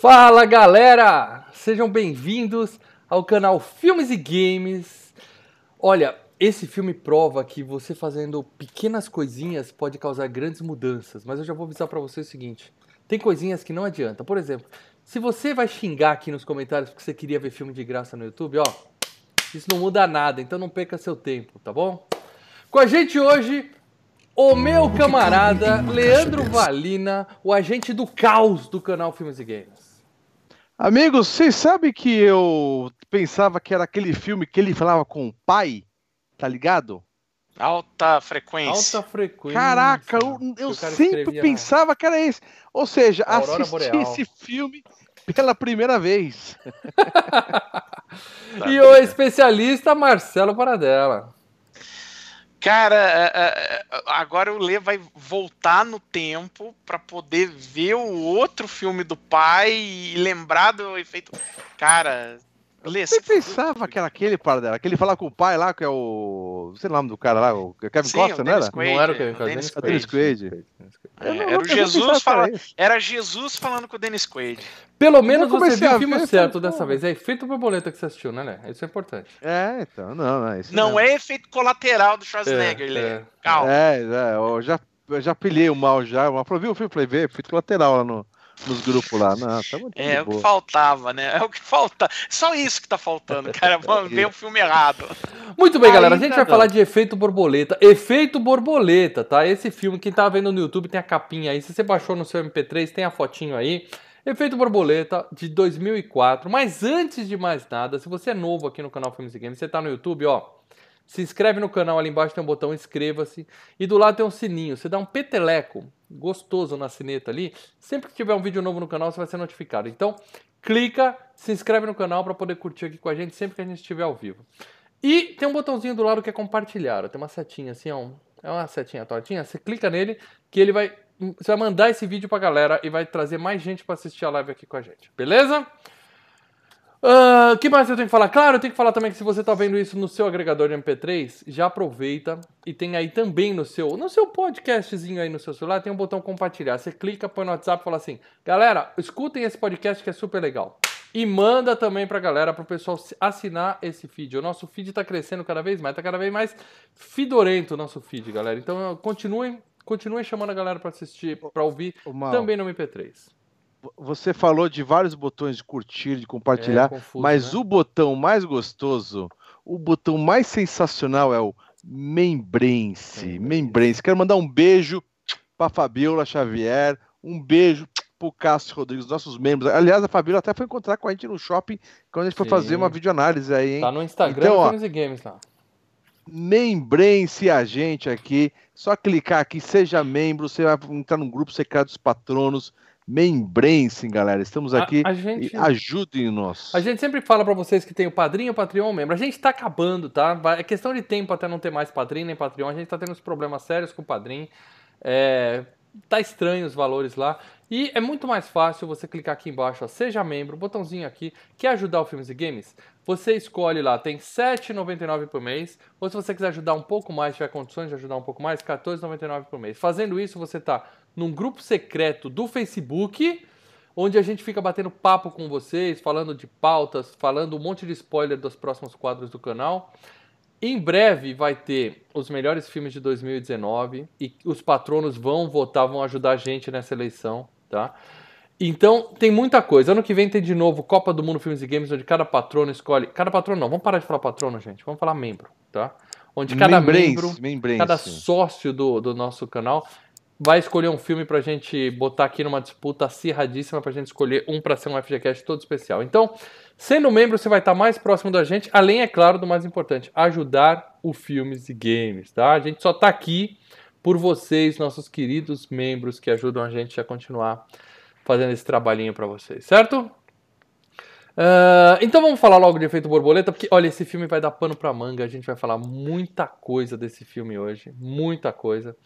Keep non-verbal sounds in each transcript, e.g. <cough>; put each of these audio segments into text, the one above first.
Fala galera! Sejam bem-vindos ao canal Filmes e Games. Olha, esse filme prova que você fazendo pequenas coisinhas pode causar grandes mudanças, mas eu já vou avisar para você o seguinte: tem coisinhas que não adianta. Por exemplo, se você vai xingar aqui nos comentários porque você queria ver filme de graça no YouTube, ó, isso não muda nada, então não perca seu tempo, tá bom? Com a gente hoje, o meu camarada Leandro Valina, o agente do caos do canal Filmes e Games. Amigos, vocês sabem que eu pensava que era aquele filme que ele falava com o pai, tá ligado? Alta frequência. Alta frequência. Caraca, eu, eu sempre escrevia... pensava que era esse. Ou seja, Aurora assisti Boreal. esse filme pela primeira vez. <laughs> e o especialista Marcelo Paradela. Cara, é, é, agora o Lê vai voltar no tempo para poder ver o outro filme do pai e lembrar do efeito. Cara, Lê, Você pensava que era aquele Paradela, que ele fala com o pai lá, que é o. Sei lá o nome do cara lá, o Kevin Sim, Costa, o não era? Quaid, não era o Kevin Costa, Dennis É o Dennis Quaid. É, Eu não- era, eu o Jesus era fala, esse. era Jesus falando com o Dennis Quaid. Pelo menos Eu você viu o filme ver, certo falei, dessa vez. É efeito borboleta que você assistiu, né, Lé? Isso é importante. É, então, não, não é isso. Não é efeito colateral do Schwarzenegger, É, Lê. é. Calma. É, é, eu já, eu já pilhei o mal já. Mas falei, viu o filme? Falei, vê, feito lateral lá no, nos grupos lá. Não, tá muito É, o que faltava, né? É o que falta. Só isso que tá faltando, cara. <laughs> Vamos ver o filme errado. Muito bem, galera. A gente Ainda vai não. falar de Efeito Borboleta. Efeito Borboleta, tá? Esse filme, quem tá vendo no YouTube tem a capinha aí. Se você baixou no seu MP3, tem a fotinho aí. Efeito Borboleta de 2004. Mas antes de mais nada, se você é novo aqui no canal Filmes e Games, você tá no YouTube, ó. Se inscreve no canal, ali embaixo tem um botão inscreva-se. E do lado tem um sininho. Você dá um peteleco gostoso na sineta ali. Sempre que tiver um vídeo novo no canal, você vai ser notificado. Então, clica, se inscreve no canal para poder curtir aqui com a gente sempre que a gente estiver ao vivo. E tem um botãozinho do lado que é compartilhar. Tem uma setinha assim, ó. É uma setinha tortinha. Você clica nele que ele vai. Você vai mandar esse vídeo pra galera e vai trazer mais gente pra assistir a live aqui com a gente. Beleza? O que mais eu tenho que falar? Claro, eu tenho que falar também que se você tá vendo isso no seu agregador de MP3, já aproveita e tem aí também no seu, no seu podcastzinho aí no seu celular, tem um botão compartilhar. Você clica, põe no WhatsApp e fala assim: galera, escutem esse podcast que é super legal. E manda também pra galera, pro pessoal assinar esse feed. O nosso feed tá crescendo cada vez mais, tá cada vez mais fidorento o nosso feed, galera. Então continuem, continuem chamando a galera pra assistir, pra ouvir Mal, também no MP3. Você falou de vários botões de curtir, de É compartilhar, confuso, mas né? o botão mais gostoso, o botão mais sensacional é o Membrense. Membrense. Quero mandar um beijo pra Fabiola Xavier, um beijo pro Cássio Rodrigues, nossos membros. Aliás, a Fabiola até foi encontrar com a gente no shopping quando a gente foi Sim. fazer uma videoanálise aí, hein? Tá no Instagram Então, ó, e Games lá. Membrense a gente aqui. Só clicar aqui, seja membro, você vai entrar no grupo secreto dos patronos. Membrense, galera. Estamos A- aqui. a gente- e ajudem-nos. A gente sempre fala pra vocês que tem o padrinho, o Patreon, o membro. A gente tá acabando, tá? É questão de tempo até não ter mais padrinho nem Patreon. A gente tá tendo uns problemas sérios com o padrinho. É, Tá estranho os valores lá. E é muito mais fácil você clicar aqui embaixo, ó, seja membro, botãozinho aqui, quer ajudar o Filmes e Games? Você escolhe lá, tem R$ 7,99 por mês. Ou se você quiser ajudar um pouco mais, tiver condições de ajudar um pouco mais, R$ 14,99 por mês. Fazendo isso, você tá num grupo secreto do Facebook, onde a gente fica batendo papo com vocês, falando de pautas, falando um monte de spoiler dos próximos quadros do canal. Em breve vai ter os melhores filmes de 2019 e os patronos vão votar, vão ajudar a gente nessa eleição, tá? Então tem muita coisa. Ano que vem tem de novo Copa do Mundo Filmes e Games, onde cada patrono escolhe. Cada patrono não, vamos parar de falar patrono, gente. Vamos falar membro, tá? Onde cada Membrense, membro membrense. cada sócio do, do nosso canal vai escolher um filme pra gente botar aqui numa disputa acirradíssima pra gente escolher um pra ser um FGCast todo especial. Então, sendo membro, você vai estar mais próximo da gente, além, é claro, do mais importante, ajudar o Filmes e Games, tá? A gente só tá aqui por vocês, nossos queridos membros que ajudam a gente a continuar fazendo esse trabalhinho pra vocês, certo? Ah, então vamos falar logo de Efeito Borboleta, porque olha, esse filme vai dar pano pra manga, a gente vai falar muita coisa desse filme hoje, muita coisa.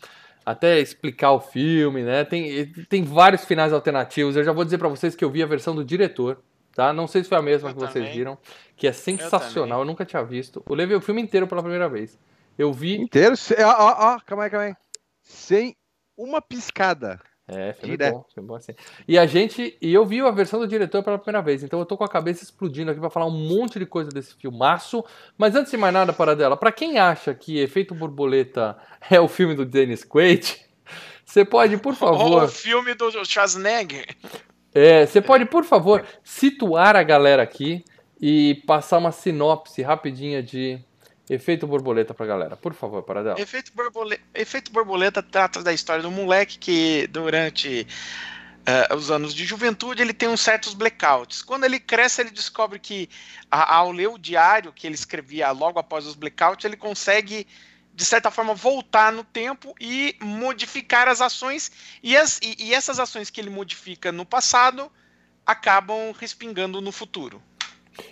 Até explicar o filme, né? Tem, tem vários finais alternativos. Eu já vou dizer pra vocês que eu vi a versão do diretor, tá? Não sei se foi a mesma Eu que vocês também. viram, que é sensacional. Eu, nunca tinha visto. Eu levei o filme inteiro pela primeira vez. Eu vi Inteiro. Ó, ó, ó, calma aí, calma aí. Sem uma piscada. É, filme Direto. bom, filme bom assim. E a gente, e eu vi a versão do diretor pela primeira vez, então eu tô com a cabeça explodindo aqui pra falar um monte de coisa desse filmaço. Mas antes de mais nada, para dela, pra quem acha que Efeito Borboleta é o filme do Dennis Quaid, <laughs> você pode, por Ou favor, o filme do Schwarzenegger. é, você pode, por favor, situar a galera aqui e passar uma sinopse rapidinha de Efeito Borboleta pra galera. Por favor, para dela. Efeito borboleta, Efeito borboleta trata da história do moleque que durante eh, os anos de juventude ele tem uns certos blackouts. Quando ele cresce, ele descobre que a- ao ler o diário que ele escrevia logo após os blackouts, ele consegue de certa forma voltar no tempo e modificar as ações e, as, e, e essas ações que ele modifica no passado acabam respingando no futuro.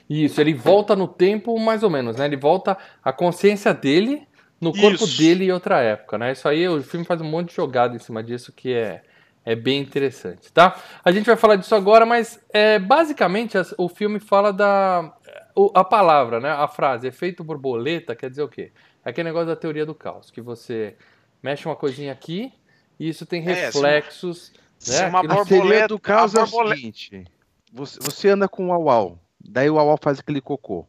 Isso, ele volta no tempo, mais ou menos, né? Ele volta a consciência dele no corpo Isso. dele em outra época, né? Isso aí, o filme faz um monte de jogada em cima disso que é, é bem interessante, tá? A gente vai falar disso agora, mas é, basicamente as- o filme fala da. o- a palavra, né? A frase efeito borboleta quer dizer o quê? É aquele negócio da teoria do caos, que você mexe uma coisinha aqui e isso tem É, se reflexos. Se né? uma A borboleta, teoria do caos a é o borboleta- seguinte: você, você anda com o uau daí o uau faz aquele cocô.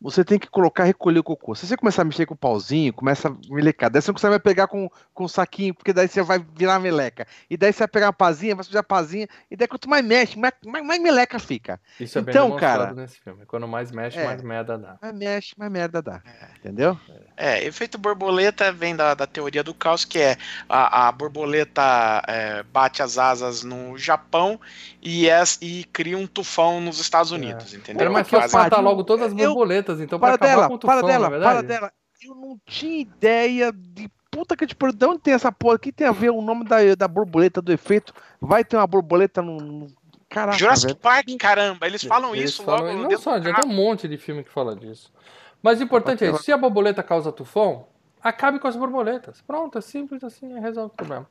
Você tem que colocar e recolher o cocô. Se você começar a mexer com o pauzinho, começa a melecar. Daí você não consegue mais pegar com, com o saquinho, porque daí você vai virar meleca. E daí você vai pegar uma pazinha, vai sujar a pazinha, e daí quanto mais mexe, mais, mais, mais meleca fica. Isso é bem Então, cara, nesse filme. Quando mais mexe, é. mais merda dá. Mais mexe, mais merda dá. Entendeu? É, efeito borboleta vem da, da teoria do caos, que é a, a borboleta é, bate as asas no Japão e, es- e cria um tufão nos Estados Unidos, entendeu? Era mais Faz- fácil matar pariu. logo todas as Eu- borboletas, então, pra Para acabar dela, com o tufão, para dela, não é verdade? para dela. Eu não tinha ideia de puta que te pariu. De onde tem essa porra? O que tem a ver o nome da, da borboleta do efeito? Vai ter uma borboleta no. no- Caraca, Jurassic velho. Park, caramba, eles falam Eles isso falam- logo Não só, já tem um monte de filme que fala disso. Mas o importante é isso. Se a borboleta causa tufão, acabe com as borboletas. Pronto, é simples assim, resolve o problema.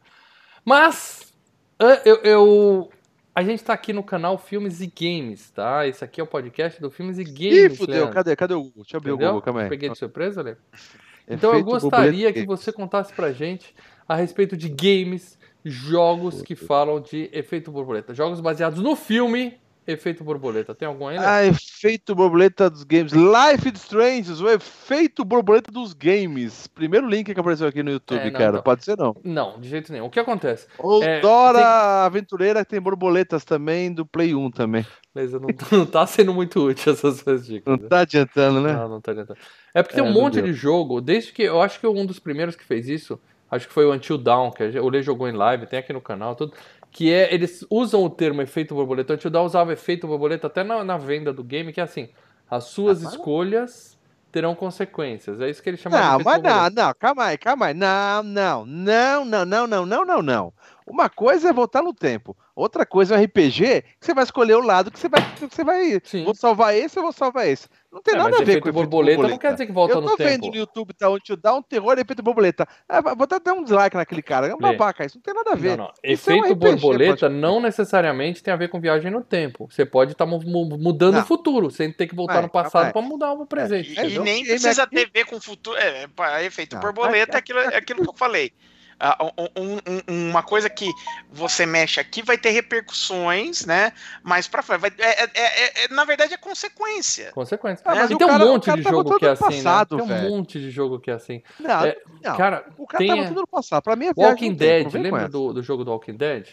Mas, ah, eu, eu- a gente tá aqui no canal Filmes e Games, tá? Esse aqui é o podcast do Filmes e Ih, Games, fudeu. Leandro. Cadê? Cadê o Google? Deixa eu abrir o Entendeu? Google, calma aí. Peguei de surpresa, Lê? <laughs> Então eu gostaria que você contasse pra gente a respeito de games, jogos que falam de efeito borboleta. Jogos baseados no filme Efeito Borboleta. Tem algum aí, Léo? Ah, efeito borboleta dos games. Life is Strange, o efeito borboleta dos games. Primeiro link que apareceu aqui no YouTube, É, não, cara. não. Pode ser não. Não, de jeito nenhum. O que acontece? O É, Dora tem- Aventureira que tem borboletas também, do Play 1 também. Beleza, não, <laughs> não tá sendo muito útil essas suas dicas. Não né? tá adiantando, né? Não, não tá adiantando. É porque tem É, um não monte de jogo, desde que. Eu acho que um dos primeiros que fez isso, acho que foi o Until Dawn, que o Lê jogou em live, tem aqui no canal, tudo. Que é, eles usam o termo efeito borboleta. O Until Dawn usava efeito borboleta até na, na venda do game, que é assim: as suas Ah, escolhas terão consequências. É isso que ele chama de Não, efeito mas borboleta. não, não, calma aí, calma aí. Não, não, não, não, não, não, não, não, não. Uma coisa é voltar no tempo. Outra coisa é um RPG que você vai escolher o lado que você vai. Que você vai Sim. Vou salvar esse ou vou salvar esse. Não tem É, nada a ver efeito com efeito borboleta, não quer dizer que volta Eu no tô tempo. vendo no YouTube, tá onde dá um terror e efeito borboleta. Ah, vou até dar um dislike naquele cara. É um Lê. babaca, isso não tem nada a ver. Não, não. Isso é um Efeito RPG, borboleta pode- não necessariamente tem a ver com viagem no tempo. Você pode estar mudando Não. o futuro, sem ter que voltar no passado para mudar o presente. E, É, e eu nem precisa ter ver com o futuro. É, pá, efeito Não, borboleta é aqui- aquilo, é aquilo que eu falei. Ah, um- um- um- uma coisa que você mexe aqui vai ter repercussões, né? Mas pra frente. vai- é- é- é- é- na verdade, é consequência. Consequência. Ah, mas e o tem um cara- o monte cara de tá jogo que é assim, passado, né? Tem um monte de jogo que é assim. Não, É, não. Cara, o cara tem tá voltando no passado. Pra mim é Walking Dead, lembra do, do jogo do Walking Dead?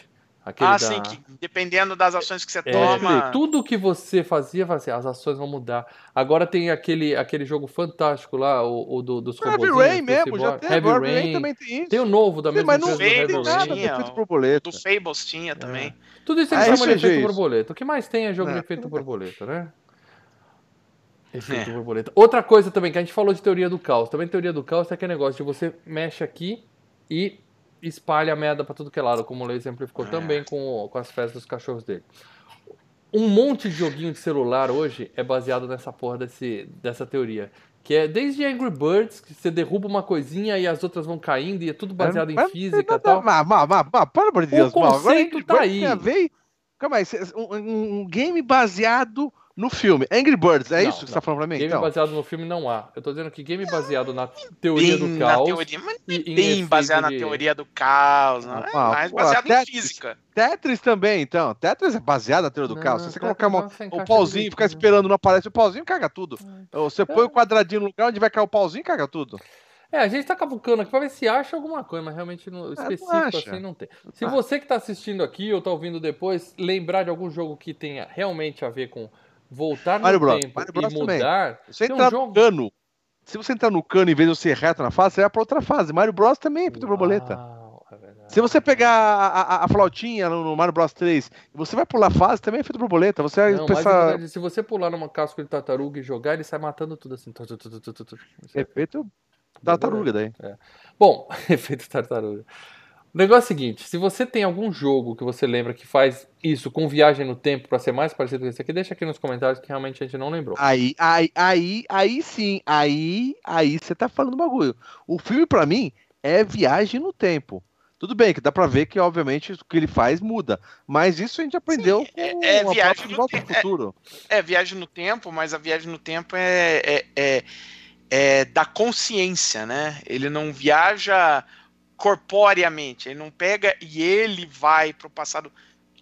Aquele Ah, da... sim, que dependendo das ações que você É, toma. tudo que você fazia, fazia, as ações vão mudar. Agora tem aquele, aquele jogo fantástico lá, o, o do, dos Heavy robôzinhos. Rain mesmo, já tem. Heavy Heavy Rain Rain. também tem isso. Tem o novo da Sim, mesma mas não empresa do Heavy nada ó, borboleta. Do Fables tinha também. Tudo isso Ah, chamam isso de é efeito isso. borboleta. O que mais tem é jogo de É. efeito borboleta, né? Efeito É. borboleta. Outra coisa também, que a gente falou de teoria do caos. Também teoria do caos é aquele negócio de você mexe aqui e espalha a merda pra tudo que é lado, como o Lei exemplificou É. também com, com as festas dos cachorros dele. Um monte de joguinho de celular hoje é baseado nessa porra desse, dessa teoria. Que é desde Angry Birds, que você derruba uma coisinha e as outras vão caindo, e é tudo baseado em Mas- física e tal. Mas, mas, mas, mas, pelo amor de O Deus, mal, agora conceito tá Birds aí. tem a ver- Calma aí, um- um game baseado no filme. Angry Birds, é Não, isso que você não. tá falando pra mim? Game Então? baseado no filme não há. Eu tô dizendo que game baseado na teoria Bem do na caos. teoria, mas em bem baseado na de- teoria do caos, não é Ah, mais pô, baseado até- em física. Tetris também, então. Tetris é baseado na teoria do Não, caos. não, Se você Tetris colocar uma- não o pauzinho e ficar direitinho. esperando não aparece o pauzinho, caga tudo. Ou Você põe É. o quadradinho no lugar onde vai cair o pauzinho, caga tudo. É, a gente tá cavucando aqui pra ver se acha alguma coisa, mas realmente no específico Ah, acha. assim não tem. Se Ah. você que tá assistindo aqui ou tá ouvindo depois, lembrar de algum jogo que tenha realmente a ver com voltar no Mario Bros. tempo Mario e Bros também. mudar, Você Tem um entrar jogo- no cano. Se você entrar no cano em vez de você ir reto na fase, você vai pra outra fase. Mario Bros também é feito borboleta. É. Se você pegar a, a- a flautinha no, no Mario Bros 3 e você vai pular fase, também é feito borboleta. Você vai Não, pensar. na verdade, se você pular numa casca de tartaruga e jogar, ele sai matando tudo assim. Tu, tu, tu, é É feito tartaruga daí. Bom, <laughs> efeito tartaruga. O negócio é o seguinte: se você tem algum jogo que você lembra que faz isso com viagem no tempo pra ser mais parecido com esse aqui, deixa aqui nos comentários que realmente a gente não lembrou. Aí, aí, aí, aí sim, aí, aí você tá falando bagulho. O filme, pra mim, é viagem no tempo. Tudo bem, que dá pra ver que, obviamente, o que ele faz muda. Mas isso a gente aprendeu é- com é a viagem no tempo, futuro. É viagem no tempo, mas a viagem no tempo é, é, é, é da consciência, né? Ele não viaja corporeamente, ele não pega e ele vai pro passado.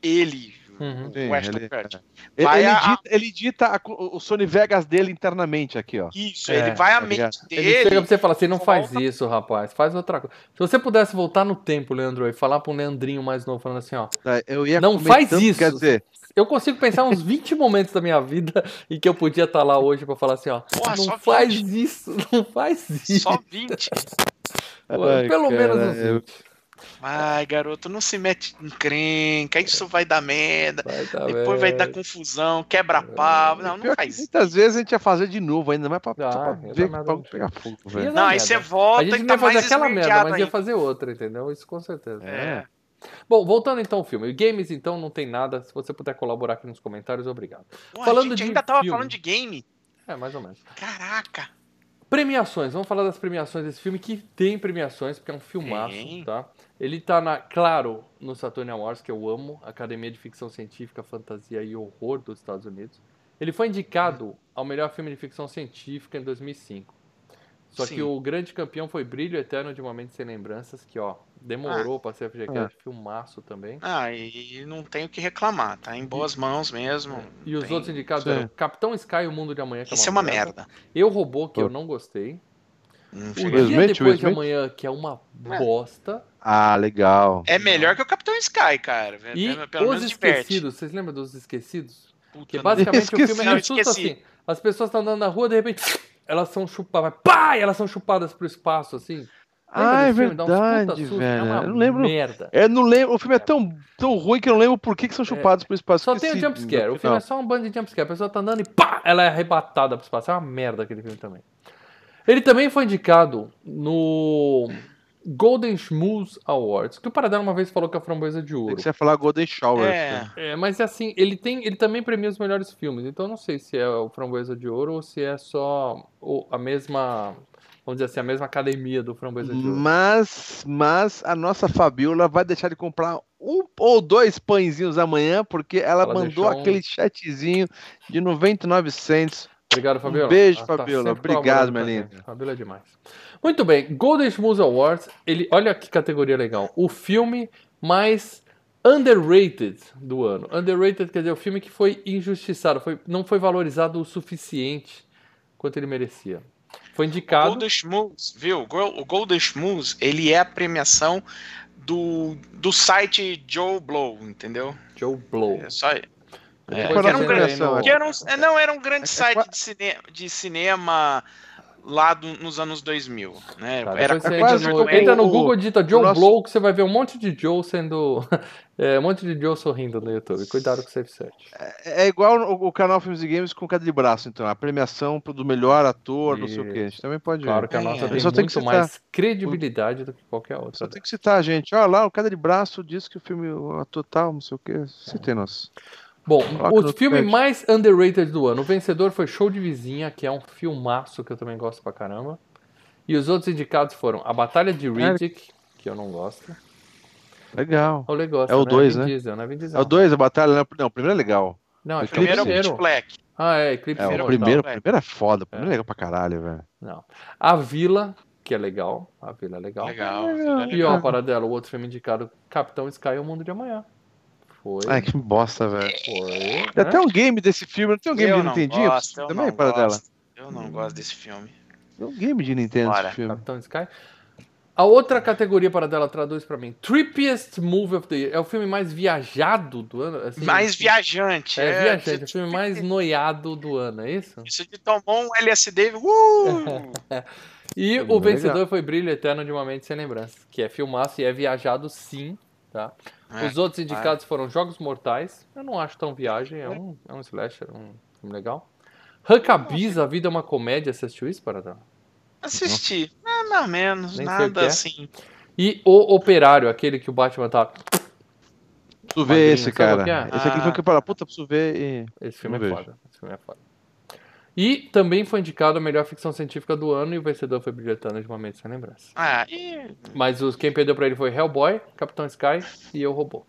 Ele, Uhum. Sim, o Ashton ele- Kutcher. Ele, Vai ele a- dita, ele dita a o Sony Vegas dele internamente aqui, ó. Isso, É, ele vai à tá ligado? mente Ele chega dele. pra você e fala assim: não faz volta- isso, rapaz, faz outra coisa. Se você pudesse voltar no tempo, Leandro, e falar um Leandrinho mais novo, falando assim: ó, Tá, Eu ia Não faz tanto, isso. Quer dizer, eu consigo pensar uns 20 <laughs> momentos da minha vida em que eu podia estar lá hoje pra falar assim: ó, Porra, não faz 20. isso, <laughs> não faz isso. Só 20. Ai, Pelo cara, menos uns eu- 20. Vai, garoto, não se mete em crenca, isso vai dar merda. Vai dar Depois vai dar merda. confusão, quebra pau. Não, não faz isso. muitas vezes a gente ia fazer de novo ainda, mas pra, Ah, só pra ia ver que pra merda. pegar fogo, Ia velho. Não, aí merda. você A volta gente e tá ia fazer mais aquela merda, mas ia ainda. fazer outra, entendeu? Isso com certeza. É. Bom, voltando então ao filme. Games, então, não tem nada. Se você puder colaborar aqui nos comentários, obrigado. Pô, Falando a gente de ainda tava filme. falando de game. É, mais ou menos. Caraca. Premiações, vamos falar das premiações desse filme, que tem premiações, porque é um filmaço, Tem. tá? Ele tá, na, claro, no Saturn Awards, que eu amo, Academia de Ficção Científica, Fantasia e Horror dos Estados Unidos. Ele foi indicado ao melhor filme de ficção científica em 2005. Só Sim. que o grande campeão foi Brilho Eterno de Momentos Sem Lembranças, que, ó, demorou pra ser FGCast, filmaço também. Ah, e não tenho o que reclamar, tá em boas mãos mesmo. E os Tem- outros indicados Sim. eram Capitão Sky e o Mundo de Amanhã, que Isso é uma merda. Eu Robô, que eu não gostei. Não O Dia Smith, Depois de? Amanhã, que é uma É. bosta. Ah, legal. É melhor que o Capitão Sky, cara. E É, Pelo Os diverte. Esquecidos, vocês lembram dos Esquecidos? Puta, Que basicamente o filme Esqueci. é esqueci. assim. As pessoas estão andando na rua, de repente, elas são chupadas. Pá! E elas são chupadas pro espaço, assim. Ah, é verdade, susto, velho. É uma Eu não lembro. merda. Eu não lembro. O filme é tão, tão ruim que eu não lembro por que, que são chupados pro espaço. É. Só tem o Esqueci jumpscare. O filme é só um bando de jumpscare. A pessoa tá andando e pá! Ela é arrebatada pro espaço. É uma merda aquele filme também. Ele também foi indicado no Golden Schmooze Awards, que o Paradelo uma vez falou que é a framboesa de ouro. que você ia falar Golden Shower. É, É, mas assim, ele tem, ele também premia os melhores filmes. Então eu não sei se é o Framboesa de Ouro ou se é só o- a mesma, vamos dizer assim, a mesma academia do Framboesa de Ouro. Mas, mas a nossa Fabiola vai deixar de comprar um ou dois pãezinhos amanhã, porque ela, Ela mandou deixou um- aquele chatzinho de 99 cents. Obrigado, Fabiola. beijo, Ela tá Fabiola. Obrigado, minha com a gente. Fabiola é demais. Muito bem, Golden Schmooze Awards, ele, olha que categoria legal. O filme mais underrated do ano. Underrated quer dizer o filme que foi injustiçado, foi, não foi valorizado o suficiente quanto ele merecia. Foi indicado. Golden Schmooze, viu? O Gol- O Golden Schmooze, ele é a premiação do, do site Joe Blow, entendeu? Joe Blow. É só. É, que era um grande, um- é, não, era um grande É site de, cine- de cinema lá do- nos anos 2000. Né? Tá, era você é entra, quase no, entra no Google, digita Joe nosso- Blow, que você vai ver um monte de Joe sendo. <laughs> é, um monte de Joe sorrindo no YouTube. Cuidado com o Safe Search. É igual o, o canal Filmes e Games com cada de braço, então. A premiação pro- do melhor ator, não sei o que. A gente também pode Claro ver. que a É, nossa é. tem Só tem muito que citar. mais credibilidade do que qualquer outra. Só tem que citar a gente. Olha lá, o cada de braço disse que o filme, o ator tal, não sei o que. Citei nós. Bom, Coloca o filme mais underrated do ano. O vencedor foi Show de Vizinha, que é um filmaço que eu também gosto pra caramba. E os outros indicados foram A Batalha de Riddick, que eu não gosto. Legal. O gosta, É o né? dois, Vin né? Diesel, né? Vin Diesel. É o 2, a batalha. né? Não, o primeiro é legal. Não, é o Primeiro é o. Black. Ah, é, Eclipse É, o primeiro, o primeiro é foda, o primeiro é legal pra caralho, velho. Não. A Vila, que é legal. A Vila é legal. Legal. E ó, para dela, o outro filme indicado, Capitão Sky e o Mundo de Amanhã. Foi. Ai, que bosta, velho. Foi. Tem até um game desse filme, não tem um game Eu de Nintendinho gosto, eu também, não para dela? gosto. Eu não gosto desse filme. Tem um game de Nintendo Bora. esse filme. Capitão Sky. A outra categoria para dela traduz pra mim. Trippiest Movie of the Year. É o filme mais viajado do ano. assim, Mais viajante. É, viajante. É o filme mais noiado do ano, é isso? Isso de tomou um LSD. Uh! <laughs> E Filme o vencedor legal. foi Brilho Eterno de uma Mente Sem Lembrança. Que é filmaço e é viajado sim, tá? É, Os outros indicados foram Jogos Mortais. Eu não acho tão viagem. É um, é um slasher, um filme legal. Huckabees, A Vida é uma Comédia. Assistiu isso, Paradão? Assisti. Mais ou menos. Nem nada é. assim. E O Operário, aquele que o Batman tá... Preciso ver esse, cara. é? Esse aqui Ah. foi que eu falei, puta, preciso ver e... Esse filme Não é foda. Esse filme é foda. E também foi indicado a melhor ficção científica do ano e o vencedor foi Brilhantando de uma Mente Sem Lembrança. Ah, e... Mas os, quem perdeu pra ele foi Hellboy, Capitão Sky e Eu Robô.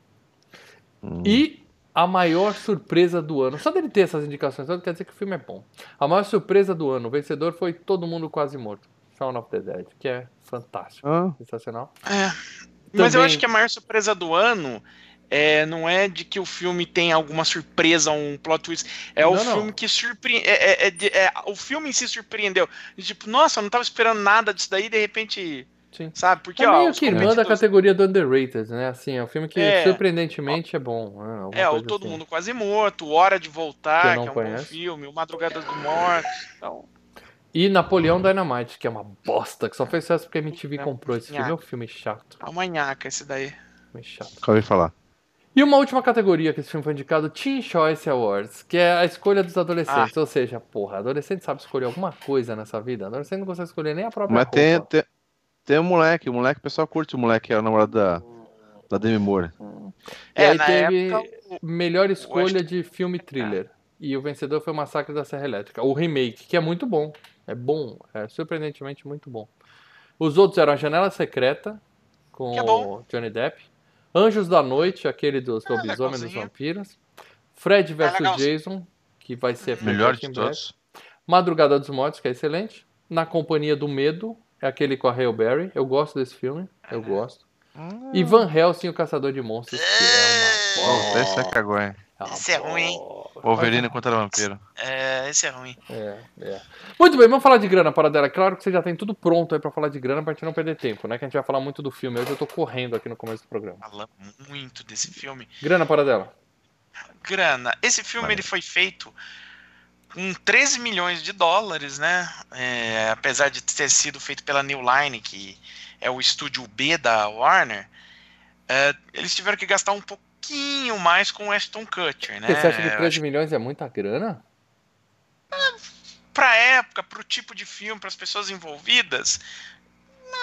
Hum. E a maior surpresa do ano. Só dele ter essas indicações todas quer dizer que o filme é bom. A maior surpresa do ano, o vencedor foi Todo Mundo Quase Morto. Shaun of the Dead, que é fantástico, Ah, sensacional. É. Mas eu Também- acho que a maior surpresa do ano é, não é de que o filme tem alguma surpresa, um plot twist. É o Não, não. filme que surpreende. É, é- é é- o filme em si surpreendeu. E, tipo, nossa, eu não tava esperando nada disso daí, de repente. Sim. Sabe? Porque, É ó. meio os que irmã da categoria do Underrated, né? Assim, é um filme que É. surpreendentemente é bom. né? É, o Todo assim. Mundo Quase Morto, Hora de Que Voltar, que, não é um conheço. bom filme, o Madrugada do Morto. Então, E Napoleão Dynamite, que é uma bosta, que só fez sucesso porque a MTV É, comprou esse filme. É um filme chato. a manhaca esse daí. Filme chato. acabei de falar. E uma última categoria que esse filme foi indicado, Teen Choice Awards, que é a escolha dos adolescentes. Ou seja, porra, adolescente sabe escolher alguma coisa nessa vida. Adolescente não consegue escolher nem a própria Mas tem, tem, tem um moleque, o moleque, o pessoal curte o moleque, que é o namorado da, da Demi Moore. E É, aí na teve época, melhor escolha de filme thriller. E o vencedor foi o Massacre da Serra Elétrica. O remake, que é muito bom. É bom, é surpreendentemente muito bom. Os outros eram A Janela Secreta, com é Johnny Depp. Anjos da Noite, aquele dos Ah, lobisomens dos legalzinho. vampiros. Fred vs legalzinho. Jason, que vai ser Melhor de todos. Madrugada dos Mortos, que é excelente. Na Companhia do Medo, é aquele com a Halle Berry. Eu gosto desse filme, eu gosto. E Van Helsing, o Caçador de Monstros, que é uma Pô, esse é cagões. é uma Esse é ruim, hein? Wolverine contra vampiro. É, esse é ruim. É, é. Muito bem, vamos falar de grana, para dela. Claro que você já tem tudo pronto aí pra falar de grana pra gente não perder tempo, né? Que a gente vai falar muito do filme. Hoje eu tô correndo aqui no começo do programa. Fala muito desse filme. Grana, para dela. grana. Esse filme ele foi feito com 13 milhões de dólares, né? É, apesar de ter sido feito pela New Line, que é o estúdio B da Warner, é, eles tiveram que gastar um pouquinho mais com o Ashton Kutcher, né? Você acha que Eu 13 acho milhões é muita grana? pra época, pro tipo de filme, para as pessoas envolvidas,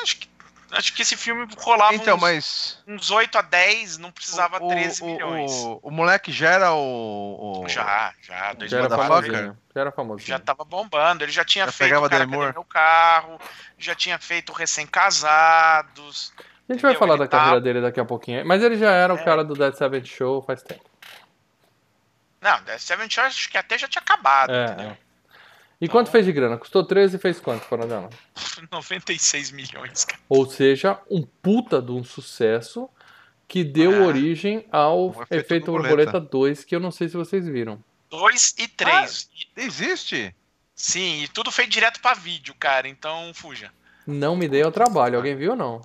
acho que, acho que esse filme rolava Então, uns, mas. uns 8 a 10, não precisava o, 13 o, milhões. O, o moleque já era o. o- já, já, Já era 2004 motherfucker. famosinho. Já era famosinho. já tava bombando. Ele já tinha Já feito pegava o cara meu carro, já tinha feito Recém-Casados. A gente vai Entendeu? falar Ele da carreira tá- dele daqui a pouquinho. Mas ele já era o É. cara do Dead Seven Show faz tempo. Não, The Seven Show acho que até já tinha acabado, É, entendeu? é. E quanto fez de grana? Custou 13 e fez quanto, para dela? 96 milhões, cara. Ou seja, um puta de um sucesso que deu Ah. origem ao O Efeito Efeito Borboleta. Borboleta 2, que eu não sei se vocês viram. 2 e 3. Existe? Sim, e tudo feito direto pra vídeo, cara. Então, fuja. Não me dei ao trabalho. Alguém viu ou não?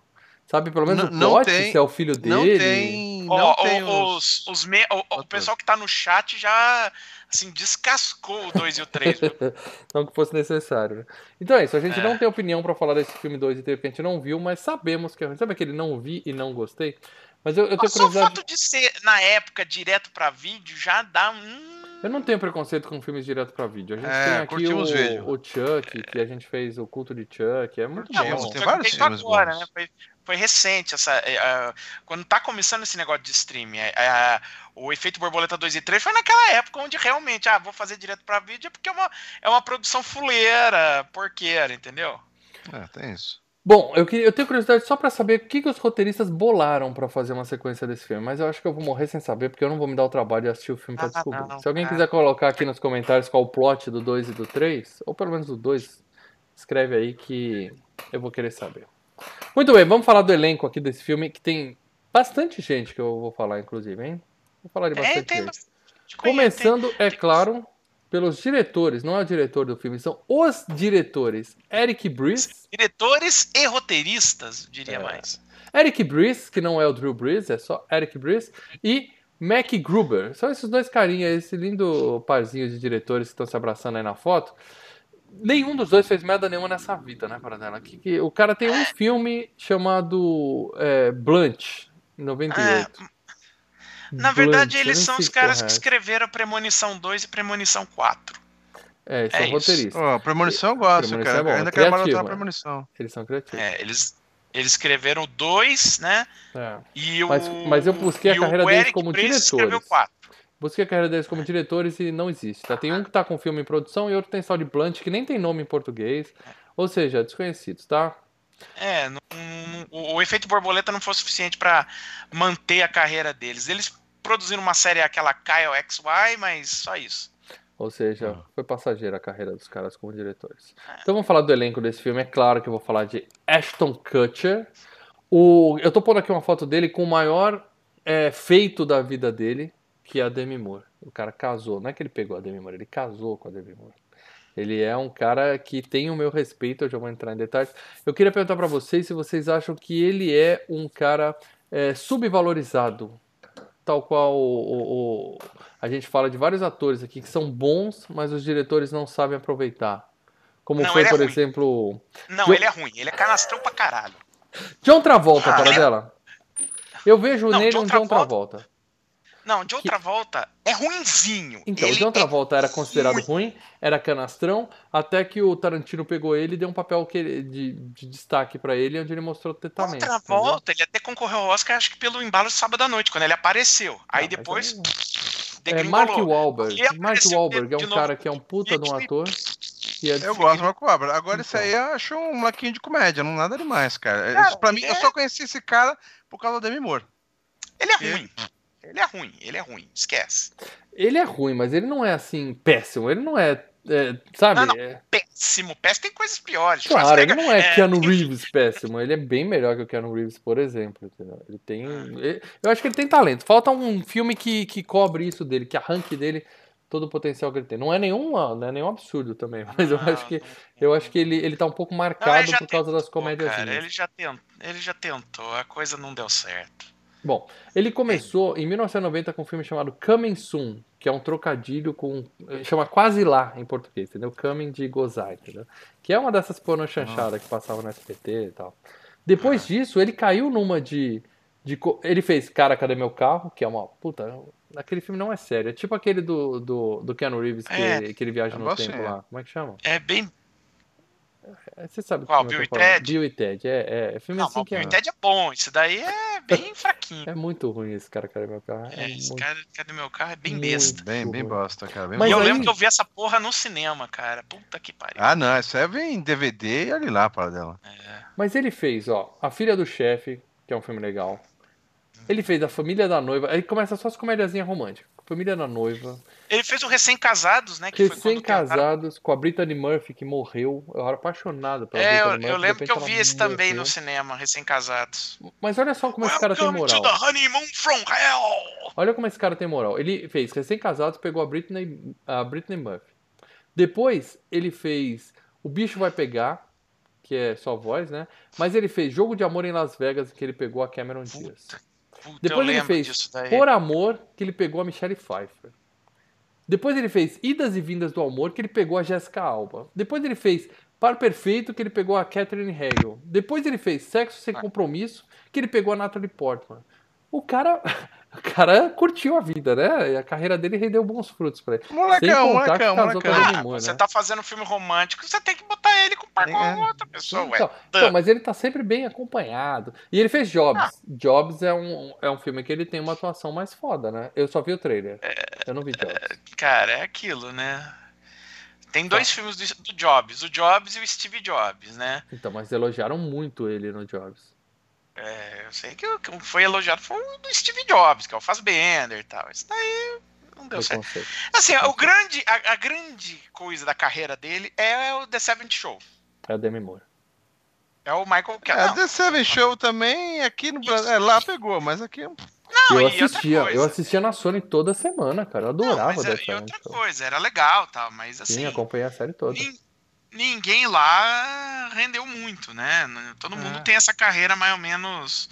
Sabe pelo menos o não plot, tem- se é o filho dele? Não tem. Não Ó, tem o- os. os, os me- o- o, pessoal que tá no chat já, assim, descascou o 2 e o 3. <laughs> Não que fosse necessário. né? Então é isso, a gente É. não tem opinião pra falar desse filme 2 e 3 porque a gente não viu, mas sabemos que é ruim. Sabe aquele não vi e não gostei? Mas eu, eu tenho Só o curiosidade. fato de ser, na época, direto pra vídeo, já dá um... Eu não tenho preconceito com filmes direto pra vídeo. A gente É, tem aqui o, vídeo. o Chuck, que a gente fez o culto de Chuck, é muito Não, bom. tem foi vários filmes agora, bons. né? Foi, foi recente essa. é, quando tá começando esse negócio de streaming, é, o efeito borboleta 2 e 3 foi naquela época onde realmente, ah, vou fazer direto pra vídeo, porque é uma, é uma produção fuleira, porqueira, entendeu? É, tem isso. Bom, eu, queria, eu tenho curiosidade só pra saber o que, que os roteiristas bolaram pra fazer uma sequência desse filme, mas eu acho que eu vou morrer sem saber, porque eu não vou me dar o trabalho de assistir o filme pra Ah, descobrir. não, Se alguém cara. quiser colocar aqui nos comentários qual o plot do 2 e do 3, ou pelo menos do 2, escreve aí que eu vou querer saber. Muito bem, vamos falar do elenco aqui desse filme, que tem bastante gente que eu vou falar, inclusive, hein? Vou falar de É, bastante tem gente. bastante Começando, é claro, pelos diretores, não é o diretor do filme, são os diretores. Eric Brice, Diretores e roteiristas, diria É. mais. Eric Brice, que não é o Drew Brees, é só Eric Brice, e Mac Gruber. São esses dois carinhas, esse lindo parzinho de diretores que estão se abraçando aí na foto. Nenhum dos dois fez merda nenhuma nessa vida, né, Paradela? Que, que, o cara tem um filme chamado é, Blunt, em 98. Na verdade, eu eles nem são os caras que é escreveram Premonição 2 e Premonição 4. É, eles é são isso. roteiristas. Ó, premonição eu gosto, Premonição cara. é bom, ainda é quero maratonar é. premonição. Eles são criativos. É, eles, eles escreveram dois, né? É. E o, Mas- mas eu busquei a carreira deles como escreveu diretores. quatro. Busquei a carreira deles como diretores e não existe. Tá? Tem um que tá com filme em produção e outro tem só de Blunt, que nem tem nome em português. Ou seja, desconhecidos, tá? É, não- não- o, o efeito borboleta não foi suficiente pra manter a carreira deles. Eles produziram uma série aquela Kyle XY, mas só isso. Ou seja, foi passageira a carreira dos caras como diretores. Então vamos falar do elenco desse filme. É claro que eu vou falar de Ashton Kutcher. O, eu tô pondo aqui uma foto dele com o maior é, feito da vida dele, que é a Demi Moore. O cara casou. Não é que ele pegou a Demi Moore, ele casou com a Demi Moore. Ele é um cara que tem o meu respeito, eu já vou entrar em detalhes. Eu queria perguntar pra vocês se vocês acham que ele é um cara é, subvalorizado. Tal qual o- o- a gente fala de vários atores aqui que são bons, mas os diretores não sabem aproveitar. Como Não, foi, é por ruim. exemplo, Não, Eu- ele é ruim, ele é canastrão pra caralho. John Travolta, Ah, para ele é- dela. Eu vejo Não, nele John um John Travolta- Travolta. Não, de outra volta, é ruinzinho. Então, o ele John é Travolta era considerado ruim. ruim, era canastrão, até que o Tarantino pegou ele e deu um papel que ele- de, de destaque pra ele, onde ele mostrou De talento. outra entendeu? volta, ele até concorreu ao Oscar, acho que pelo embalo de sábado à noite, quando ele apareceu. Aí mas depois. É, é Mark. Wahlberg. Mark Wahlberg é de um novo. cara que é um puta de um ator. E é Eu gosto do Marco Abra. Agora esse Então. aí eu acho um molequinho de comédia, não nada demais, cara. Cara, Isso pra mim, eu é- só conheci esse cara por causa do Demi Moore. Ele é E- ruim. Ele é ruim, ele é ruim. Esquece. Ele é ruim, mas ele não é assim péssimo. Ele não é. é, sabe? Não, não. É- Péssimo, péssimo. Tem coisas piores. claro, ele não é, é- Keanu Reeves péssimo. Ele é bem melhor que o Keanu Reeves, por exemplo. entendeu? Ele tem. Ah. ele- eu acho que ele tem talento. Falta um filme que, que cobre isso dele, que arranque dele todo o potencial que ele tem. Não é nenhum, não é nenhum absurdo também, <laughs> mas eu Não, acho que eu acho que ele, ele tá um pouco marcado por causa das tentou, comédias. cara, ele já tentou, ele já tentou, a coisa não deu certo. Bom, ele começou em 1990 com um filme chamado Coming Soon, que é um trocadilho com. chama Quase Lá em português, entendeu? Coming de gozar, entendeu? Que é uma dessas porno chanchada que passava no SPT e tal. Depois disso, ele caiu numa de. de ele fez Cara, Cadê Meu Carro? Que é uma. Puta, aquele filme não é sério. É tipo aquele do, do, do Keanu Reeves que, É, que ele viaja no tempo é. lá. Como é que chama? É bem. É, Você sabe Qual, Bill e. Ted? Bill e Ted. É, é, é filme Não, assim que é. Bill e Ted é bom, esse daí é bem <laughs> fraquinho. É muito ruim esse Cara, Cadê Meu Carro. É, É, esse muito cara, cadê meu carro? É bem muito besta. Bem, bem bosta, cara. Bem Mas eu aí- lembro que eu vi essa porra no cinema, cara. Puta que pariu. Ah, não, aí vem em DVD e olha lá para dela. É. Mas ele fez, ó, A Filha do Chefe, que é um filme legal. Ele fez A Família da Noiva. Aí começa só as comédiazinhas românticas. Família da Noiva. Ele fez o Recém-Casados, né? Recém-casados com a Brittany Murphy, que morreu. Eu era apaixonado pela É, eu, Brittany Murphy. eu lembro que eu vi esse também morreu. no cinema, Recém-Casados. Mas olha só como esse cara tem Welcome to moral. the honeymoon from hell! Olha como esse cara tem moral. Ele fez Recém-Casados, pegou a Britney, a Britney Murphy. Depois, ele fez O Bicho Vai Pegar, que é só voz, né? Mas ele fez Jogo de Amor em Las Vegas, que ele pegou a Cameron Diaz. Puta, Depois ele fez. Por Amor, que ele pegou a Michelle Pfeiffer. Depois ele fez Idas e Vindas do Amor, que ele pegou a Jessica Alba. Depois ele fez Par Perfeito, que ele pegou a Catherine Hale. Depois ele fez Sexo Ah. Sem Compromisso, que ele pegou a Natalie Portman. O cara, <laughs> o cara curtiu a vida, né? E a carreira dele rendeu bons frutos pra ele. Molecão, molecão, molecão. Ah, Moore, você né? tá fazendo um filme romântico, você tem que botar ele com par com É. outra pessoa, ué. Então, então, mas ele tá sempre bem acompanhado. E ele fez Jobs. Jobs é um, é um filme que ele tem uma atuação mais foda, né? Eu só vi o trailer. Eu não vi Jobs. Cara, é aquilo, né? Tem dois filmes do, do Jobs, o Jobs e o Steve Jobs, né? Então, mas elogiaram muito ele no Jobs. É, eu sei que o que foi elogiado foi o do Steve Jobs, que é o Fassbender e tal. Isso daí não deu certo. Preconceito. Assim, o grande, a, a grande coisa da carreira dele é o The Seventh Show. É o Demi Moore. É o Michael É, Cameron. The Seven Show também aqui no Brasil. É, lá pegou, mas aqui. Não, eu assistia, eu assistia na Sony toda semana, cara. Eu Não, adorava mas The é- e outra Show. coisa, era legal, tal, mas assim, Sim, acompanhei a série toda. nin- ninguém lá rendeu muito, né? Todo mundo É. tem essa carreira mais ou menos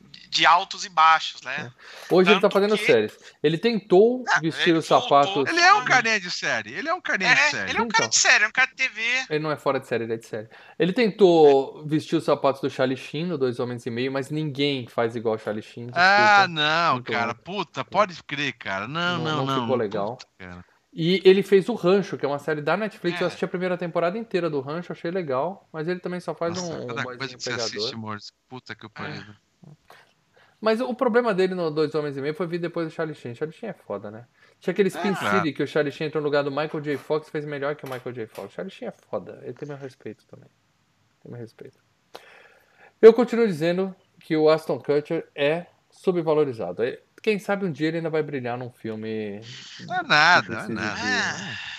de- de altos e baixos, né? Hoje ele tá Tanto fazendo que- séries. Ele tentou Ah, vestir os sapatos. Ele é um carinha de série. Ele é um carinha de É, série. ele é um cara Então. de série, é um cara de TV. Ele não é fora de série, ele é de série. Ele tentou vestir os sapatos do Charlie Sheen no Dois Homens e Meio, mas ninguém faz igual o Charlie Sheen. Desculpa. Ah, não, Muito cara. Puta, pode crer, cara. Não, Não- não, não não. ficou legal. puta, cara. E ele fez o Rancho, que é uma série da Netflix. É. Eu assisti a primeira temporada inteira do Rancho, achei legal. Mas ele também só faz Nossa, um, um cada boyzinho coisa que você pegador. assiste, Morris. Puta que eu pariu. Mas o problema dele no Dois Homens e Meio foi vir depois do Charlie Sheen. Charlie Sheen é foda, né? Tinha aquele Spin claro. City que o Charlie Sheen entrou no lugar do Michael J. Fox e fez melhor que o Michael J. Fox. Charlie Sheen é foda. Ele tem meu respeito também. Tem meu respeito. Eu continuo dizendo que o Aston Kutcher é subvalorizado. Quem sabe um dia ele ainda vai brilhar num filme. Não é nada, não é nada. de-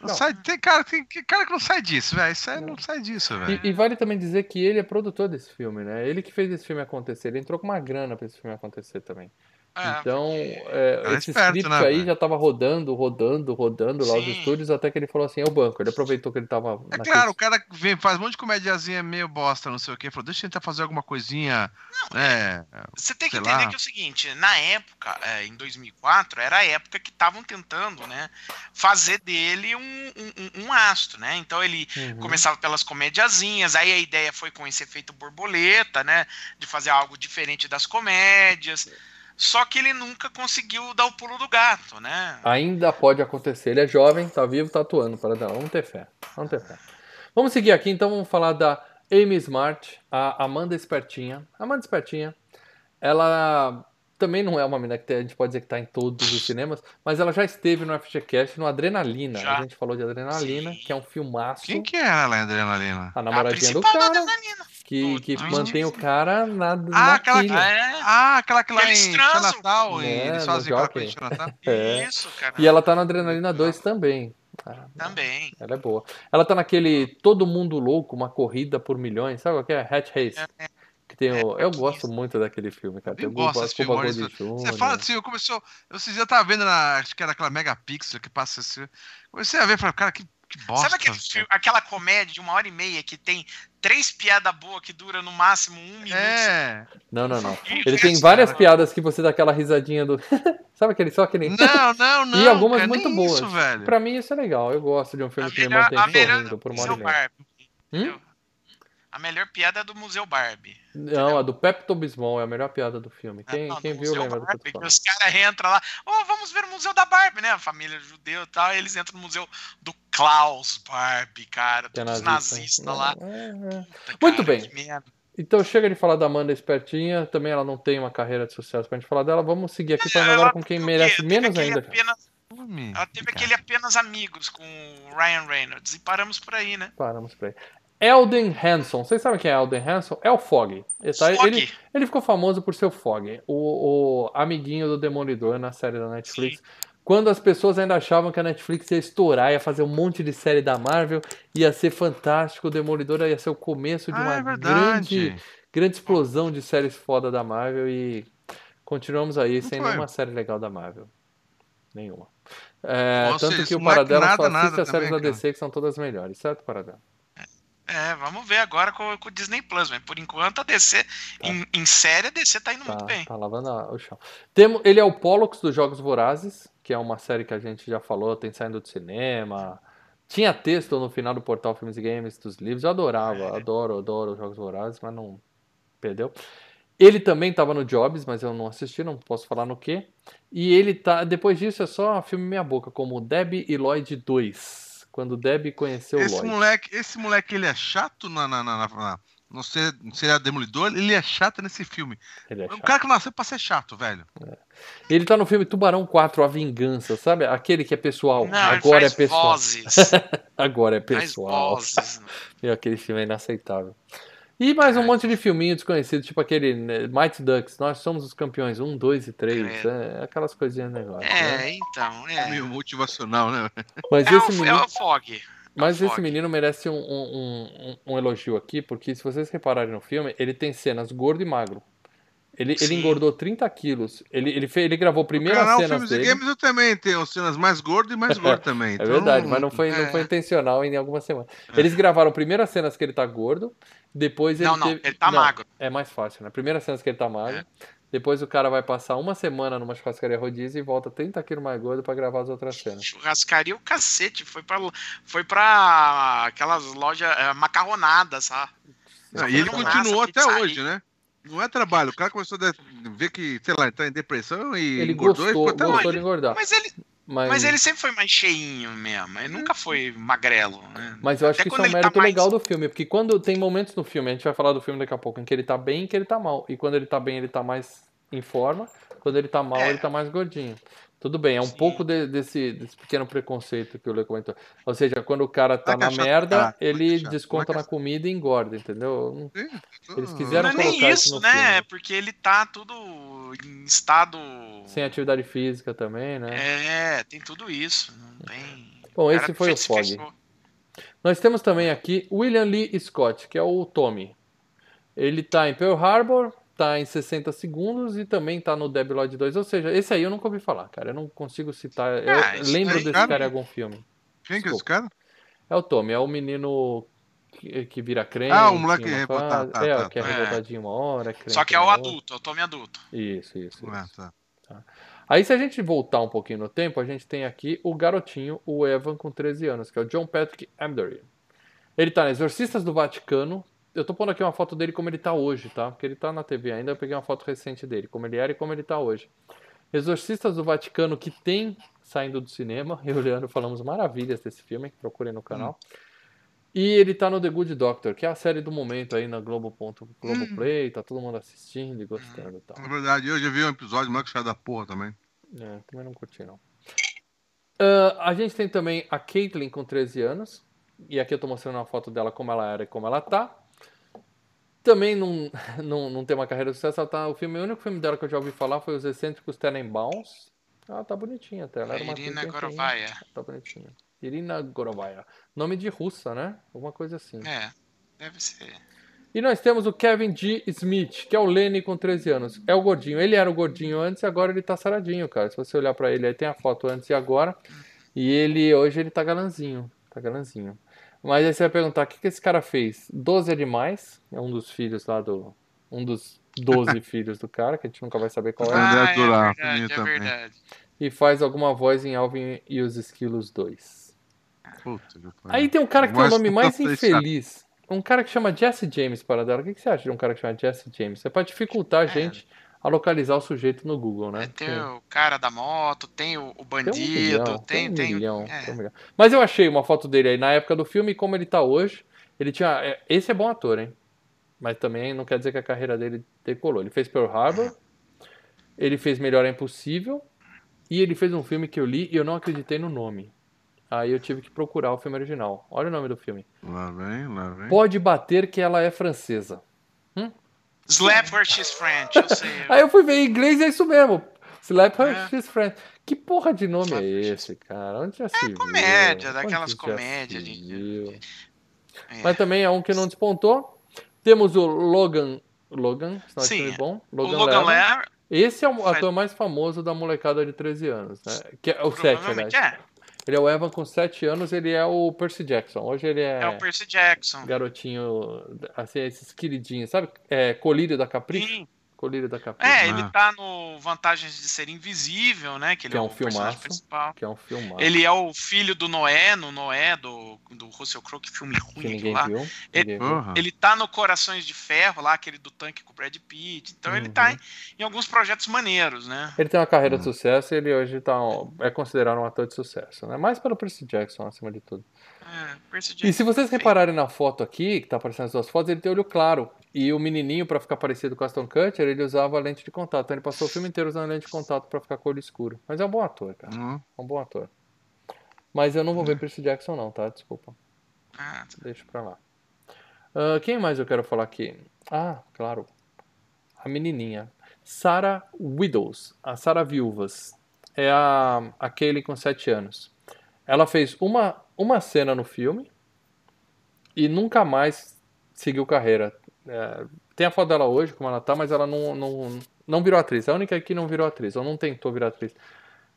Não Não. sai, tem cara, tem que- cara que não sai disso, velho. Isso aí não sai disso, velho. E, e vale também dizer que ele é produtor desse filme, né? Ele que fez esse filme acontecer. Ele entrou com uma grana pra esse filme acontecer também. É, Então, é, Cara esse esperto, script né, aí velho? já tava rodando, rodando, rodando lá os Sim. estúdios, até que ele falou assim, é o banco. Ele aproveitou que ele tava É naquele- claro, o cara vem, faz um monte de comediazinha meio bosta, não sei o quê. Falou, deixa eu tentar fazer alguma coisinha. né? Você tem que entender lá. que é o seguinte, na época, é, em 2004, era a época que estavam tentando, né, fazer dele um, um, um- astro, né? Então ele Uhum. começava pelas comediazinhas, aí a ideia foi com esse efeito borboleta, né, de fazer algo diferente das comédias. Só que ele nunca conseguiu dar o pulo do gato, né? Ainda pode acontecer. Ele é jovem, tá vivo, tá atuando. Para dar. Vamos ter fé. Vamos ter fé. Vamos seguir aqui, então vamos falar da Amy Smart, a Amanda Espertinha. Amanda Espertinha, ela também não é uma menina que a gente pode dizer que tá em todos os cinemas, mas ela já esteve no FGCast, no Adrenalina. Já. A gente falou de Adrenalina, Sim. que é um filmaço. Quem que era lá, Adrenalina? A A namoradinha do principal da cara, adrenalina. que, do- que do mantém o cara na, Ah, na aquela pilha. É, Ah, aquela que lá Eles em Natal, e É, eles fazem aquela coisa de Natal. <laughs> É. isso, cara. E ela tá no Adrenalina 2 também. Ah, Também. Ela é boa. Ela tá naquele Todo Mundo Louco, uma corrida por milhões. Sabe qual que é? Hatch Race. Que tem o... Eu gosto muito daquele filme, cara. Tem Eu gosto Cuba, desse filme. Gold Você fala assim, eu começou. Eu dias eu tava vendo na. Acho que era aquela Megapixel que passa assim. Comecei a ver e falei, cara, que, que bosta. Sabe aquele filme- aquela comédia de uma hora e meia que tem três piadas boas que dura no máximo um minuto? É. Não, não, não. Ele tem esse várias piadas que você dá aquela risadinha do. <laughs> Sabe aquele só aquele. Não, não, <laughs> não. E algumas cara, muito boas. Isso, velho. Pra mim isso é legal. Eu gosto de um filme A que me mantém sorrindo por uma hora e meia. Barbie. A melhor piada é do Museu Barbie. Não, a do Pepto Bismol é a melhor piada do filme. Quem, Não, quem do viu Museu lembra do Barbie, tô que os caras entram lá, oh, vamos ver o Museu da Barbie, né? A família judeu e tal, e eles entram no Museu do Klaus Barbie, cara, Que é todos nazista. nazistas lá. É, é. Puta, Muito cara, bem. Então chega de falar da Amanda Espertinha, também ela não tem uma carreira de sucesso pra gente falar dela. Vamos seguir aqui falando agora com quem merece menos ainda. apenas- ela teve aquele apenas amigos com o Ryan Reynolds e paramos por aí, né? Paramos por aí. Elden Hanson, vocês sabem quem é Elden Hanson? É o Fog. Ele, tá- ele- ele ficou famoso por ser o Fog, o, o amiguinho do Demolidor na série da Netflix. Quando as pessoas ainda achavam que a Netflix ia estourar, ia fazer um monte de série da Marvel, ia ser fantástico, o Demolidor ia ser o começo de Ah, uma é grande, grande explosão de séries foda da Marvel e continuamos aí sem foi. nenhuma série legal da Marvel. Nenhuma. É, Ou tanto que o Paradela nada, só assiste nada as séries da DC que são todas melhores, certo, Paradela? É, vamos ver agora com, com o Disney Plus, mas por enquanto a DC, em, em série, a DC tá indo Tá, muito bem. tá lavando o chão. Temo, ele é o Pollux dos Jogos Vorazes, que é uma série que a gente já falou, tem saindo do cinema. Tinha texto no final do portal Filmes e Games dos livros. Eu adorava, É. adoro, adoro os Jogos Vorazes, mas não perdeu. Ele também estava no Jobs, mas eu não assisti, não posso falar no que. E ele tá. Depois disso é só filme meia boca, como Debbie e Lloyd 2. Quando Debbie conheceu o Esse Lloyd. moleque, esse moleque, ele é chato na, na, na, na, não ser, não ser demolidor, ele é chato nesse filme. Ele é É um chato. cara que nasceu pra ser chato, velho. Ele tá no filme Tubarão 4, A Vingança, sabe? Aquele que é pessoal. Não, Agora ele é pessoal. vozes. <laughs> Agora é pessoal. vozes. E aquele filme é inaceitável. E mais um monte de filminho desconhecido, tipo aquele né, Mighty Ducks, Nós Somos os Campeões 1, 2 e 3. Credo. É, aquelas coisinhas negócio. né? É, então, é. Meio motivacional, né? Mas É esse o, é menino. o Fog. Mas Fog. esse menino merece um, um, um- um elogio aqui, porque se vocês repararem no filme, ele tem cenas gordo e magro. Ele, ele engordou 30 quilos. Ele, ele, fez, ele gravou a No primeira canal cena Filmes e dele. Games eu também tenho cenas mais gordas e mais gordas <laughs> também. É então- verdade, mas não foi, não é. foi intencional em algumas semanas. Eles gravaram primeiras cenas que ele tá gordo, depois ele Não, não, teve- ele tá não, magro. É mais fácil, né? Primeiras cenas que ele tá magro, depois o cara vai passar uma semana numa churrascaria rodízio e volta 30 quilos mais gordo pra gravar as outras cenas. Churrascaria o cacete. Foi pra, foi pra aquelas lojas é, macarronadas, sabe? E ele continuou até hoje, né? Não é trabalho. O cara começou a ver que, sei lá, ele tá em depressão e Ele engordou gostou, e ficou até gostou de engordar. Mas ele, Mas, mas ele sempre foi mais cheinho mesmo. Ele nunca foi magrelo. Né? mas eu acho Até que isso é um tá mérito mais- legal do filme, porque quando tem momentos no filme, a gente vai falar do filme daqui a pouco, em que ele tá bem e em que ele tá mal. E quando ele tá bem, ele tá mais em forma, quando ele tá mal, É. ele tá mais gordinho. Tudo bem, é um Sim. pouco de- desse, desse pequeno preconceito que o Lê comentou. Ou seja, quando o cara tá na merda, é ele desconta na comida e engorda, entendeu? Eles quiseram Não é nem isso né? filme. É porque ele tá tudo em estado. Sem atividade física também, né? É, tem tudo isso. Tem. Bom, cara esse foi o Fog. fechou. Nós temos também aqui William Lee Scott, que é o Tommy. Ele tá em Pearl Harbor, tá em 60 segundos e também tá no Debi Lloyd 2. Ou seja, esse aí eu nunca ouvi falar, cara. Eu não consigo citar. Eu Ah, lembro desse cara. cara em algum filme. Quem que é esse cara? É o Tommy, é o menino que, que vira crente. Ah, o moleque revoltado, fase- tá, é, tá, que é tá. revoltadinho uma hora. crente Só que é o adulto, é o Tommy adulto. Isso, isso. Ah, isso. tá. Aí, se a gente voltar um pouquinho no tempo, a gente tem aqui o garotinho, o Evan, com 13 anos, que é o John Patrick Amdory. Ele tá no Exorcistas do Vaticano. Eu tô pondo aqui uma foto dele como ele tá hoje, tá? Porque ele tá na TV ainda. Eu peguei uma foto recente dele, como ele era e como ele tá hoje. Exorcistas do Vaticano, que tem saindo do cinema. Eu e o Leandro falamos maravilhas desse filme, procurem no canal. E ele tá no The Good Doctor, que é a série do momento aí na Globo. Globoplay, tá todo mundo assistindo e gostando e tal. Na verdade, eu já vi um episódio, mas que da porra também. É, também não curti, não. Ah, a gente tem também a Caitlyn com 13 anos. E aqui eu tô mostrando uma foto dela como ela era e como ela tá. Também não, <laughs> não, não tem uma carreira de sucesso. Ela tá, o, filme, o único filme dela que eu já ouvi falar foi Os Excêntricos Tenenbaums. Ela tá bonitinha até. Ela era uma Irina. Gorovaia. Tá bonitinha. Irina Gorovaia. Nome de russa, né? Alguma coisa assim. É, deve ser. E nós temos o Kevin G. Smith, que é o Lenny com 13 anos. É o gordinho. Ele era o gordinho antes e agora ele tá saradinho, cara. Se você olhar pra ele, aí tem a foto antes e agora. E ele, hoje, ele tá galanzinho. Tá galanzinho. Mas aí você vai perguntar, o que, que esse cara fez? 12 é demais. É um dos filhos lá do... Um dos 12 <laughs> filhos do cara, que a gente nunca vai saber qual é. Ah, Ah, é verdade, é também. verdade. E faz alguma voz em Alvin e os Esquilos 2. Puta. Aí tem um cara que tem o nome mais infeliz. Um cara que chama Jesse James para dela. O que que você acha de um cara que chama Jesse James? É pra dificultar a gente a localizar o sujeito no Google, né? É, tem o cara da moto, tem o, o Tem um bandido, milhão, tem, tem um tem, milhão, é. tem um. Mas eu achei uma foto dele aí na época do filme e como ele tá hoje. Ele tinha. é, Esse é bom ator, hein? Mas também não quer dizer que a carreira dele decolou. Ele fez Pearl Harbor, ele fez Melhor é Impossível e ele fez um filme que eu li e eu não acreditei no nome. Aí eu tive que procurar o filme original. Olha o nome do filme. Lá vem, lá vem. Pode bater que ela é francesa. Slap where she's French, eu sei. Aí eu fui ver em inglês e é isso mesmo. Slap Her É. She's Friend. Que porra de nome Slap é Her esse, cara? Onde já se viu? comédia, Onde daquelas comédias de-? É. Mas também é um que não despontou. Temos o Logan. Logan, é Sim, bom. o Logan, Lerman. Lerman, Esse é o ator mais famoso da molecada de 13 anos, né? Que é o 7, provavelmente aliás. é. Ele é o Evan com 7 anos, ele é o Percy Jackson. Hoje ele é, É o Percy Jackson. garotinho, assim, esses queridinhos, sabe? É, colírio da Capricho? Sim. Colírio da Capricho. É, Ah. ele tá no Vantagens de Ser Invisível, né? Que ele Que é, é um o personagem filmaço. principal. Que é um filmado Ele é o filho do Noé, no Noé, do, do Russell Crowe, que filme que ruim aquilo ninguém lá. viu. Ele- Ninguém viu. Porra. Ele tá no Corações de Ferro, lá, aquele do tanque com o Brad Pitt. Então ele tá Uhum. em, em alguns projetos maneiros, né? Ele tem uma carreira Hum. de sucesso e ele hoje tá, um- é considerado um ator de sucesso, né? Mais pelo Percy Jackson, acima de tudo. É, Percy E se vocês repararem na foto aqui, que tá aparecendo as duas fotos, ele tem olho claro. E o menininho, pra ficar parecido com o Aston Kutcher, ele usava lente de contato. Então ele passou o filme inteiro usando lente de contato pra ficar com o olho escuro. Mas é um bom ator, cara. Hum. É um bom ator. Mas eu não vou ver Percy Jackson não, tá? Desculpa. Ah, Deixa pra lá. Ah, quem mais eu quero falar aqui? Ah, claro. A menininha. Sarah Widows. A Sarah Viúvas. É a, a Kaylee com 7 anos. Ela fez uma, uma cena no filme e nunca mais seguiu carreira. É, tem a foto dela hoje, como ela tá, mas ela não, não, não virou atriz. É a única que não virou atriz, ou não tentou virar atriz.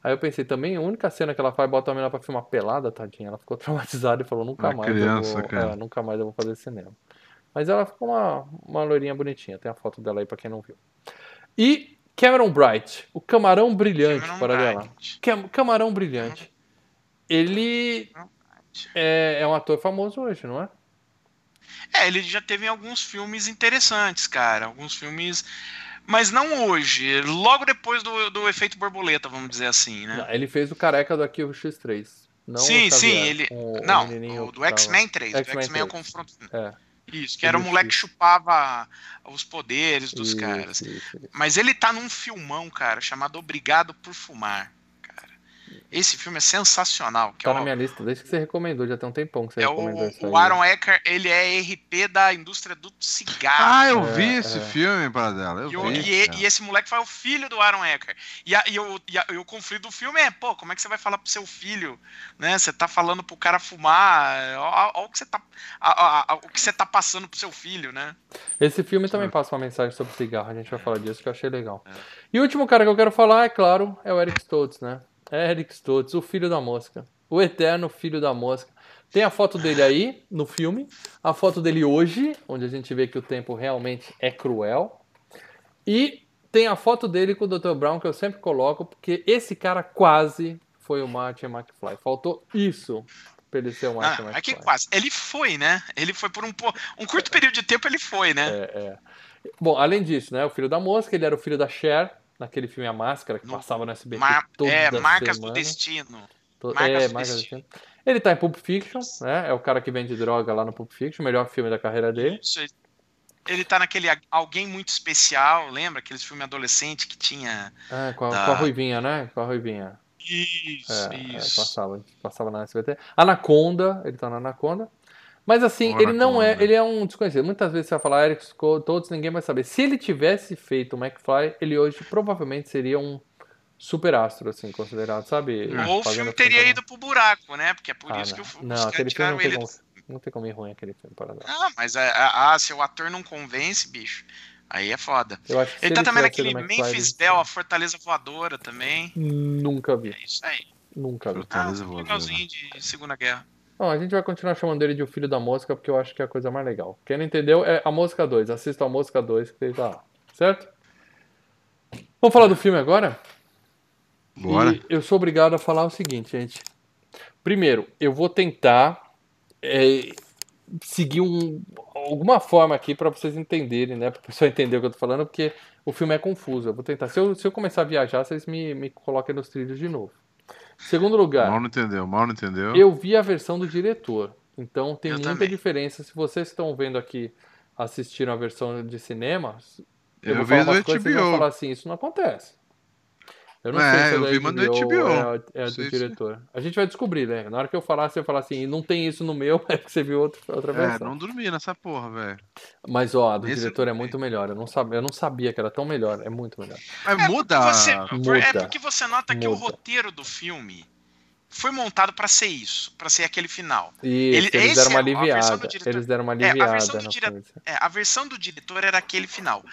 Aí eu pensei também, a única cena que ela faz, bota a menina pra filmar pelada, tadinha. Ela ficou <laughs> traumatizada e falou, nunca Uma mais criança, eu vou, cara. é, nunca mais eu vou fazer cinema. Mas ela ficou uma, uma loirinha bonitinha. Tem a foto dela aí pra quem não viu. E Cameron Bright, o camarão brilhante Cameron para dela. Cam- Camarão brilhante. Ele é, é um ator famoso hoje, não é? É, ele já teve alguns filmes interessantes, cara. Alguns filmes. Mas não hoje. Logo depois do, do efeito borboleta, vamos dizer assim, né? Não, ele fez o careca do Arquivo X3. Não sim, sim, ele. o- não, o do X-Men 3. O X-Men X-Men é o 3. confronto. É. Isso, que era o Ele moleque que chupava os poderes dos Isso, caras. isso, isso. Mas ele tá num filmão, cara, chamado Obrigado por Fumar. Esse filme é sensacional. Que Tá é na o, minha lista desde que você recomendou, já tem um tempão que você é recomendou o, o Aaron Eckhart, ele é RP da indústria do cigarro. Ah, eu É, vi esse é. filme, Paradela. Eu E, vi. e e- esse moleque foi o filho do Aaron Eckhart. E, a- e o, e a- e o conflito do filme é, pô, como é que você vai falar pro seu filho, né? Você tá falando pro cara fumar, ó o que você tá, a- a- a- o que você tá passando pro seu filho, né? Esse filme também passa uma mensagem sobre cigarro, a gente vai falar disso que eu achei legal. E o último cara que eu quero falar, é claro, é o Eric Stoltz, né? É Eric Stoltz, o filho da mosca. O eterno filho da mosca. Tem a foto dele aí no filme, a foto dele hoje, onde a gente vê que o tempo realmente é cruel. E tem a foto dele com o Dr. Brown, que eu sempre coloco, porque esse cara quase foi o Martin McFly. Faltou isso pra ele ser o Martin Ah, McFly. é que quase. Ele foi, né? Ele foi por um, um curto período de tempo, ele foi, né? É, é. Bom, além disso, né? O filho da mosca, ele era o filho da Cher, naquele filme A Máscara, que No- passava no SBT Mar- toda é, Marcas semana. do Destino. To- Marcas é, do Marcas Destino. Destino. Ele tá em Pulp Fiction, né? É o cara que vende droga lá no Pulp Fiction, melhor filme da carreira dele. Isso, ele- tá naquele Alguém Muito Especial, lembra? Aqueles filmes adolescente que tinha. Ah, com a, Da- com a Ruivinha, né? Com a Ruivinha. Isso, É, é, isso. passava, passava na SBT. Anaconda, ele tá na Anaconda. Mas assim, ele não é, Anaconda. ele é um desconhecido. Muitas vezes você vai falar Eric Scott, todos ninguém vai saber. Se ele tivesse feito o McFly, ele hoje provavelmente seria um super astro, assim, considerado, sabe? Ou o filme teria ido pro buraco, né? Porque é por Ah, isso não. que o, Não, os caras aquele filme tiraram não tem, ele. como, não tem como ir ruim aquele filme, para. Ah, mas é, ah, se o ator não convence, bicho, aí é foda. Eu acho que se Ele tá também tivesse naquele Memphis ele- Bell, a Fortaleza Voadora também. Nunca vi, É isso aí. nunca vi. Ah, Fortaleza um voadora. legalzinho de Segunda Guerra. Bom, a gente vai continuar chamando ele de o filho da mosca, porque eu acho que é a coisa mais legal. Quem não entendeu é a Mosca 2. Assista a Mosca 2 que ele tá lá. Certo? Vamos falar do filme agora? Bora. E eu sou obrigado a falar o seguinte, gente. Primeiro, eu vou tentar é, seguir um, alguma forma aqui para vocês entenderem, né? Para o pessoal entender o que eu tô falando, porque o filme é confuso. Eu vou tentar. Se eu, se eu começar a viajar, vocês me, me coloquem nos trilhos de novo. Segundo lugar, Mal não entendeu, mal não entendeu. eu vi a versão do diretor. Então tem Eu muita também. diferença. Se vocês estão vendo aqui, assistiram a versão de cinema, eu, Eu vou vi falar umas coisas, vocês vão HBO. falar assim, isso não acontece. Eu não É, sei se é eu da vi, mas do HBO, HBO. é, é do Sei, sei. diretor. A gente vai descobrir, né? Na hora que eu falar, você vai falar assim, não tem isso no meu, <laughs> é porque você viu outro, outra É, versão. não dormi nessa porra, velho. Mas ó, a do Esse eu diretor é vi. muito melhor. Eu não, sabia, eu não sabia que era tão melhor. É muito melhor. Mas É muda. você, Muda. É porque você nota que o Muda. roteiro do filme foi montado pra ser isso, pra ser aquele final. E Ele- eles deram uma é- a diretor- Eles deram uma É, a aliviada versão dire-. É, a versão do diretor era aquele final.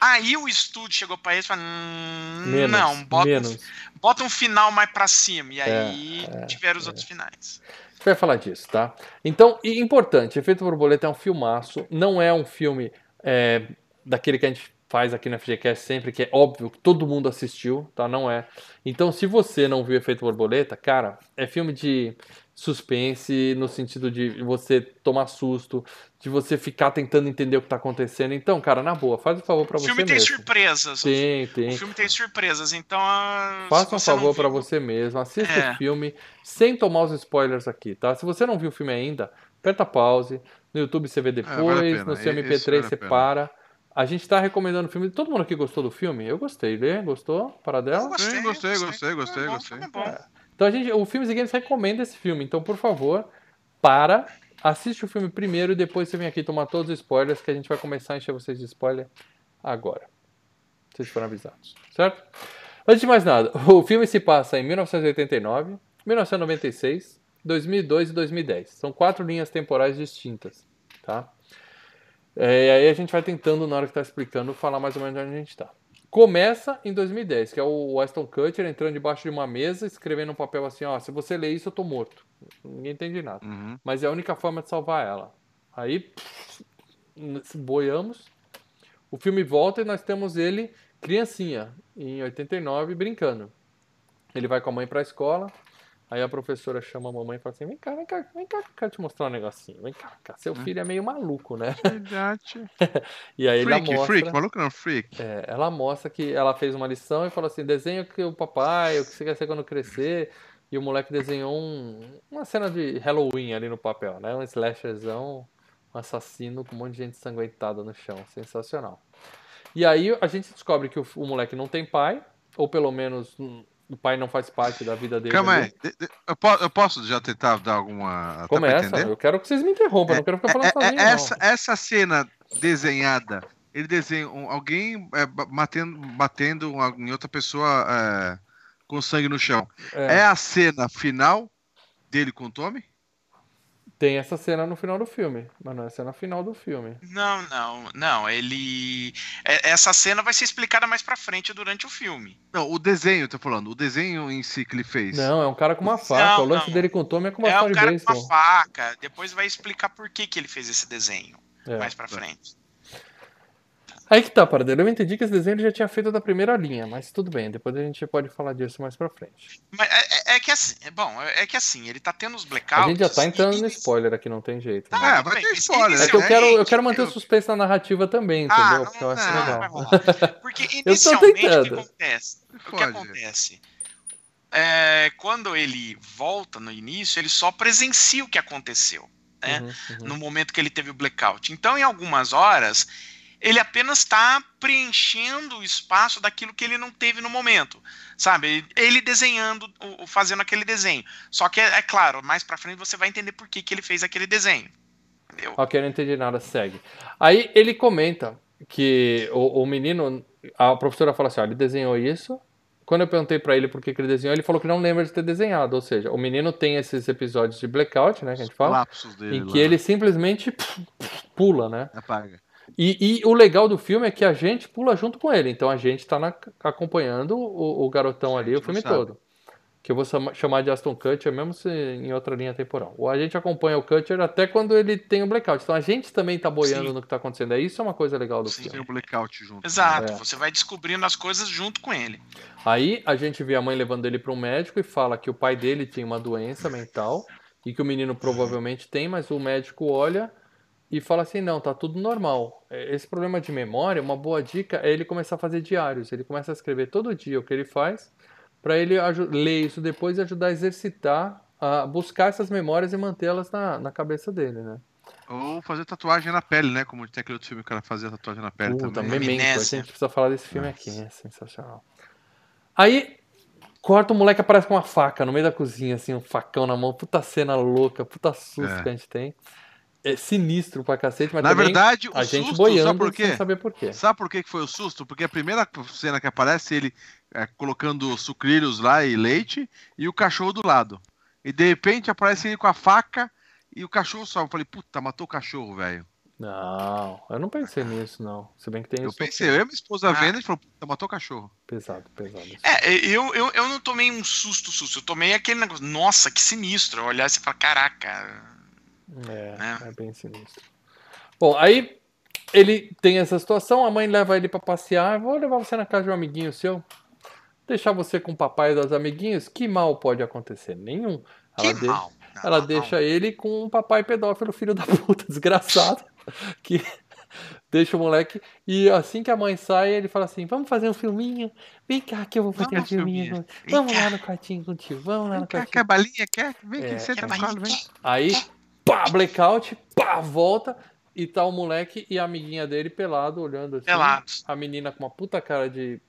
Aí o estúdio chegou pra eles e falou: hum, Menos, não, bota um, menos. bota um final mais pra cima. E aí É, é, tiveram os é. outros finais. A gente vai falar disso, tá? Então, e importante, Efeito Borboleta é um filmaço, não é um filme é, daquele que a gente faz aqui na FGCast sempre, que é óbvio que todo mundo assistiu, tá? Não é. Então, se você não viu Efeito Borboleta, cara, é filme de suspense no sentido de você tomar susto, de você ficar tentando entender o que tá acontecendo. Então, cara, na boa, faz um favor pra O você filme tem mesmo. surpresas. Tem, O tem. filme tem surpresas, então. ah, Faça um favor pra viu- você mesmo, assista É. o filme sem tomar os spoilers aqui, tá? Se você não viu o filme ainda, aperta pause. No YouTube você vê depois, É, vale no seu Esse MP3 vale você pena. para. A gente tá recomendando o filme. Todo mundo aqui gostou do filme? Eu gostei, Lê? Gostou? Para dela? gostei, Sim, gostei, gostei, gostei, gostei. o filme é bom. Então a gente, o Filmes e Games recomenda esse filme. Então, por favor, para, assiste o filme primeiro e depois você vem aqui tomar todos os spoilers que a gente vai começar a encher vocês de spoiler agora. Vocês foram avisados, certo? Antes de mais nada, <laughs> o filme se passa em 1989, 1996, 2002 e 2010. São quatro linhas temporais distintas, tá? É, e aí a gente vai tentando, na hora que tá explicando, falar mais ou menos onde a gente tá. Começa em 2010, que é o Aston Kutcher entrando debaixo de uma mesa, escrevendo um papel assim, ó, se você ler isso eu tô morto. Ninguém entende nada. Uhum. Mas é a única forma de salvar ela. Aí, pff, boiamos. O filme volta e nós temos ele criancinha, em 89, brincando. Ele vai com a mãe pra escola, aí a professora chama a mamãe e fala assim, vem cá, vem cá, vem cá, que eu quero te mostrar um negocinho. Vem cá, cá. seu filho é meio maluco, né? Verdade. <laughs> E aí Freak, ela mostra... freak, maluco não, freak. É, ela mostra que ela fez uma lição e falou assim: desenha que o papai, o que você quer ser quando crescer. E o moleque desenhou um- uma cena de Halloween ali no papel, né? Um slasherzão, um assassino com um monte de gente sanguentada no chão. Sensacional. E aí a gente descobre que o, o moleque não tem pai, ou pelo menos hum, o pai não faz parte da vida dele. Calma aí. Eu posso, eu posso já tentar dar alguma. pra Começa, entender? eu quero que vocês me interrompam, eu não quero ficar falando É- é- sozinho. essa, não. essa cena desenhada, ele desenha um- alguém é, ba- batendo, batendo em outra pessoa é, com sangue no chão. É. a cena final dele com o Tommy? Tem essa cena no final do filme, mas não é a cena final do filme. Não, não, não. Ele. é- Essa cena vai ser explicada mais pra frente durante o filme. Não, o desenho, eu tô falando, o desenho em si que ele fez. Não, é um cara com uma faca. Não, o lance não. dele com o Tommy é com uma É faca um de cara com uma faca. Depois vai explicar por que, que ele fez esse desenho É. mais pra frente. Aí que tá, Paradeiro. Eu entendi que esse desenho ele já tinha feito da primeira linha, mas tudo bem, depois a gente pode falar disso mais pra frente. Mas é, é- é que assim, é bom, é é que assim, ele tá tendo os A blackouts. gente já tá entrando e- no spoiler aqui, não tem jeito. né? Tá, É, tudo vai ter mas spoiler, É que eu quero, eu quero manter o suspense na narrativa também, Ah, entendeu? não, Porque eu acho não, legal. Porque <laughs> tô inicialmente o que acontece? O que acontece? É, quando ele volta no início, ele só presencia o que aconteceu, né? Uhum, uhum. No momento que ele teve o blackout. Então, em algumas horas, ele apenas está preenchendo o espaço daquilo que ele não teve no momento, sabe? Ele desenhando, fazendo aquele desenho. Só que é, é claro, mais pra frente você vai entender por que, que ele fez aquele desenho. Entendeu? Ok, não entendi nada, segue. Aí ele comenta que o, o menino, a professora fala assim: ó, ele desenhou isso. Quando eu perguntei pra ele por que, que ele desenhou, ele falou que não lembra de ter desenhado. Ou seja, o menino tem esses episódios de blackout, né, que a gente fala, Lapsos dele. em lá. que ele simplesmente pula, né? Apaga. E, e o legal do filme é que a gente pula junto com ele. Então a gente tá na- acompanhando o, o garotão ali o filme sabe. todo. Que eu vou chama- chamar de Aston Kutcher, mesmo se em outra linha temporal. Ou a gente acompanha o Kutcher até quando ele tem o blackout. Então a gente também tá boiando Sim. no que tá acontecendo. É isso é uma coisa legal do Sim. filme. Tem o blackout junto. Exato, É. você vai descobrindo as coisas junto com ele. Aí a gente vê a mãe levando ele para um médico e fala que o pai dele tinha uma doença mental e que o menino provavelmente tem, mas o médico olha e fala assim: não, tá tudo normal. É, Esse problema de memória, uma boa dica é ele começar a fazer diários. Ele começa a escrever todo dia o que ele faz para ele ler isso depois e ajudar a exercitar, a buscar essas memórias e mantê-las na, na cabeça dele, né? Ou fazer tatuagem na pele, né? Como tem aquele outro filme que o cara fazia tatuagem na pele Puta, também. Memento, a gente precisa falar desse filme aqui, é sensacional. Aí, corta o moleque aparece com uma faca no meio da cozinha, assim, um facão na mão, puta cena louca, puta susto É. que a gente tem. É sinistro pra cacete, mas Na também verdade, o a gente susto, boiando sabe por sem quê? saber por quê. Sabe por que que foi o susto? Porque a primeira cena que aparece ele é, colocando sucrilhos lá e leite e o cachorro do lado. E de repente aparece ele com a faca e o cachorro sobe. Eu falei, puta, matou o cachorro, velho. Não, eu não pensei nisso, não. Se bem que tem Eu isso. no pensei, filme. eu e minha esposa Ah. vendo, a gente falou, puta, matou o cachorro. Pesado, pesado. isso. É, eu, eu, eu não tomei um susto, susto. Eu tomei aquele negócio, nossa, que sinistro. Olhar e você fala, caraca. É, né? é bem sinistro. Bom, aí ele tem essa situação, a mãe leva ele pra passear, vou levar você na casa de um amiguinho seu, deixar você com o papai e dos amiguinhos, que mal pode acontecer? Nenhum. Que Ela, de- mal. ela Não. deixa ele com um papai pedófilo, filho da puta, <laughs> desgraçado, que <laughs> deixa o moleque. E assim que a mãe sai, ele fala assim: Vamos fazer um filminho? Vem cá que eu vou fazer um Vamos, filminho. filminho. Vem Vamos cá. lá no quartinho contigo, vamos lá no Quer, quartinho. quer balinha? Quer? Vem É, aqui, senta quer no colo, vem. Aí, pá, blackout, pá, volta. E tá o moleque e a amiguinha dele pelado, olhando assim. Pelados. A menina com uma puta cara de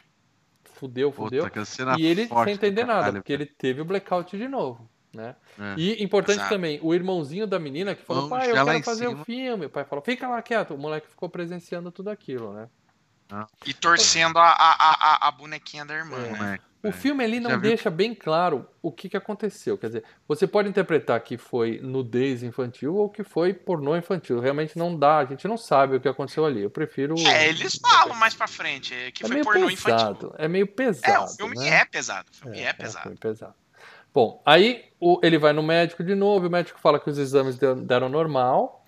fudeu, fudeu. Puta, que cena E ele forte sem entender nada, caralho, porque ele teve o blackout de novo, né? É. E importante Exato. também, o irmãozinho da menina que falou, Vamos pai, eu quero fazer o cima." filme. O pai falou, fica lá quieto. O moleque ficou presenciando tudo aquilo, né? E torcendo a, a, a, a bonequinha da irmã, É. né? O velho. filme ali não deixa bem claro o que, que aconteceu. Quer dizer, você pode interpretar que foi nudez infantil ou que foi pornô infantil. Realmente não dá, a gente não sabe o que aconteceu ali. Eu prefiro. É, eles falam mais pra frente é, que É foi meio pornô pesado. infantil. É meio pesado. É, o filme né? é pesado. O filme é, É, pesado. foi pesado. Bom, aí o- ele vai no médico de novo, o médico fala que os exames deram normal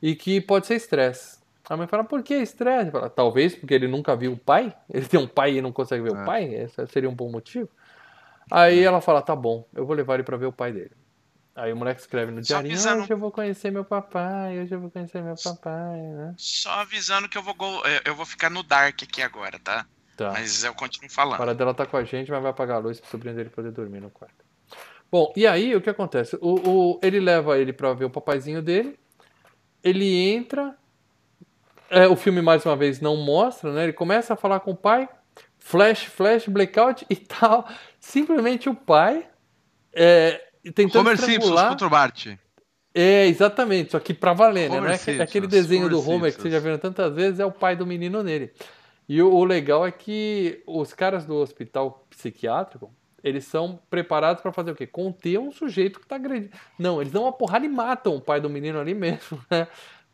e que pode ser estresse. A mãe fala, por que estresse? Fala, Talvez porque ele nunca viu o pai. Ele tem um pai e não consegue ver É. o pai. Esse seria um bom motivo. Aí ela fala, tá bom, eu vou levar ele pra ver o pai dele. Aí o moleque escreve no Só diário, avisando- hoje eu vou conhecer meu papai, hoje eu vou conhecer meu papai, né? Só avisando que eu vou, go- é, eu vou ficar no Dark aqui agora, tá? Tá. Mas eu continuo A falando. parada dela tá com a gente, mas vai apagar a luz pro sobrinho dele poder dormir no quarto. Bom, e aí o que acontece? O, o- ele leva ele pra ver o papaizinho dele. Ele entra. É, o filme mais uma vez não mostra, né? Ele começa a falar com o pai. Flash, flash, blackout e <laughs> tal. Simplesmente o pai é, tentando Homer Simpsons contra o Bart. É, exatamente, só que pra valer, né? Homer Não é aque- Simpsons, aquele desenho do Homer Homer que vocês já Simpsons. viram tantas vezes, é o pai do menino nele. E o, o legal é que os caras do hospital psiquiátrico, eles são preparados pra fazer o quê? Conter um sujeito que tá agredindo. Não, eles dão uma porrada e matam o pai do menino ali mesmo, <laughs> né?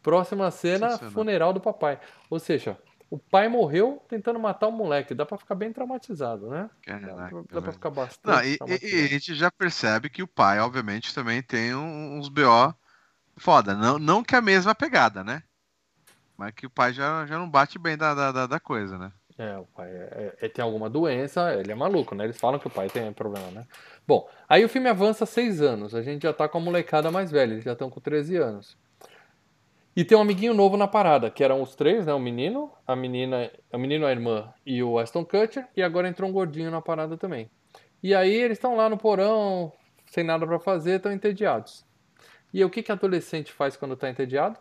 Próxima cena, funeral do papai. Ou seja, o pai morreu tentando matar o moleque. Dá pra ficar bem traumatizado, né? Dá, Caraca, dá pra velho. ficar bastante Não, e, e- e a gente já percebe que o pai, obviamente, também tem uns BO foda. Não, não que a mesma pegada, né? Mas que o pai já, já não bate bem da, da, da- da coisa, né? É, o pai é, é- tem alguma doença, ele é maluco, né? Eles falam que o pai tem problema, né? Bom, aí o filme avança seis anos, a gente já tá com a molecada mais velha, eles já estão com 13 anos. E tem um amiguinho novo na parada, que eram os três, né? O menino, a menina, o menino, a irmã e o Aston Kutcher, e agora entrou um gordinho na parada também. E aí eles estão lá no porão, sem nada pra fazer, estão entediados. E o que que adolescente faz quando tá entediado?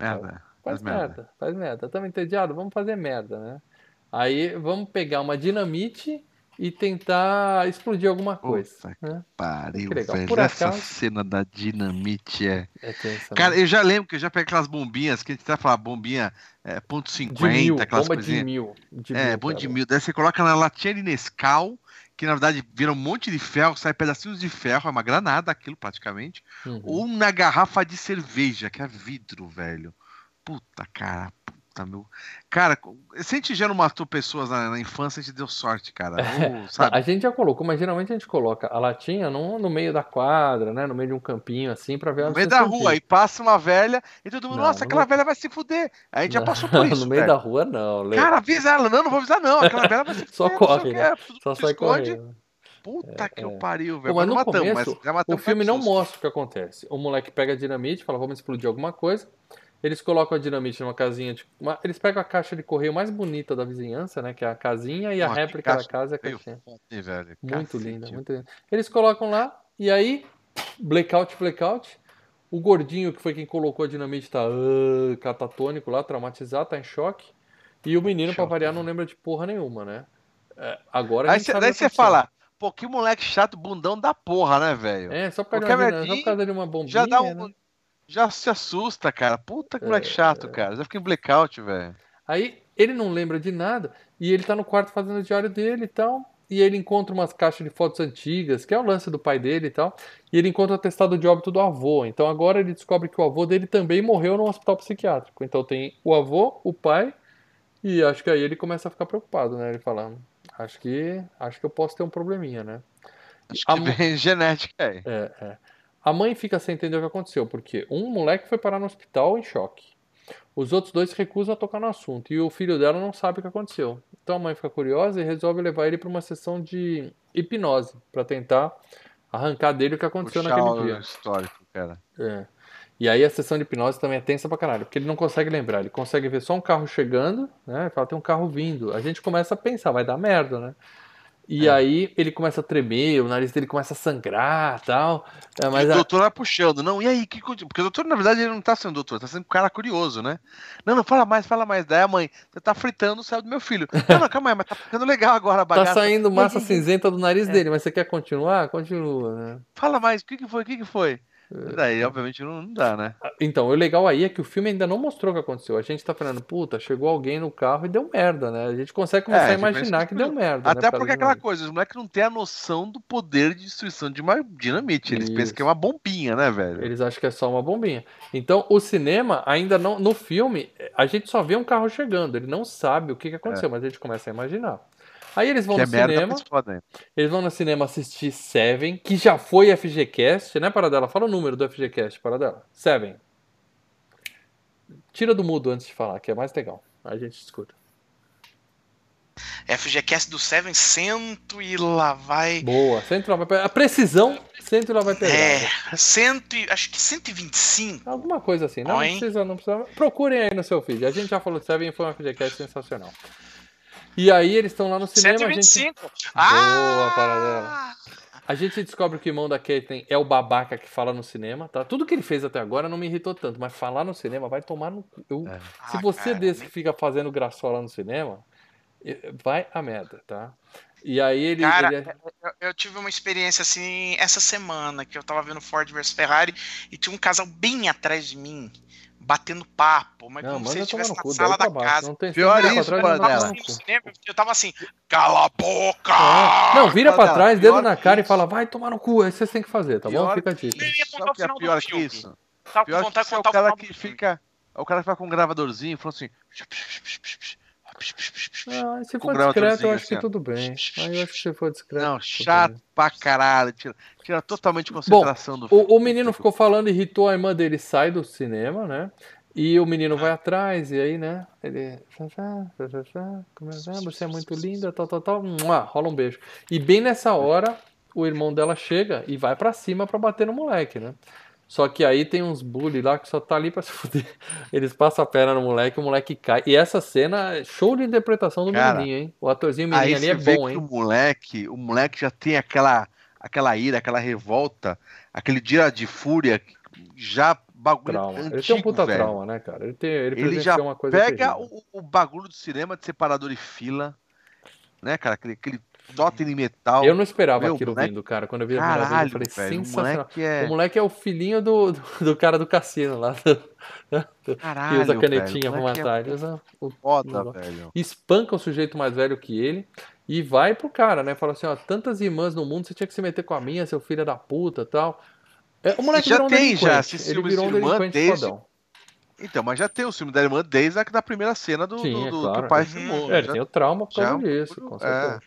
Merda. Faz Faz merda. merda, faz merda. Estamos entediados? Vamos fazer merda, né? Aí vamos pegar uma dinamite e tentar explodir alguma coisa. Puta né? Pariu, velho. Por Essa acaso- cena da dinamite é. É tensa, Cara, né? eu já lembro que eu já peguei aquelas bombinhas, que a gente até fala bombinha é, ponto De 50, mil, aquelas bomba de mil. De É, mil, bom de mil. Daí você coloca na latinha de Nescau, que na verdade vira um monte de ferro, sai pedacinhos de ferro, é uma granada aquilo praticamente. Uhum. Ou na garrafa de cerveja, que é vidro, velho. Puta, cara, puta, meu. Cara, se a gente já não matou pessoas na, na infância, a gente deu sorte, cara. <laughs> Ou, sabe? A gente já colocou, mas geralmente a gente coloca a latinha no, no meio da quadra, né? No meio de um campinho assim, pra ver No meio da sentir. rua, aí passa uma velha e todo mundo, Não, nossa, não aquela velha vai se fuder. Aí a gente já Não, passou por <laughs> isso. no meio velho. da rua não, Lê. Cara, avisa ela, não, não vou avisar, não. Aquela velha vai se <laughs> fuder. Só corre, né? Só sai esconde. correndo. Puta que É, o é. pariu, velho. mas Mas não no matamos, começo, mas já O filme não mostra o que acontece. O moleque pega a dinamite, fala, vamos explodir alguma coisa. Eles colocam a dinamite numa casinha, tipo, uma- eles pegam a caixa de correio mais bonita da vizinhança, né? Que é a casinha, e a réplica da casa é a caixinha. velho. Muito Cacete. linda, muito linda. Eles colocam lá, e aí, blackout, blackout. O gordinho, que foi quem colocou a dinamite, tá ah, catatônico lá, traumatizado, tá em choque. E o menino, pra Choque, variar, não né? lembra de porra nenhuma, né? É, agora a Aí você fala, pô, que moleque chato, bundão da porra, né, velho? É, só por causa, de só por causa de uma bombinha, Já dá um. né? Já se assusta, cara. Puta que moleque É, chato, cara. Já fica em blackout, velho. Aí ele não lembra de nada e ele tá no quarto fazendo o diário dele e tal. E ele encontra umas caixas de fotos antigas, que é o lance do pai dele e tal. E ele encontra o atestado de óbito do avô. Então agora ele descobre que o avô dele também morreu no hospital psiquiátrico. Então tem o avô, o pai, e acho que aí ele começa a ficar preocupado, né? Ele fala, acho que acho que eu posso ter um probleminha, né? Acho A que mo- bem <laughs> genética aí. É, é. A mãe fica sem entender o que aconteceu, porque um moleque foi parar no hospital em choque. Os outros dois recusam a tocar no assunto e o filho dela não sabe o que aconteceu. Então a mãe fica curiosa e resolve levar ele para uma sessão de hipnose para tentar arrancar dele o que aconteceu Puxar naquele dia. histórico, cara. É. E aí a sessão de hipnose também é tensa pra caralho, porque ele não consegue lembrar, ele consegue ver só um carro chegando, né? Fala, tem um carro vindo. A gente começa a pensar, vai dar merda, né? E É. aí ele começa a tremer, o nariz dele começa a sangrar tal. É, mas e o a- doutor vai puxando. Não, e aí? Que, porque o doutor, na verdade, ele não tá sendo doutor, tá sendo um cara curioso, né? Não, não, fala mais, fala mais. Daí a mãe, você tá fritando o céu do meu filho. <laughs> Não, não, calma aí, mas tá ficando legal agora a tá bagaça. saindo massa cinzenta do nariz É. dele, mas você quer continuar? Continua, né? Fala mais, o que que foi, o que que foi? É. Daí, obviamente, não, dá, né? Então, o legal aí é que o filme ainda não mostrou o que aconteceu. A gente tá falando, puta, chegou alguém no carro e deu merda, né? A gente consegue começar É, a a imaginar que que deu merda. né, Até por porque é aquela coisa, os moleques não têm a noção do poder de destruição de uma dinamite. Eles Isso. pensam que é uma bombinha, né, velho? Eles acham que é só uma bombinha. Então, o cinema ainda não. No filme, a gente só vê um carro chegando. Ele não sabe o que, que aconteceu, mas a gente começa a imaginar. Aí eles vão que é no merda, cinema. foda, né? Eles vão no cinema assistir Seven, que já foi FGCast, né, Paradela? Fala o número do FGCast, Paradela. Seven. Tira do mudo antes de falar, que é mais legal. Aí a gente escuta. FGCast do Seven, cento e lá vai. Boa. Cento lá vai pegar. A precisão, cento e lá vai pegar. É, cento, e- acho que 125. Alguma coisa assim. Não, Ó, não hein? precisa, não precisa. Procurem aí no seu feed. A gente já falou de Seven e foi uma FGCast sensacional. E aí eles estão lá no cinema. A gente, 125. Boa, Ah! Paradela. a gente descobre que o irmão da Caitlyn é o babaca que fala no cinema, tá? Tudo que ele fez até agora não me irritou tanto, mas falar no cinema vai tomar no cu. Eu- É. Se Ah, você cara, desse que fica fazendo graçola no cinema, eh, vai a merda, tá? E aí ele. Cara, ele é- Eu, eu tive uma experiência assim essa semana que eu tava vendo Ford vs Ferrari e tinha um casal bem atrás de mim, batendo papo, mas Não, como se manda ele tomar estivesse no na cu, sala da baixo. casa. Não tem Pior isso, Eu tava assim, cala a boca! É. Não, vira pra trás, dedo na cara e fala, vai tomar no cu. É isso que vocês têm que fazer, tá bom? Pior Fica a que dica. Eu ia isso. contar Sabe o é final do pior que filme. isso? Com Pior que isso é o cara do que fica. É o cara que vai com um gravadorzinho e fala assim. Ah, se for discreto, eu acho que assim, tudo bem. Aí eu acho que se for discreto. Não, chato pra caralho. Tira, tira totalmente concentração do O, o menino ficou falando, irritou a irmã dele, sai do cinema, né? E o menino vai atrás, e aí, né? Ele. Começa, ah, você é muito linda, tal, tal, tal. Rola um beijo. E bem nessa hora, o irmão dela chega e vai pra cima pra bater no moleque, né? Só que aí tem uns bully lá que só tá ali pra se <laughs> fuder. Eles passam a perna no moleque, o moleque cai. E essa cena é show de interpretação do Cara, menininho, hein? O atorzinho menininho ali é bom, hein? o moleque, o moleque já tem aquela, aquela ira, aquela revolta, aquele dia de fúria, já bagulho Trauma. antigo, ele tem um puta velho. trauma, né, cara? Ele, tem, ele, Ele já uma coisa pega o, o bagulho do cinema de separador e fila, né, cara? Aquele, aquele totem de metal. Eu não esperava Meu, aquilo moleque- vindo, cara. Quando eu vi a primeira vez, eu falei, velho. O sensacional. moleque é. O moleque é o filhinho do, do, do cara do cassino lá, do- <laughs> Caralho, que usa velho, canetinha o pra moleque matar. Ele usa o- É foda, negócio. velho. espanca o sujeito mais velho que ele e vai pro cara, né? Fala assim, ó, tantas irmãs no mundo, você tinha que se meter com a minha, seu filho da puta tal. É, o moleque já virou um tem, já, Ele virou um delinquente desde- fodão. Então, mas já tem o filme da irmã desde a da primeira cena do, Sim, do- é do- claro. que o pai Uhum. filmou. É, ele já- tem o trauma por já causa é um disso, com é.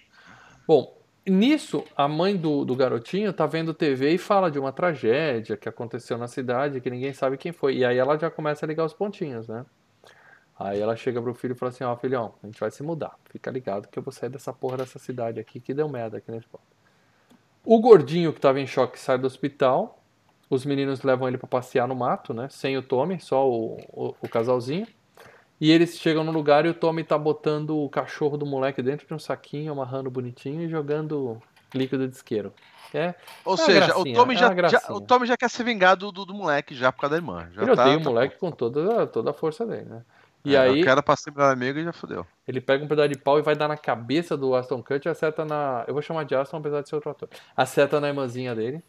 Bom, nisso, a mãe do, do garotinho tá vendo TV e fala de uma tragédia que aconteceu na cidade, que ninguém sabe quem foi. E aí ela já começa a ligar os pontinhos, né? Aí ela chega pro filho e fala assim, ó, filhão, a gente vai se mudar. Fica ligado que eu vou sair dessa porra dessa cidade aqui, que deu merda aqui nesse ponto. O gordinho que tava em choque sai do hospital. Os meninos levam ele pra passear no mato, né? Sem o Tommy, só o, o, o casalzinho. E eles chegam no lugar e o Tommy tá botando o cachorro do moleque dentro de um saquinho, amarrando bonitinho e jogando líquido de isqueiro. É, Ou É seja, gracinha, o Tommy é já, já- o Tommy já quer se vingar do, do, do moleque já por causa da irmã. Já ele tá, odeia o tá moleque com toda, toda a força dele, né? E É, aí Eu quero pra ser meu amigo e já fodeu. ele pega um pedaço de pau e vai dar na cabeça do Aston Kutcher e acerta na... Eu vou chamar de Aston apesar de ser outro ator. Acerta na irmãzinha dele.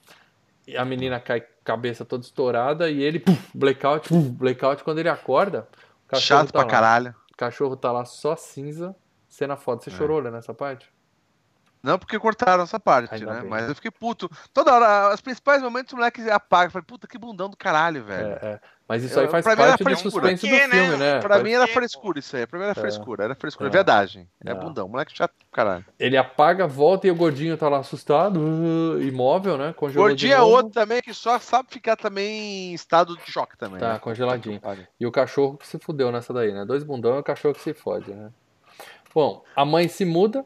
E a menina cai cabeça toda estourada e ele, puf, blackout, puf, blackout. Quando ele acorda, o cachorro Chato tá pra lá. caralho. O cachorro tá lá só cinza. Cena foda. Você É. chorou olhando essa parte? Não porque cortaram essa parte, Ainda né? bem. Mas eu fiquei puto. Toda hora, os principais momentos o moleque apaga. Eu Falei, puta, que bundão do caralho, velho. É, é. Mas isso aí faz parte do suspense do Porque, né? filme, né? Pra Faz- mim era frescura isso aí. Pra mim era É. frescura. Era frescura. É. É verdade. É Não. bundão. Moleque chato caralho. Ele apaga, volta e o gordinho tá lá assustado, uh, imóvel, né? Congelou Gordinho é outro também que só sabe ficar também em estado de choque também. Tá, né? congeladinho. E o cachorro que se fudeu nessa daí, né? Dois bundão e o cachorro que se fode, né? Bom, a mãe se muda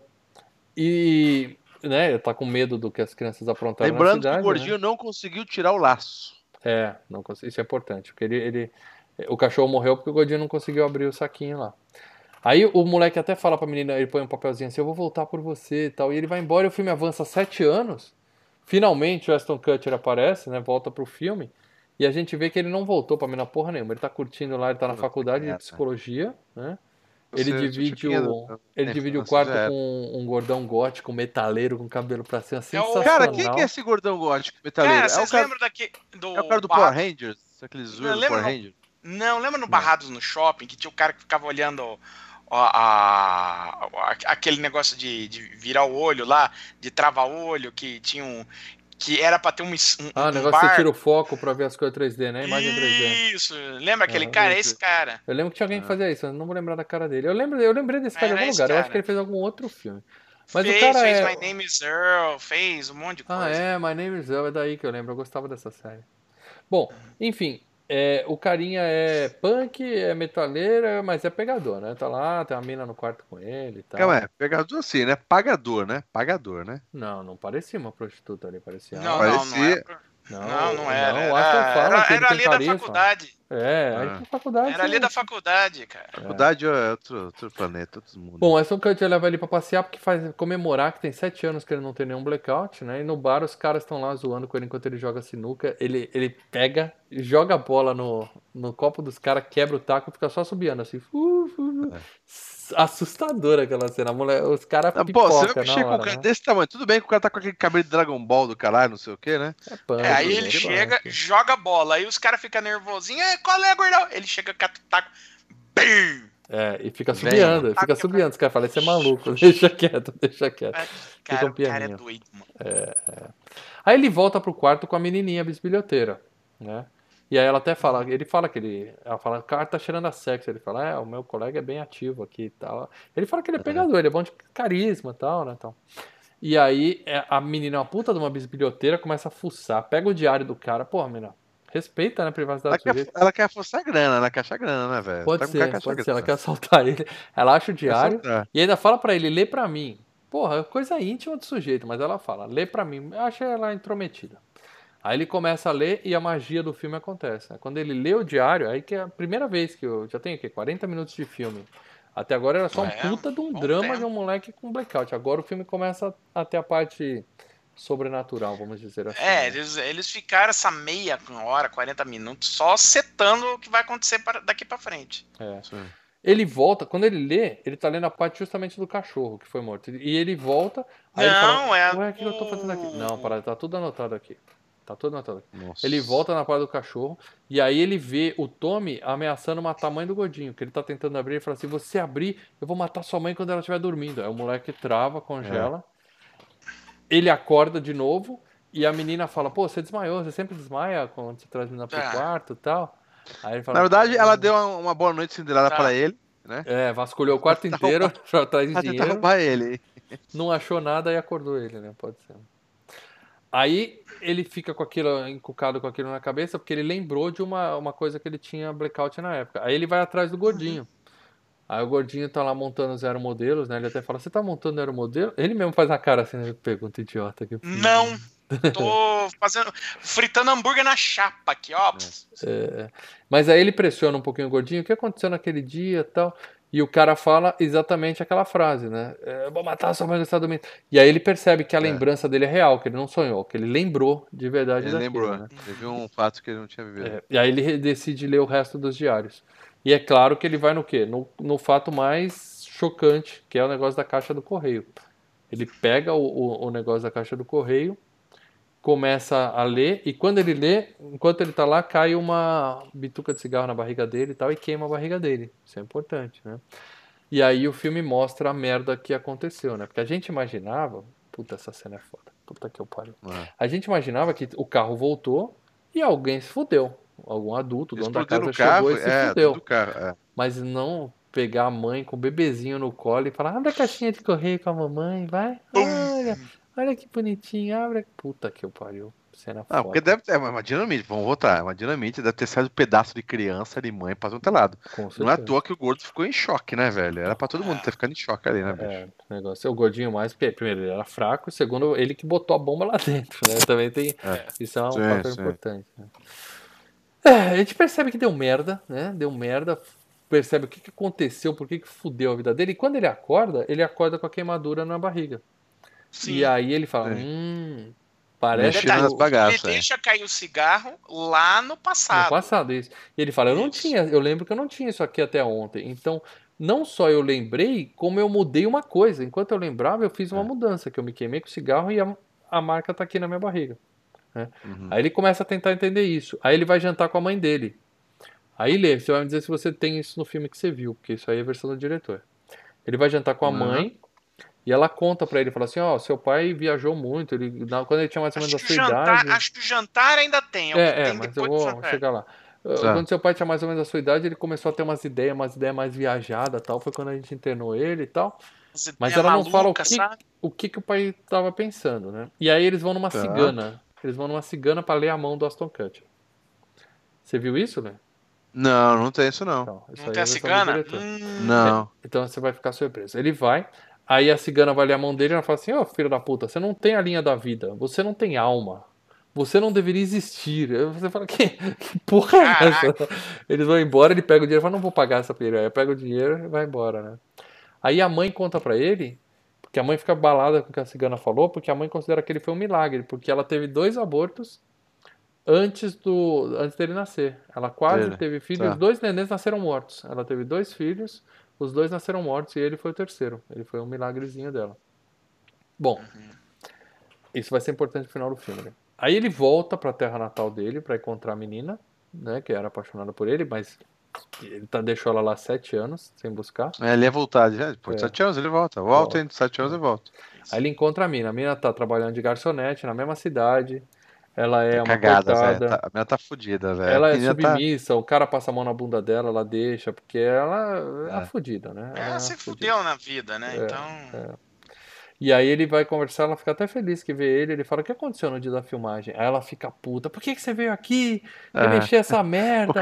e né, tá com medo do que as crianças aprontaram Lembrando na cidade. que o gordinho não conseguiu tirar o laço. É, não, cons- isso é importante, porque ele, ele, o cachorro morreu porque o gordinho não conseguiu abrir o saquinho lá. Aí o moleque até fala pra menina, ele põe um papelzinho assim, eu vou voltar por você e tal, e ele vai embora e o filme avança sete anos. Finalmente o Aston Kutcher aparece, né, volta pro filme, e a gente vê que ele não voltou pra mina porra nenhuma, ele tá curtindo lá, ele tá na faculdade de psicologia, né, ele Você- divide o, ele É, divide o quarto com um gordão gótico, metaleiro, com cabelo pra cima, É sensacional. Cara, quem que é esse gordão gótico metaleiro? Cara, é, vocês cara, lembram daqui do. é o cara do Power Rangers? Aquele zoeiro do Power não? Rangers? Não, lembra no Barrados no Shopping que tinha o cara que ficava olhando a, a- aquele negócio de, de virar o olho lá, de travar o olho, que tinha um. Que era pra ter um, um, Ah, o um negócio bar. que você tira o foco pra ver as coisas 3D, né? Imagem 3D. Isso, lembra aquele Ah, cara? É esse cara. Eu lembro que tinha alguém que Ah. fazia isso, eu não vou lembrar da cara dele. Eu lembro, eu lembrei desse cara em algum lugar, eu acho cara. que ele fez algum outro filme. Mas o fez, cara fez é- My Name is Earl, fez um monte de coisa. Ah, é, My Name is Earl, é daí que eu lembro, eu gostava dessa série. Bom, enfim, é, o carinha é punk, é metaleira, mas é pegador, né? Tá lá, tem uma mina no quarto com ele e tal. Calma, é, pegador assim, né? Pagador, né? Pagador, né? Não, não parecia uma prostituta ali, parecia. Não, Ah, não, não parecia- era. Não, Não, não era. Não, era, fala era, que era ali da faculdade. É, aí Ah. faculdade. Era ali você- da faculdade, cara. Faculdade é outro, outro planeta, outro mundo. Bom, Aston Kutcher leva ele pra passear porque faz comemorar que tem sete anos que ele não tem nenhum blackout, né? E no bar os caras estão lá zoando com ele enquanto ele joga sinuca. Ele, ele pega, joga a bola no, no copo dos caras, quebra o taco e fica só subiando assim. Fu, fu, fu. Assustadora aquela cena. Mulher, os caras Ah, pô, você vai mexer com um cara né? desse tamanho. Tudo bem que o cara tá com aquele cabelo de Dragon Ball do caralho, não sei o que, né? É, punk, É, aí né? ele Que chega, punk. joga bola, aí os caras ficam nervosinhos, é, qual é, gordão? Ele chega, cata o taco, bam! É, e fica Vem. subiando, fica Taca, subiando. Os caras falam, esse é maluco, <laughs> deixa quieto, deixa quieto. Cara, o cara é doido, mano. Aí ele volta pro quarto com a menininha bisbilhoteira, né? E aí ela até fala, ele fala que ele, ela fala, cara, tá cheirando a sexo. Ele fala, é, o meu colega é bem ativo aqui e tal. Ele fala que ele é pegador, ele é bom de carisma e tal, né, tal. E aí é, a menina, uma puta de uma bisbilhoteira, começa a fuçar, pega o diário do cara, porra, menina, respeita, né, a privacidade Ela do quer, ela quer forçar grana, ela quer achar grana, né, velho? Pode Tá ser, acha pode ser, ela grana. quer assaltar ele. Ela acha o diário e ainda fala pra ele, lê pra mim. Porra, é coisa íntima do sujeito, mas ela fala, lê pra mim. Eu acho ela intrometida. Aí ele começa a ler e a magia do filme acontece. né? Quando ele lê o diário, aí que é a primeira vez que eu. Já tenho o quê? 40 minutos de filme. Até agora era só um É, puta de um bom drama tempo. de um moleque com blackout. Agora o filme começa a ter a parte sobrenatural, vamos dizer assim. É, né? eles, eles ficaram essa meia hora, 40 minutos, só setando o que vai acontecer para- daqui pra frente. É. Isso aí. Ele volta, quando ele lê, ele tá lendo a parte justamente do cachorro que foi morto. E ele volta. Aí ele Não, fala, é Ué, o que eu tô fazendo aqui? Não, para, tá tudo anotado aqui. Tá. Nossa. Ele volta na parte do cachorro e aí ele vê o Tommy ameaçando matar a mãe do gordinho, que ele tá tentando abrir e fala assim: "Se você abrir, eu vou matar sua mãe quando ela estiver dormindo". Aí o moleque trava, congela. Ele acorda de novo e a menina fala: "Pô, você desmaiou, você sempre desmaia quando você traz a menina pro Ah. quarto e tal". Aí ele fala: Na verdade, ela deu uma, boa noite cinderela Tá. pra ele, É, vasculhou o quarto <laughs> inteiro pra atrás de dinheiro. ele. Não achou nada e acordou ele, né? Pode ser. Aí ele fica com aquilo, encucado com aquilo na cabeça, porque ele lembrou de uma, uma coisa que ele tinha blackout na época. Aí ele vai atrás do gordinho. Aí o gordinho tá lá montando os aeromodelos, né? Ele até fala, você tá montando aeromodelo? Ele mesmo faz a cara assim, né? pergunta idiota eu fiz. Não, <laughs> tô fazendo. fritando hambúrguer na chapa aqui, ó. É, mas aí ele pressiona um pouquinho o gordinho, o que aconteceu naquele dia e tal. E o cara fala exatamente aquela frase, né? É, Eu vou matar sua mãe que está dormindo. E aí ele percebe que a lembrança dele é real, que ele não sonhou, que ele lembrou de verdade Ele daquilo, lembrou, né? né? Ele viu um fato que ele não tinha vivido. É, e aí ele decide ler o resto dos diários. E é claro que ele vai no quê? No, no fato mais chocante, que é o negócio da caixa do correio. Ele pega o, o, o negócio da caixa do correio, começa a ler, e quando ele lê, enquanto ele tá lá, cai uma bituca de cigarro na barriga dele e tal, e queima a barriga dele. Isso é importante, né? E aí o filme mostra a merda que aconteceu, né? Porque a gente imaginava. Puta, essa cena é foda. Puta que eu pariu. É. A gente imaginava que o carro voltou e alguém se fudeu. Algum adulto, dono da casa, carro, chegou e se é, fudeu. carro, é. Mas não pegar a mãe com o bebezinho no colo e falar: abre a caixinha de correio com a mamãe, vai. Olha, olha que bonitinho, abre. Puta que eu pariu. Cena Não, foda. porque deve ter. É uma dinamite, vamos voltar. É uma dinamite, deve ter saído um pedaço de criança, de mãe, pra todo lado. Não é à toa que o gordo ficou em choque, né, velho? Era pra todo mundo ter ficado em choque ali, né, bicho? É, o negócio é o gordinho mais, porque primeiro ele era fraco, e segundo ele que botou a bomba lá <laughs> dentro, né? Também tem. É. Isso é um Sim, fator sim. importante. né? É, a gente percebe que deu merda, né? Deu merda, percebe o que, que aconteceu, por que, que fudeu a vida dele. E quando ele acorda, ele acorda com a queimadura na barriga. Sim. E aí ele fala: Sim. hum, parece que nas o- bagaças. Ele é. deixa cair o cigarro lá no No passado. passado, isso. E ele fala, eu não Isso. tinha, eu lembro que eu não tinha isso aqui até ontem. Então, não só eu lembrei, como eu mudei uma coisa. Enquanto eu lembrava, eu fiz uma É. mudança, que eu me queimei com o cigarro e a, a marca tá aqui na minha barriga. Uhum. Aí ele começa a tentar entender isso. Aí ele vai jantar com a mãe dele. Aí, Lê, você vai me dizer se você tem isso no filme que você viu, porque isso aí é a versão do diretor. Ele vai jantar com a Uhum. mãe e ela conta pra ele, fala assim, ó, seu pai viajou muito, ele, quando ele tinha mais ou Acho menos a sua jantar, idade... acho que o jantar ainda tem. o que É, é, tem mas eu vou chegar lá. Tá. Quando seu pai tinha mais ou menos a sua idade, ele começou a ter umas ideias, umas ideias mais viajadas tal. Foi quando a gente internou ele e tal. Mas ela não fala o maluca, que- sabe? O que, que o pai tava pensando, né? E aí eles vão numa Tá. cigana. Eles vão numa cigana pra ler a mão do Aston Kutcher. Você viu isso, né? Não, não tem isso não. Então, isso Não aí tem é a cigana? Hum, Não. Então você vai ficar surpreso. Ele vai, aí a cigana vai ler a mão dele e ela fala assim: Ô filho da puta, você não tem a linha da vida, você não tem alma. Você não deveria existir. Aí Você fala, que, que porra é essa? Eles vão embora, ele pega o dinheiro e fala, não vou pagar essa piranha. Pega o dinheiro e vai embora, né? Aí a mãe conta pra ele, porque a mãe fica balada com o que a cigana falou, porque a mãe considera que ele foi um milagre, porque ela teve dois abortos antes do antes dele nascer. Ela quase Dele, teve filhos, tá. os dois nenéns nasceram mortos. Ela teve dois filhos, os dois nasceram mortos e ele foi o terceiro. Ele foi um milagrezinho dela. Bom, isso vai ser importante no final do filme. Né? Aí ele volta pra terra natal dele pra encontrar a menina, né, que era apaixonada por ele, mas ele tá, deixou ela lá sete anos sem buscar. É, ele ia voltar. Já, por É. sete anos ele volta. Volta, hein? Sete anos ele volta. Aí ele encontra a mina. A mina tá trabalhando de garçonete na mesma cidade. Ela é uma Cagada, coitada. Tá- a menina tá fodida, velho. Ela A é tá- submissa, o cara passa a mão na bunda dela, ela deixa, porque ela é, a É. fudida, né? Ela é É, a se fudida. fudeu na vida, né? É, então. E aí ele vai conversar, ela fica até feliz que vê ele, ele fala, o que aconteceu no dia da filmagem? Aí ela fica puta, por que, que você veio aqui? É. Mexer essa <laughs> merda?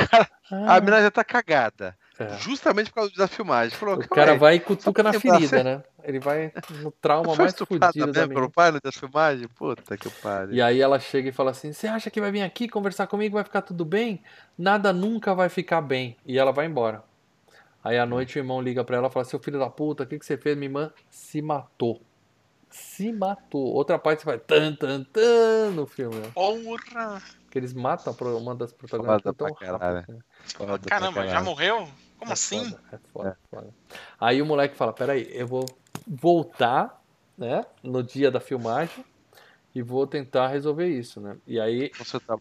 A Ah, menina já tá cagada. É. Justamente por causa da filmagem. Falou, O "Calma cara aí, vai e cutuca na porque ferida, você- né? Ele vai no trauma mais da mesmo pelo pai da filmagem? Puta que pariu. E aí ela chega e fala assim: Você acha que vai vir aqui conversar comigo, vai ficar tudo bem? Nada nunca vai ficar bem. E ela vai embora. Aí à noite o irmão liga pra ela e fala: Seu filho da puta, o que, que você fez? Minha irmã se matou. Se matou. Outra parte vai tan tan tan no filme, né? Porra! Que eles matam uma das protagonistas Foda tão pra caralho. rápido. né? Foda Caramba, já morreu? Como É assim? foda, é foda, foda. Aí o moleque fala: Peraí, eu vou voltar, né? No dia da filmagem e vou tentar resolver isso, né? E aí Você tá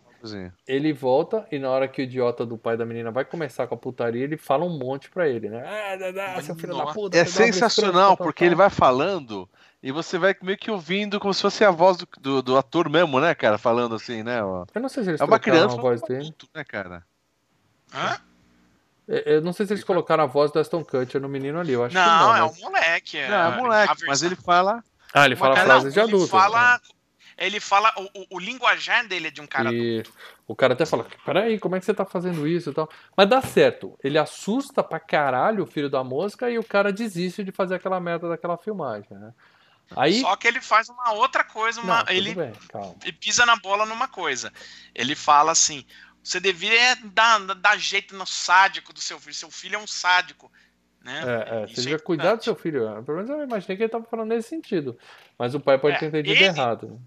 ele volta e na hora que o idiota do pai da menina vai começar com a putaria, ele fala um monte pra ele, né? Ah, dá, dá, seu filho da Nossa. puta. É sensacional, porque ele vai falando e você vai meio que ouvindo como se fosse a voz do, do, do ator mesmo, né, cara? Falando assim, né? ó. Eu não sei se eles É uma criança a voz dele. adulto, né, cara? Hã? Eu eu não sei se eles colocaram a voz do Aston Kutcher no menino ali, eu acho que Não, não. é mas- um moleque. Não, é moleque, a versão- mas ele fala. Ah, ele fala frases não, de ele adulto. Fala, ele fala. O, o, o linguajar dele é de um cara adulto. E o cara até fala, peraí, como é que você tá fazendo isso e tal? Mas dá certo. Ele assusta pra caralho o filho da mosca e o cara desiste de fazer aquela merda daquela filmagem, né? Aí... Só que ele faz uma outra coisa, uma, Não, tudo ele bem, calma. pisa na bola numa coisa. Ele fala assim: você deveria dar, dar jeito no sádico do seu filho. Seu filho é um sádico. Né? É, é, você é devia cuidar do seu filho. é. Pelo menos eu imaginei que ele tava falando nesse sentido. Mas o pai pode É, ter entendido ele- errado.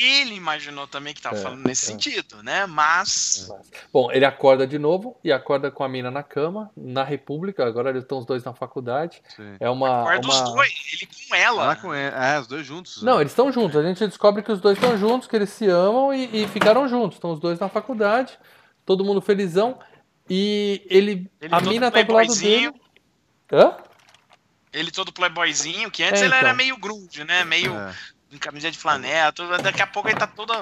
Ele imaginou também que estava É, falando nesse é. sentido, né? Mas. Mas- Bom, ele acorda de novo e acorda com a mina na cama, na República. Agora eles estão os dois na faculdade. Sim. É uma. Acorda uma... os dois, ele com ela. Com ele. É, os dois juntos. Não, né? eles estão juntos. A gente descobre que os dois estão juntos, que eles se amam e, e ficaram juntos. Estão os dois na faculdade, todo mundo felizão. E ele. Ele a mina tá do lado playboyzinho. dele. Hã? Ele todo playboyzinho, que antes É, ele era então. meio grunge, né? Meio É. em camiseta de flanela, tudo, daqui a pouco ele tá todo.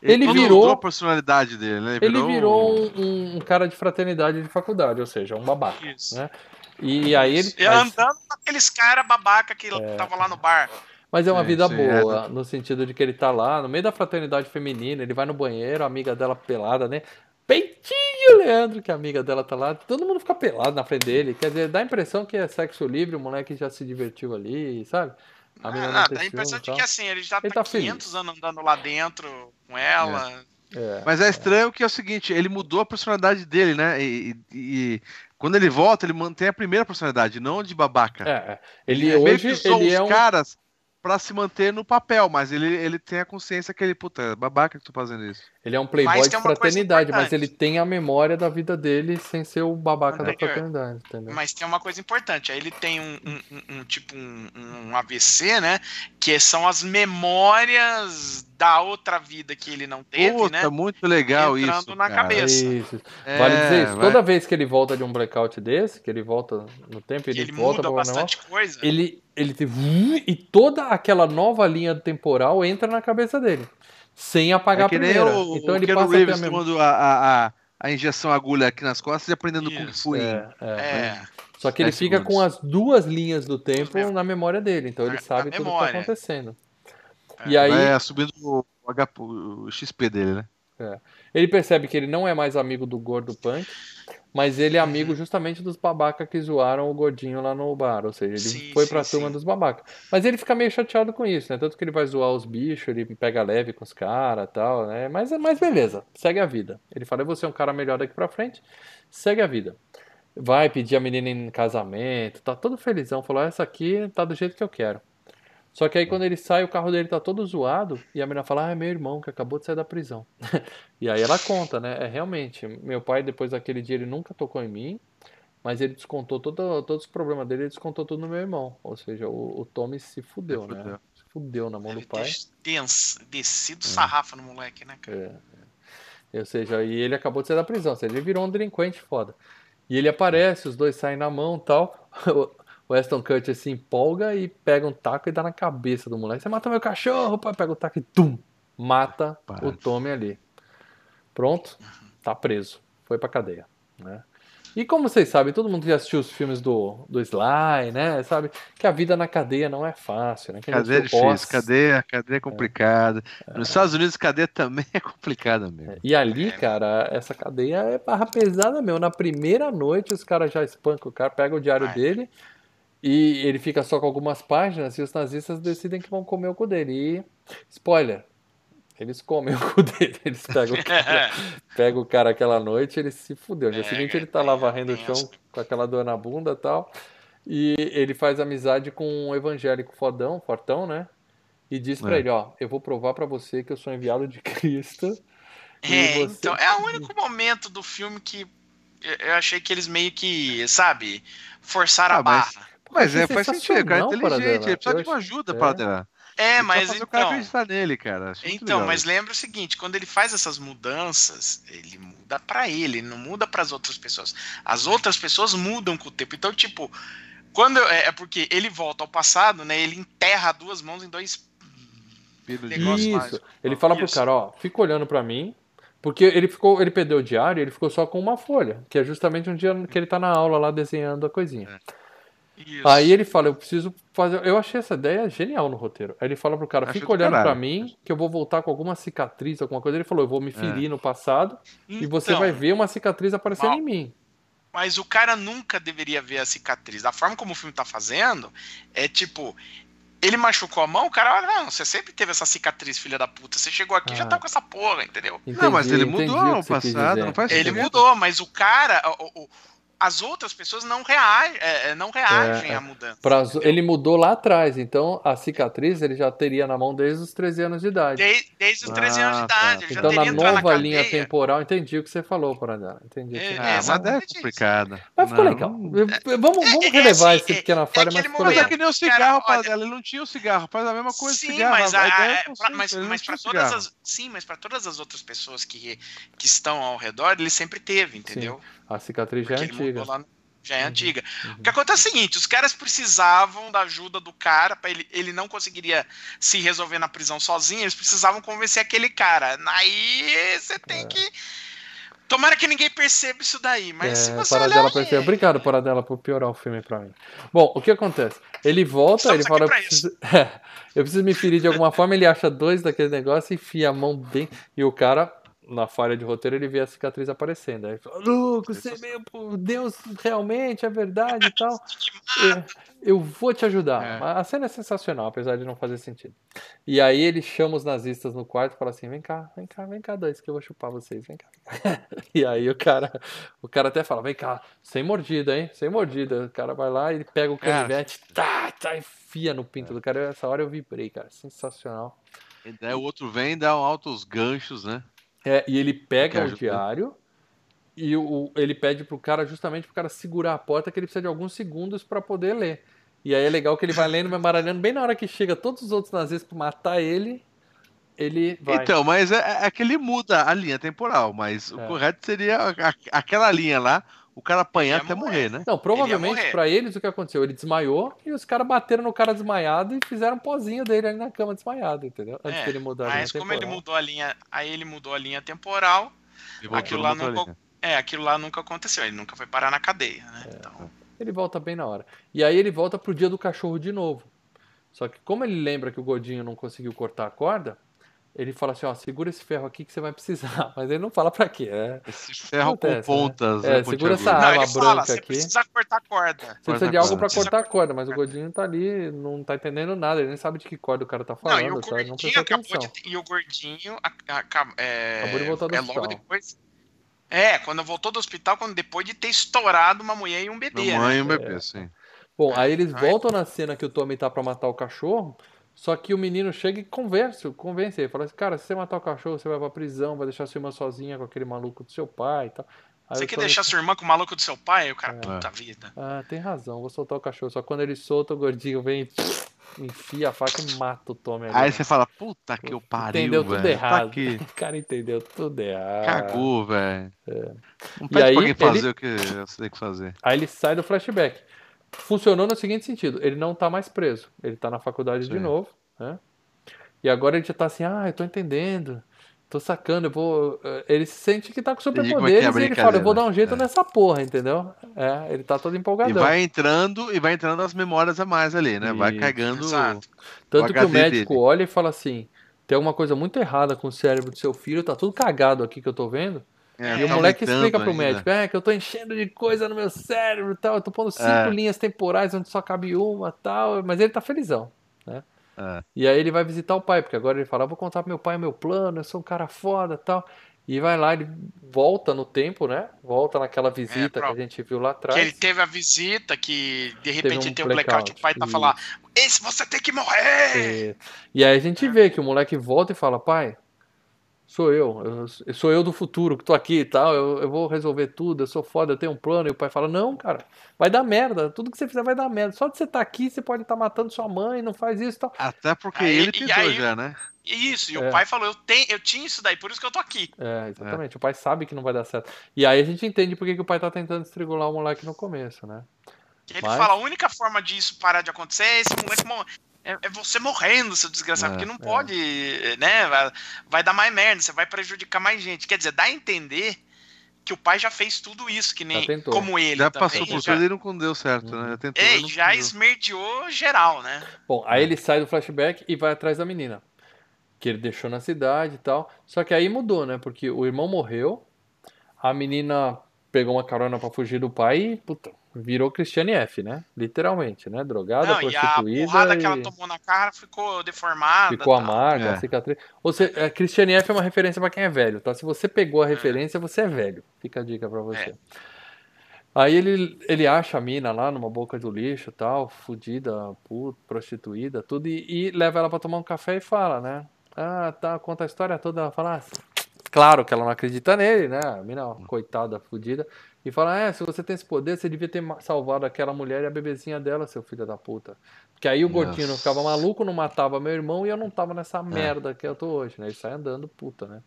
Ele todo virou- mudou a personalidade dele, né? Ele virou um, um- um cara de fraternidade de faculdade, ou seja, um babaca. Isso. Né? E aí ele. E mas- andando com aqueles caras babaca que tava lá no bar. Mas é uma Sim, vida sim, boa, no sentido de que ele tá lá, no meio da fraternidade feminina, ele vai no banheiro, a amiga dela pelada, né? Peitinho, Leandro, que a amiga dela tá lá, todo mundo fica pelado na frente dele. Quer dizer, dá a impressão que é sexo livre, o moleque já se divertiu ali, sabe? A Ah, não, dá a impressão e de que assim, ele já Ele tá tá 500 anos andando lá dentro com ela. É. Mas é estranho que é o seguinte, ele mudou a personalidade dele, né? E, e- e quando ele volta, ele mantém a primeira personalidade, não de babaca. É, é. Ele é meio hoje ele os é um caras pra se manter no papel, mas ele, ele tem a consciência que ele, puta, é babaca que tô fazendo isso. Ele é um playboy Mas de fraternidade, mas ele tem a memória da vida dele sem ser o babaca da fraternidade, entendeu? Mas tem uma coisa importante, aí ele tem um, um- um- tipo um, um AVC, né? Que são as memórias da outra vida que ele não teve, Puta, né? muito legal Entrando isso. na cara. cabeça. Isso. É, Vale dizer isso. vai- Toda vez que ele volta de um blackout desse, que ele volta no tempo, ele, ele volta muda bastante coisa. ele, ele tem... E toda aquela nova linha temporal entra na cabeça dele. Sem apagar É que a nem primeira. o, então o ele Keanu passa a ter a Reeves tomando a, a, a, a injeção agulha aqui nas costas e aprendendo Kung Isso, Fu. em- É, é. É, Só que ele 10 fica com segundos. as duas linhas do tempo na memória dele. Então ele sabe tudo o que memória. tá acontecendo. É. E aí Vai subindo o, H- o XP dele, né? ele percebe que ele não é mais amigo do gordo punk, mas ele é Uhum. amigo justamente dos babacas que zoaram o gordinho lá no bar. Ou seja, ele Sim, foi sim, pra turma sim. dos babacas. Mas ele fica meio chateado com isso, né? Tanto que ele vai zoar os bichos, ele pega leve com os caras e tal, né? Mas, mas beleza, segue a vida. Ele fala: eu vou ser um cara melhor daqui pra frente, segue a vida. Vai pedir a menina em casamento, tá todo felizão. Falou: essa aqui tá do jeito que eu quero. Só que aí quando ele sai, o carro dele tá todo zoado e a menina fala: Ah, é meu irmão que acabou de sair da prisão. <laughs> e aí ela conta, né? É realmente, meu pai depois daquele dia ele nunca tocou em mim, mas ele descontou todo, todos os problemas dele, ele descontou tudo no meu irmão. Ou seja, o, o Tommy se fudeu, né? fudeu. Se fudeu na mão deve do pai. ter des- descido sarrafa no moleque, né, cara? É. Ou seja, e ele acabou de sair da prisão, ou seja, ele virou um delinquente foda. E ele aparece, os dois saem na mão e tal. <laughs> O Aston Kutcher se empolga e pega um taco e dá na cabeça do moleque. Você matou meu cachorro, pai. Pega o taco e tum! Mata Para. o Tommy ali. Pronto, tá preso. Foi pra cadeia, né? E como vocês sabem, todo mundo já assistiu os filmes do, do Sly, né? Sabe que a vida na cadeia não é fácil, né? Que Cadeia é difícil, Oz. cadeia, cadeia é complicada. Nos Estados Unidos, cadeia também é complicada mesmo. E ali, cara, essa cadeia é barra pesada mesmo. Na primeira noite, os caras já espancam o cara, pega o diário Vai. dele e ele fica só com algumas páginas e os nazistas decidem que vão comer o cu dele. E, spoiler, eles comem <laughs> o cu dele. Eles pegam o <laughs> cara, pegam o cara aquela noite ele se fudeu. No dia Pega, seguinte, ele tá lá varrendo o chão com aquela dor na bunda e tal. E ele faz amizade com um evangélico fodão, fortão, né? E diz pra É. ele, ó, eu vou provar pra você que eu sou enviado de <laughs> Cristo. E É, você- então, é o único momento do filme que eu- achei que eles meio que, sabe, forçaram a Ah, mas- barra. Mas é, faz sentido, o cara é inteligente, Paradela. ele precisa de uma ajuda é. para dela. É, mas fazer o cara então. acreditar nele, cara. Então, mas lembra o seguinte, quando ele faz essas mudanças, ele muda pra ele, ele não muda pras outras pessoas. As outras pessoas mudam com o tempo. Então, tipo, quando eu- é, é porque ele volta ao passado, né? Ele enterra duas mãos em dois Filho de- negócio lá. Isso. Ele fala pro Isso. cara, ó, fica olhando pra mim, porque ele ficou, ele perdeu o diário, e ele ficou só com uma folha, que é justamente um dia que ele tá na aula lá desenhando a coisinha. Isso. Aí ele fala, eu preciso fazer, eu achei essa ideia genial no roteiro. Aí ele fala pro cara, fica do olhando pra caralho. mim, que eu vou voltar com alguma cicatriz, alguma coisa. Ele falou, eu vou me É. ferir no passado e você Então, vai ver uma cicatriz aparecendo mal. em mim. Mas o cara nunca deveria ver a cicatriz. Da forma como o filme tá fazendo, é tipo. Ele machucou a mão, o cara, olha, não, você sempre teve essa cicatriz, filha da puta. Você chegou aqui e já Ah. tá com essa porra, entendeu? Não, mas Entendi, ele entendi mudou o passado, não faz Ele sentido. mudou, mas o cara, o- o- as outras pessoas não reagem, é, é, não reagem É, à mudança. Pra- ele mudou lá atrás, então a cicatriz ele já teria na mão desde os 13 anos de idade. Desde, desde os 13 anos de Ah, tá. idade. Ele já Então, na teria entrado na nova linha temporal, entendi o que você falou, Paradela. Entendi. É, Ah, mas é exatamente complicada. Mas ficou Não, legal. Vamos, vamos é relevar assim, essa é- pequena é falha, mas aquele ficou momento- Mas é legal. que nem o cigarro, Paradela, ele não tinha o cigarro, faz a mesma coisa Sim, cigarro. mas, a- é é, mas, mas para todas as sim, mas para todas as outras pessoas que, que estão ao redor, ele sempre teve, entendeu? A cicatriz já é antiga. lá, já é Uhum, antiga. uhum. O que acontece é o seguinte, os caras precisavam da ajuda do cara para ele, ele não conseguiria se resolver na prisão sozinho, eles precisavam convencer aquele cara. Aí você tem É. que Tomara que ninguém perceba isso daí, mas se É, você Paradela olhar. percebeu. Obrigado, Paradela, por piorar o filme pra mim. Bom, o que acontece? Ele volta, Estamos ele fala, eu preciso... <laughs> eu preciso me ferir de alguma forma, ele acha dois daquele negócio e enfia a mão bem. E o cara, na falha de roteiro, ele vê a cicatriz aparecendo. Aí ele fala, Luco, você veio por Deus realmente, é verdade e <laughs> tal. É, eu vou te ajudar. É. A cena é sensacional, apesar de não fazer sentido. E aí ele chama os nazistas no quarto e fala assim: vem cá, vem cá, vem cá, dois, que eu vou chupar vocês, vem cá. <laughs> E aí o cara, o cara até fala, vem cá, sem mordida, hein? Sem mordida. O cara vai lá, ele pega o canivete, tá, tá, enfia no pinto do cara. Essa hora eu vibrei, cara. Sensacional. E daí o outro vem e dá um altos ganchos, né? É, e ele pega o diário e o, ele pede pro cara justamente pro cara segurar a porta que ele precisa de alguns segundos pra poder ler. E aí é legal que ele vai lendo, embaralhando, bem na hora que chega todos os outros nazistas pra matar ele, ele vai. Então, mas é, é que ele muda a linha temporal, mas o É. correto seria a- a- aquela linha lá, o cara apanhar até morrer. morrer, né? Não, provavelmente pra eles o que aconteceu? Ele desmaiou e os caras bateram no cara desmaiado e fizeram um pozinho dele ali na cama desmaiado, entendeu? Antes É, dele mudar a linha Mas como ele mudou a linha, aí ele mudou a linha temporal, voltou aquilo lá nunca, linha. é, aquilo lá nunca aconteceu, ele nunca foi parar na cadeia, né? É. Então, Ele volta bem na hora. E aí ele volta pro dia do cachorro de novo. Só que como ele lembra que o Godinho não conseguiu cortar a corda, ele fala assim, ó, segura esse ferro aqui que você vai precisar. <laughs> Mas ele não fala pra quê, né? Esse ferro Acontece, com né? pontas. É, né, segura essa não, ele branca fala, você aqui. precisa cortar a corda. Você precisa de algo pra corda. cortar a corda, mas o Godinho tá ali, não tá entendendo nada, ele nem sabe de que corda o cara tá Não, falando, e o sabe? Não gordinho acabou atenção. de. E o gordinho a- a- é, Acabou de voltar do é logo hospital. depois. É, quando voltou do hospital, quando depois de ter estourado uma mulher e um bebê. Mamãe né? e um bebê, sim. Bom, aí eles voltam na cena que o Tommy tá pra matar o cachorro, só que o menino chega e conversa, convence ele, fala assim, cara, se você matar o cachorro, você vai pra prisão, vai deixar sua irmã sozinha com aquele maluco do seu pai e tal. Aí Você quer deixar sua irmã com o maluco do seu pai? Aí o cara, É. puta vida. Ah, tem razão, vou soltar o cachorro. Só que quando ele solta, o gordinho vem e enfia a faca e mata o Tommy. Aí você fala, puta que eu pariu, Entendeu tudo velho. errado. Tá aqui. <laughs> O cara entendeu tudo errado. Cagou, velho. Não E pede aí, pra alguém fazer ele- o que você tem que fazer. Aí ele sai do flashback. Funcionou no seguinte sentido: ele não tá mais preso. Ele tá na faculdade de Sim. novo, né? E agora ele já tá assim, ah, eu tô entendendo. Tô sacando, eu vou. eh, Ele se sente que tá com é é superpoderes e ele fala, eu vou dar um jeito brincadeira. nessa porra, entendeu? É, ele tá todo E empolgadão. vai entrando e vai entrando as memórias a mais ali, né? Vai Isso. carregando. Exato. Tanto o que o médico dele. olha e fala assim: tem alguma coisa muito errada com o cérebro do seu filho, tá tudo cagado aqui que eu tô vendo. É, E o tá moleque explica pro ainda. médico, é, que eu tô enchendo de coisa no meu cérebro e tal, eu tô pondo cinco É. linhas temporais onde só cabe uma tal, mas ele tá felizão, né? É. E aí ele vai visitar o pai, porque agora ele fala, "Eu vou contar pro meu pai o meu plano, eu sou um cara foda e tal. E vai lá, ele volta no tempo, né? Volta naquela visita pro- que a gente viu lá atrás. Que ele teve a visita, que de repente um tem um blackout, blackout, o pai tá falando, esse você tem que morrer! E, e aí a gente vê que o moleque volta e fala, pai, sou eu, eu, sou eu do futuro que tô aqui e tal, eu, eu vou resolver tudo, eu sou foda, eu tenho um plano. E o pai fala, não, cara, vai dar merda, tudo que você fizer vai dar merda. Só de você estar aqui, você pode estar matando sua mãe, não faz isso e tal. Até porque Aí- ele aí- já, né? Isso, e É. o pai falou, eu, tenho, eu tinha isso daí, por isso que eu tô aqui. É, exatamente, o pai sabe que não vai dar certo. E aí a gente entende por que, o pai tá tentando estrangular o moleque no começo, né? Ele Mas- fala, a única forma disso parar de acontecer é esse moleque é, é você morrendo, seu desgraçado, É, porque não é. pode, né? Vai, vai dar mais merda, você vai prejudicar mais gente. Quer dizer, dá a entender que o pai já fez tudo isso, que nem como ele. Já também, passou por já, tudo e não deu certo, né? Já tentou. é, não já deu. esmerdeou geral, né? Bom, aí ele sai do flashback e vai atrás da menina. Que ele deixou na cidade e tal. Só que aí mudou, né? Porque o irmão morreu, a menina pegou uma carona pra fugir do pai e, puta, virou Christiane F, né? Literalmente, né? Drogada, Não, e a prostituída porrada que ela e tomou na cara ficou deformada. ficou amarga, É. cicatriz. Ou seja, a Christiane F é uma referência pra quem é velho, tá? Se você pegou a referência, você é velho. Fica a dica pra você. É. Aí ele, ele acha a mina lá numa boca do lixo e tal, fudida, puta, prostituída, tudo, e, e leva ela pra tomar um café e fala, né? Ah, tá, conta a história toda, ela fala, ah, claro que ela não acredita nele, né? A mina, ó, coitada, fudida, e fala, é, se você tem esse poder, você devia ter salvado aquela mulher e a bebezinha dela, seu filho da puta. Porque aí o gordinho não Nossa. ficava maluco, não matava meu irmão e eu não tava nessa merda que eu tô hoje, né? Ele sai andando puta, né?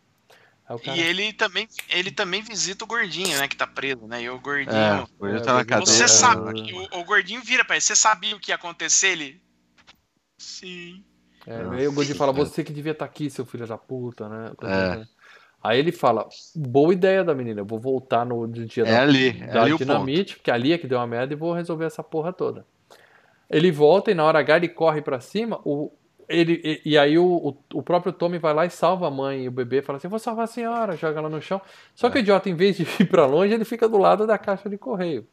Aí o cara, E ele também, ele também visita o gordinho, né, que tá preso, né? E o gordinho. É, É, tá na você É, sabe, é. o, o gordinho vira pra ele, você sabia o que ia acontecer? Ele. Sim. É, aí o Gordinho fala, você que devia estar aqui, seu filho da puta, né? É. Aí ele fala: boa ideia da menina, eu vou voltar no dia É da, ali, é da ali o ponto. dinamite, porque ali é que deu uma merda e vou resolver essa porra toda. Ele volta e na hora H ele corre pra cima, o, ele, e, e aí o, o, o próprio Tommy vai lá e salva a mãe e o bebê, fala assim: vou salvar a senhora, joga ela no chão. Só É. que o idiota, em vez de <laughs> ir pra longe, ele fica do lado da caixa de correio.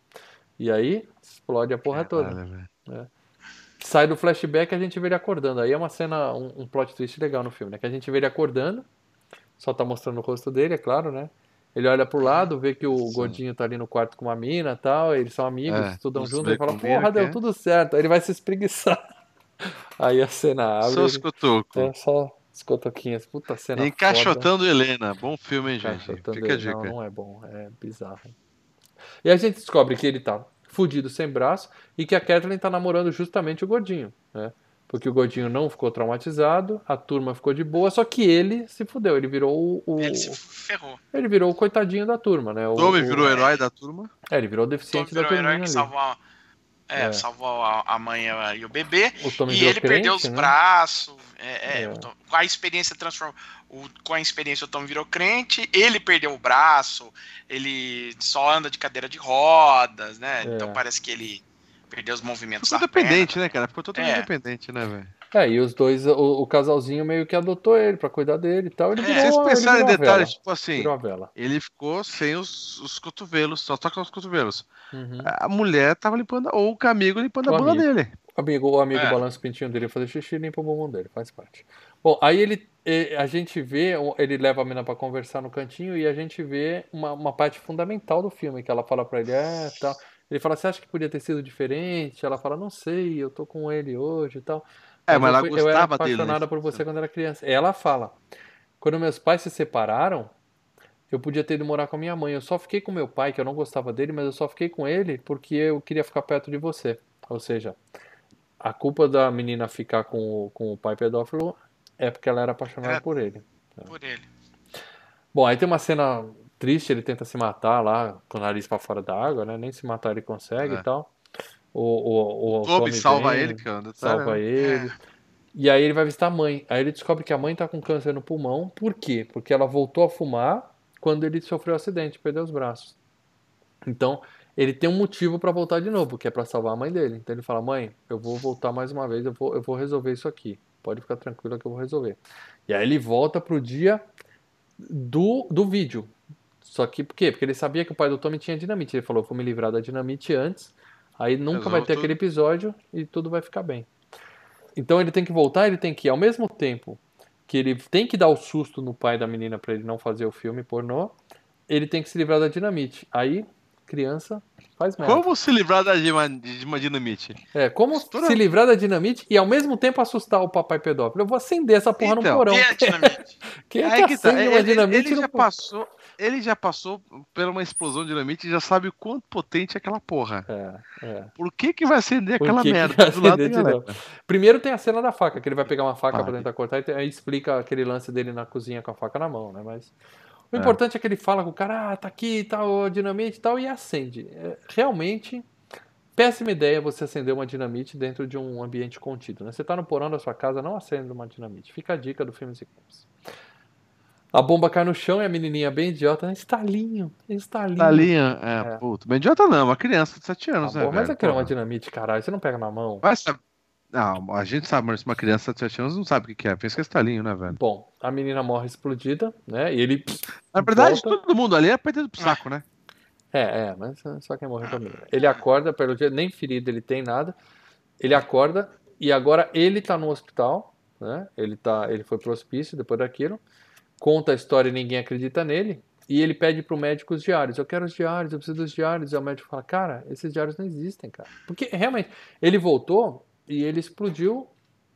E aí explode a porra toda. Caralho, velho. Sai do flashback e a gente vê ele acordando. Aí é uma cena, um, um plot twist legal no filme, né? Que a gente vê ele acordando, só tá mostrando o rosto dele, é claro, né? Ele olha pro lado, vê que o Sim. gordinho tá ali no quarto com uma mina e tal, eles são amigos, É, estudam juntos, ele fala, porra, deu é. tudo certo. Aí ele vai se espreguiçar. <laughs> Aí a cena abre, Só os cotoco. é só as cotoquinhas. Puta cena foda. Encaixotando Helena. Bom filme, hein, gente? Fica a dica. Não, não é bom, é bizarro. E a gente descobre que ele tá fudido sem braço e que a Kathleen tá namorando justamente o gordinho, né? Porque o gordinho não ficou traumatizado, a turma ficou de boa, só que ele se fudeu, ele virou o, o- Ele se ferrou. ele virou o coitadinho da turma, né? O, Tommy o- virou herói da turma. É, ele virou o Tommy deficiente da virou o herói que ali. salvou a, é, É. salvou a, a mãe e o bebê. O Tommy e ele perdeu os crente, né? braços. É, é, É. o Tom- com a experiência transformou. o- com a experiência o Tom virou crente, ele perdeu o braço, ele só anda de cadeira de rodas, né? É. Então parece que ele perdeu os movimentos Ficou da perna. dependente, né, cara? Ficou totalmente É. dependente, né, velho? É, e os dois, o, o casalzinho meio que adotou ele pra cuidar dele e tal. Ele É. virou, Vocês pensaram em detalhes, vela. tipo assim, Virou a vela. ele ficou sem os, os cotovelos, só toca os cotovelos. Uhum. A mulher tava limpando, ou o amigo limpando O a bunda dele. O amigo, o amigo É. balança o pintinho dele fazer xixi e limpa o bumbum dele, faz parte. Bom, aí ele, a gente vê, ele leva a menina pra conversar no cantinho e a gente vê uma, uma parte fundamental do filme, que ela fala pra ele, é, tal. Ele fala, você acha que podia ter sido diferente? Ela fala, não sei, eu tô com ele hoje e tal. É, mas eu ela fui- eu era gostava dele, né? apaixonada por você quando era criança. Ela fala, quando meus pais se separaram, eu podia ter ido morar com a minha mãe. Eu só fiquei com meu pai, que eu não gostava dele, mas eu só fiquei com ele porque eu queria ficar perto de você. Ou seja, a culpa da menina ficar com o, com o pai pedófilo é porque ela era apaixonada Era- por ele. Por ele. Bom, aí tem uma cena triste, ele tenta se matar lá com o nariz pra fora da água, né? Nem se matar ele consegue É. e tal. O, o, o Tommy salva ele, é um detalhe, salva ele. E aí ele vai visitar a mãe. Aí ele descobre que a mãe tá com câncer no pulmão. Por quê? Porque ela voltou a fumar quando ele sofreu um acidente, perdeu os braços. Então, ele tem um motivo pra voltar de novo, que é pra salvar a mãe dele. Então ele fala: "Mãe, eu vou voltar mais uma vez, eu vou, eu vou resolver isso aqui. Pode ficar tranquila que eu vou resolver". E aí ele volta pro dia do, do vídeo. Só que por quê? Porque ele sabia que o pai do Tommy tinha dinamite. Ele falou: "Vou me livrar da dinamite antes". Aí nunca Resolve vai ter tudo. aquele episódio e tudo vai ficar bem. Então ele tem que voltar, ele tem que, ao mesmo tempo que ele tem que dar o susto no pai da menina pra ele não fazer o filme pornô, ele tem que se livrar da dinamite. Aí, criança faz merda. Como se livrar da, de, uma, de uma dinamite? É, como Estoura- se livrar da dinamite e ao mesmo tempo assustar o papai pedófilo. Eu vou acender essa porra Então, no porão. E a dinamite? <laughs> Quem é que que tá, uma ele, dinamite ele já passou, ele já passou por uma explosão de dinamite e já sabe o quanto potente é aquela porra. É, é. Por que que vai acender Por aquela que que merda vai do lado de novo? Primeiro tem a cena da faca, que ele vai pegar uma faca Vai. pra tentar cortar e aí explica aquele lance dele na cozinha com a faca na mão, né? Mas o É. importante é que ele fala com o cara, ah, tá aqui, tá o dinamite e tal, e acende. É, realmente, péssima ideia você acender uma dinamite dentro de um ambiente contido, né? Você tá no porão da sua casa, não acenda uma dinamite. Fica a dica do filme Sequência. A bomba cai no chão e a menininha bem idiota, né? estalinho, estalinho. Tá ali, é, É. puto. Bem idiota não, uma criança de 7 Tá anos, né, bom, mas aquilo é uma dinamite, caralho, você não pega na mão. Saber. Não, a gente sabe, mas uma criança de 7 anos não sabe o que é. Pensa que é estalinho, né, velho? Bom, a menina morre explodida, né? E ele Na verdade, volta. todo mundo ali é perdido pro saco, né? É, é, mas só quem morreu comigo. Ele acorda, pelo dia, nem ferido ele tem nada. Ele acorda e agora ele tá no hospital, né? Ele tá, ele foi pro hospício depois daquilo. Conta a história e ninguém acredita nele. E ele pede pro médico os diários. Eu quero os diários, eu preciso dos diários. E o médico fala: "Cara, esses diários não existem, cara". Porque realmente ele voltou e ele explodiu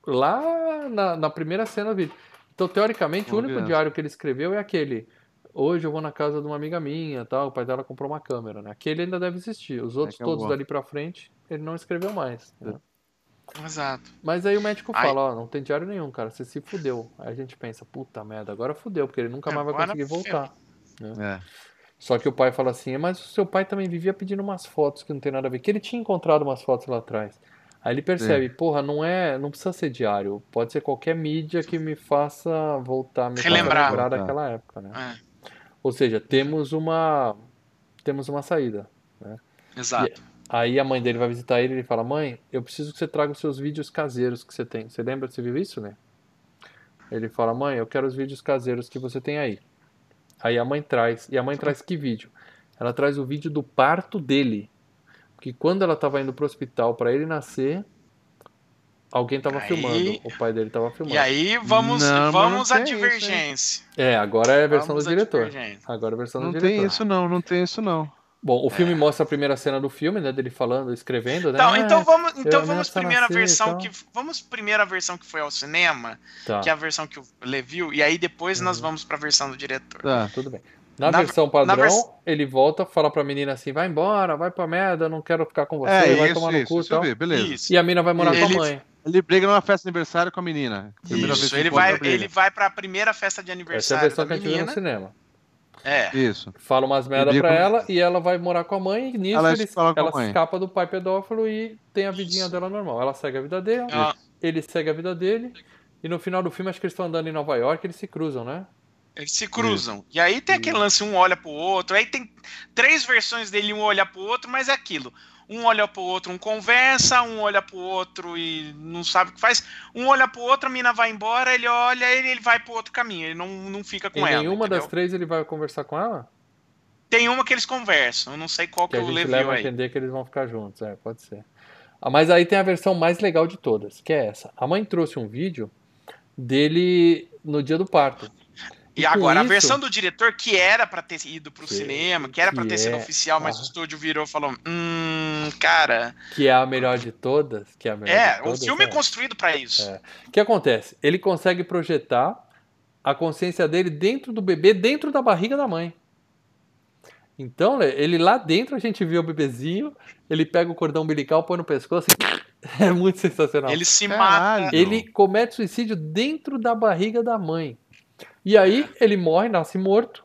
lá na, na primeira cena do vídeo. Então, teoricamente, o único diário que ele escreveu é aquele. Hoje eu vou na casa de uma amiga minha, tal. O pai dela comprou uma câmera, né? Aquele ainda deve existir. Os outros acabou. todos dali pra frente, ele não escreveu mais. né? Exato. Mas aí o médico Ai. fala, ó, não tem diário nenhum, cara. Você se fudeu. Aí a gente pensa, puta merda, agora fudeu, porque ele nunca mais vai Agora conseguir voltar. É. Só que o pai fala assim, mas o seu pai também vivia pedindo umas fotos que não tem nada a ver. Que ele tinha encontrado umas fotos lá atrás. Aí ele percebe, porra, não é, não precisa ser diário. Pode ser qualquer mídia que me faça voltar, me faça lembrar daquela época, né? É. Ou seja, temos uma temos uma saída. Exato. Aí a mãe dele vai visitar ele e ele fala: Mãe, eu preciso que você traga os seus vídeos caseiros que você tem. Você lembra? Você viu isso, né? Ele fala: Mãe, eu quero os vídeos caseiros que você tem aí. Aí a mãe traz. E a mãe traz que vídeo? Ela traz o vídeo do parto dele. Porque quando ela estava indo pro hospital para ele nascer, alguém estava Aí- filmando. O pai dele estava filmando. E aí vamos, Não, vamos não à tem isso, divergência. É, agora é a versão Vamos do diretor. divergência. Agora é a versão Não do tem diretor. isso não, não tem isso não. Bom, o filme mostra a primeira cena do filme, né? Dele falando, escrevendo, né? Então, Ah, então vamos, então vamos primeira nascer versão tal. que vamos primeira versão que foi ao cinema, tá, que é a versão que o Lê viu, e aí depois nós Uhum. vamos pra versão do diretor. Tá. tudo bem. Na, Na- versão padrão, na vers- ele volta, fala pra menina assim, vai embora, vai pra merda, não quero ficar com você, É, vai isso, tomar no isso, cu e isso tal. beleza. Isso. E a mina vai morar com Ele- a mãe. Ele briga numa festa de aniversário com a menina. Primeira vez Isso, ele vai, ele vai pra primeira festa de Essa é a aniversário versão da que a gente viu no cinema. É. Isso. Fala umas merda pra com- ela e ela vai morar com a mãe e nisso Ela ele, ela mãe. escapa do pai pedófilo e tem a vidinha dela normal. Ela segue a vida dele, Ah, ele segue a vida dele e no final do filme acho que eles estão andando em Nova York eles se cruzam, né? Eles se cruzam. E aí tem aquele lance, um olha pro outro. Aí tem três versões dele, um olha pro outro, mas é aquilo. Um olha pro outro, um conversa, um olha pro outro e não sabe o que faz. Um olha pro outro, a mina vai embora, ele olha, ele, ele vai pro outro caminho. Ele não, não fica com em ela. nenhuma entendeu? das três ele vai conversar com ela? Tem uma que eles conversam. Eu não sei qual Que que, a o gente Levi leva a aí. entender que eles vão ficar juntos, é, pode ser. Ah, Mas aí tem a versão mais legal de todas, que é essa. A mãe trouxe um vídeo dele no dia do parto. E agora, a versão do diretor, que era pra ter ido pro Que- cinema, que era pra que ter sido é- oficial, mas ah. o estúdio virou e falou: Hum, cara. Que é a melhor de todas. Que é, a melhor É, de o todas, filme é é. construído pra isso. É. O que acontece? Ele consegue projetar a consciência dele dentro do bebê, dentro da barriga da mãe. Então, ele lá dentro a gente vê o bebezinho, ele pega o cordão umbilical, põe no pescoço e... <laughs> É muito sensacional. Ele se Caralho. mata. Ele comete suicídio dentro da barriga da mãe. E aí ele morre, nasce morto.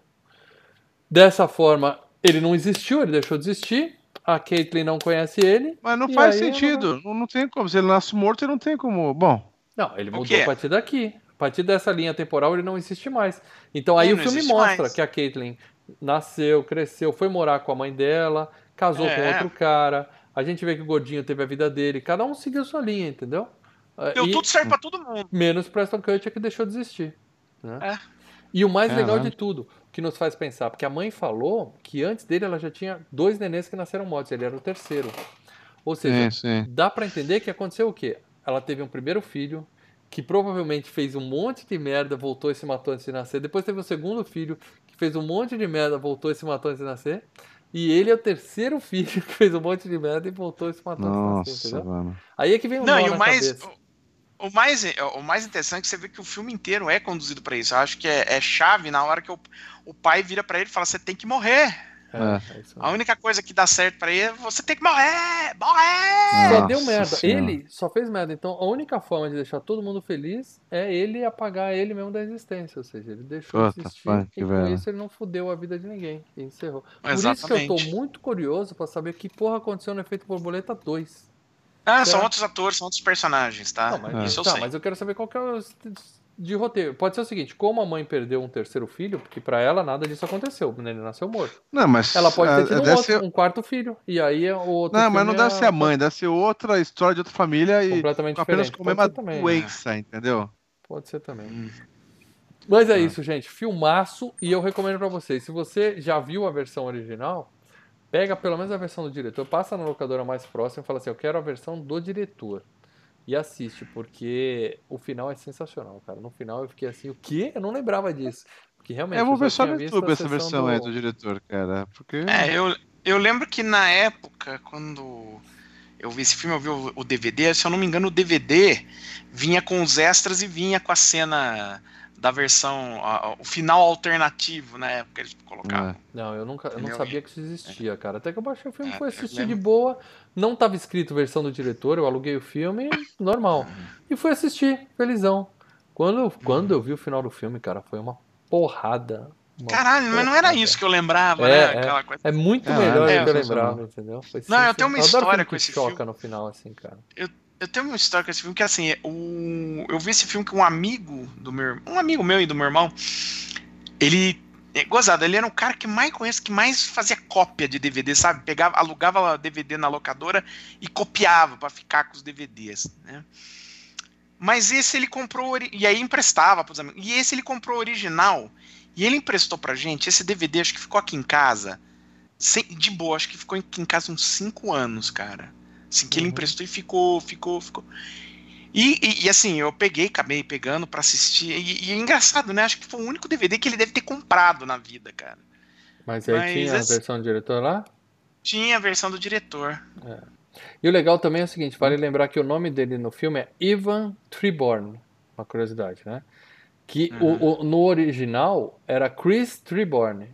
Dessa forma, ele não existiu, ele deixou de existir. A Caitlyn não conhece ele. Mas não faz sentido. Não, não tem como. Se ele nasce morto, ele não tem como. Bom. Não, ele mudou a partir daqui. A partir dessa linha temporal, ele não existe mais. Então aí Ele o filme mostra mais. que a Caitlyn nasceu, cresceu, foi morar com a mãe dela, casou É. com outro cara. A gente vê que o gordinho teve a vida dele. Cada um seguiu sua linha, entendeu? Deu e- tudo certo pra todo mundo. Menos Preston Kutcher que deixou de existir. Né? É. E o mais É, legal né? de tudo, que nos faz pensar, porque a mãe falou que antes dele ela já tinha dois nenês que nasceram mortos, ele era o terceiro. Ou seja, Sim, sim. dá pra entender que aconteceu o quê? Ela teve um primeiro filho, que provavelmente fez um monte de merda, voltou e se matou antes de nascer. Depois teve o segundo filho, que fez um monte de merda, voltou e se matou antes de nascer. E ele é o terceiro <laughs> filho que fez um monte de merda e voltou e se matou antes de nascer, Nossa, entendeu? mano. Aí é que vem um Não, nó e na o mais, cabeça. O, mais, o mais interessante é que você vê que o filme inteiro é conduzido pra isso. Eu acho que é, é chave na hora que o, o pai vira pra ele e fala: você tem que morrer. É, é isso A única coisa que dá certo pra ele é você tem que morrer! Morrer! Só Nossa deu merda. Senhora. Ele só fez merda. Então a única forma de deixar todo mundo feliz é ele apagar ele mesmo da existência. Ou seja, ele deixou de Puta existir e com isso ele não fudeu a vida de ninguém. E encerrou. Por isso Exatamente. que eu tô muito curioso pra saber que porra aconteceu no Efeito Borboleta 2. Ah, são Será? outros atores, são outros personagens, tá? Não, mas, Isso eu tá, sei. mas eu quero saber qual que é o de roteiro. Pode ser o seguinte, como a mãe perdeu um terceiro filho, porque pra ela nada disso aconteceu, né? ele nasceu morto. Não, mas. Ela pode é, ter tido um, outro, ser- um quarto filho. E aí o outro Não, mas não filme deve é ser a mãe, deve ser outra história de outra família e completamente apenas diferente. com a mesma também. doença, entendeu? Pode ser também. Hum. Mas é Ah. isso, gente. Filmaço e eu recomendo pra vocês. Se você já viu a versão original, pega pelo menos a versão do diretor, passa na locadora mais próxima e fala assim: Eu quero a versão do diretor. E assiste, porque o final é sensacional, cara. No final eu fiquei assim: O quê? Eu não lembrava disso. Porque realmente. eu vou ver só no YouTube essa versão aí do diretor, cara. Porque. É, eu, eu lembro que na época, quando eu vi esse filme, eu vi o, o DVD, se eu não me engano, o DVD vinha com os extras e vinha com a cena da versão, a- o final alternativo na época eles colocavam. É. Não, eu nunca, eu não sabia que isso existia, cara. Até que eu baixei o filme, É, fui eu assistir de boa. Não tava escrito versão do diretor, eu aluguei o filme, <laughs> normal. E fui assistir, felizão. Quando, quando eu vi o final do filme, cara, foi uma porrada. uma Caralho, mas não era porrada. isso que eu lembrava, É, né? é. Coisa. É muito É, melhor é, do que eu sensacional. lembrava, entendeu? Foi Não, eu tenho uma adoro história filme com que esse choca filme. no final, assim, cara. Eu tenho uma história com esse filme que assim, o... eu vi esse filme com um amigo do meu um amigo meu e do meu irmão. Ele É, gozado, ele era um cara que mais conheço, que mais fazia cópia de DVD, sabe? Pegava, alugava DVD na locadora e copiava para ficar com os DVDs, né? Mas esse ele comprou e aí emprestava pros amigos. E esse ele comprou original e ele emprestou pra gente. Esse DVD acho que ficou aqui em casa sem, de boa, acho que ficou aqui em casa uns 5 anos, cara. Assim que uhum. ele emprestou e ficou, ficou, ficou. E, e, e, assim, eu peguei, acabei pegando para assistir. E, e, é engraçado, né? Acho que foi o único DVD que ele deve ter comprado na vida, cara. Mas aí Mas tinha esse... a versão do diretor lá? Tinha a versão do diretor. É. E o legal também é o seguinte: vale lembrar que o nome dele no filme é Ivan Treborn. Uma curiosidade, né? Que uhum. o, o, no original era Chris Treborn.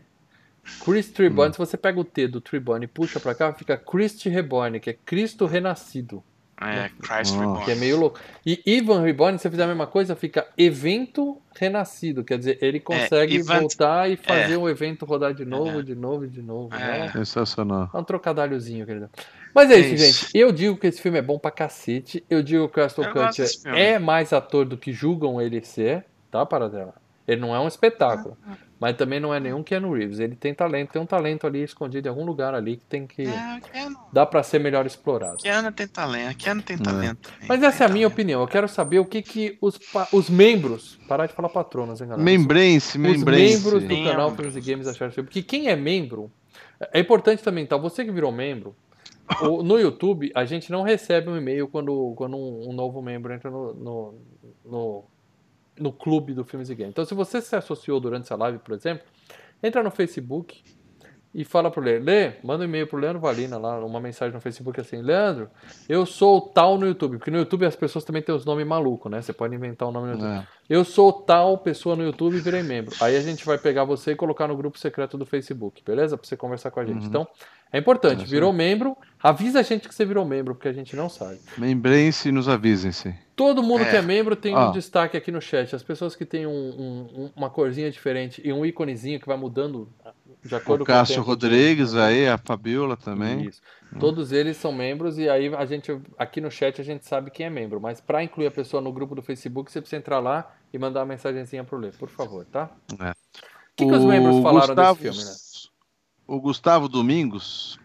Chris Treborn, uhum. se você pega o T do Treborn e puxa pra cá, fica Christ Reborn, que é Cristo Renascido. É, Christ oh. Reborn. Que é meio louco. E Ivan Reborn, se você fizer a mesma coisa, fica evento renascido. Quer dizer, ele é, consegue é, event... voltar e fazer é. o evento rodar de novo, é. de novo, de novo. É. Né? Sensacional. É um trocadilhozinho, querido. Mas é isso, isso, gente. Eu digo que esse filme é bom pra cacete. Eu digo que o Aston Kutcher é mais ator do que julgam ele ser, tá, Paradela? Ele não é um espetáculo. Mas também não é nenhum Keanu Reeves. Ele tem talento, tem um talento ali escondido em algum lugar ali que tem que. É, Keanu... Dá para ser melhor explorado. Keanu tem talento, Keanu tem é. talento. É. Mas essa é a minha opinião. Eu quero saber o que, que os, os membros. Parar de falar patronas, hein, galera? Membrense, membrense. Os membros do canal Filmes e Games acharam Porque quem é membro. É importante também, tá? Você que virou membro. no YouTube, a gente não recebe um e-mail quando, quando um, um novo membro entra no, no, no no clube do Filmes e Games. Então, se você se associou durante essa live, por exemplo, entra no Facebook e fala pro Leandro, Lê, manda um e-mail pro Leandro Valina lá, uma mensagem no Facebook assim, Leandro, eu sou tal no YouTube, porque no YouTube as pessoas também têm os nomes malucos, né? Você pode inventar o um nome no YouTube. É. Eu sou tal pessoa no YouTube e virei membro. Aí a gente vai pegar você e colocar no grupo secreto do Facebook, beleza? Pra você conversar com a gente. Uhum. Então, é importante, é virou membro, avisa a gente que você virou membro, porque a gente não sabe. Membrem-se e nos avisem-se. Todo mundo é. que é membro tem um destaque aqui no chat. As pessoas que têm um, um, uma corzinha diferente e um íconezinho que vai mudando de acordo o com Cássio o Rodrigues aí, a Fabiola também. Isso. Hum. Todos eles são membros e aí a gente aqui no chat a gente sabe quem é membro, mas para incluir a pessoa no grupo do Facebook, você precisa entrar lá e mandar uma mensagenzinha pro Lê, por favor, tá? É. O que, que os membros falaram Gustavo... desse filme, né? o Gustavo Domingos,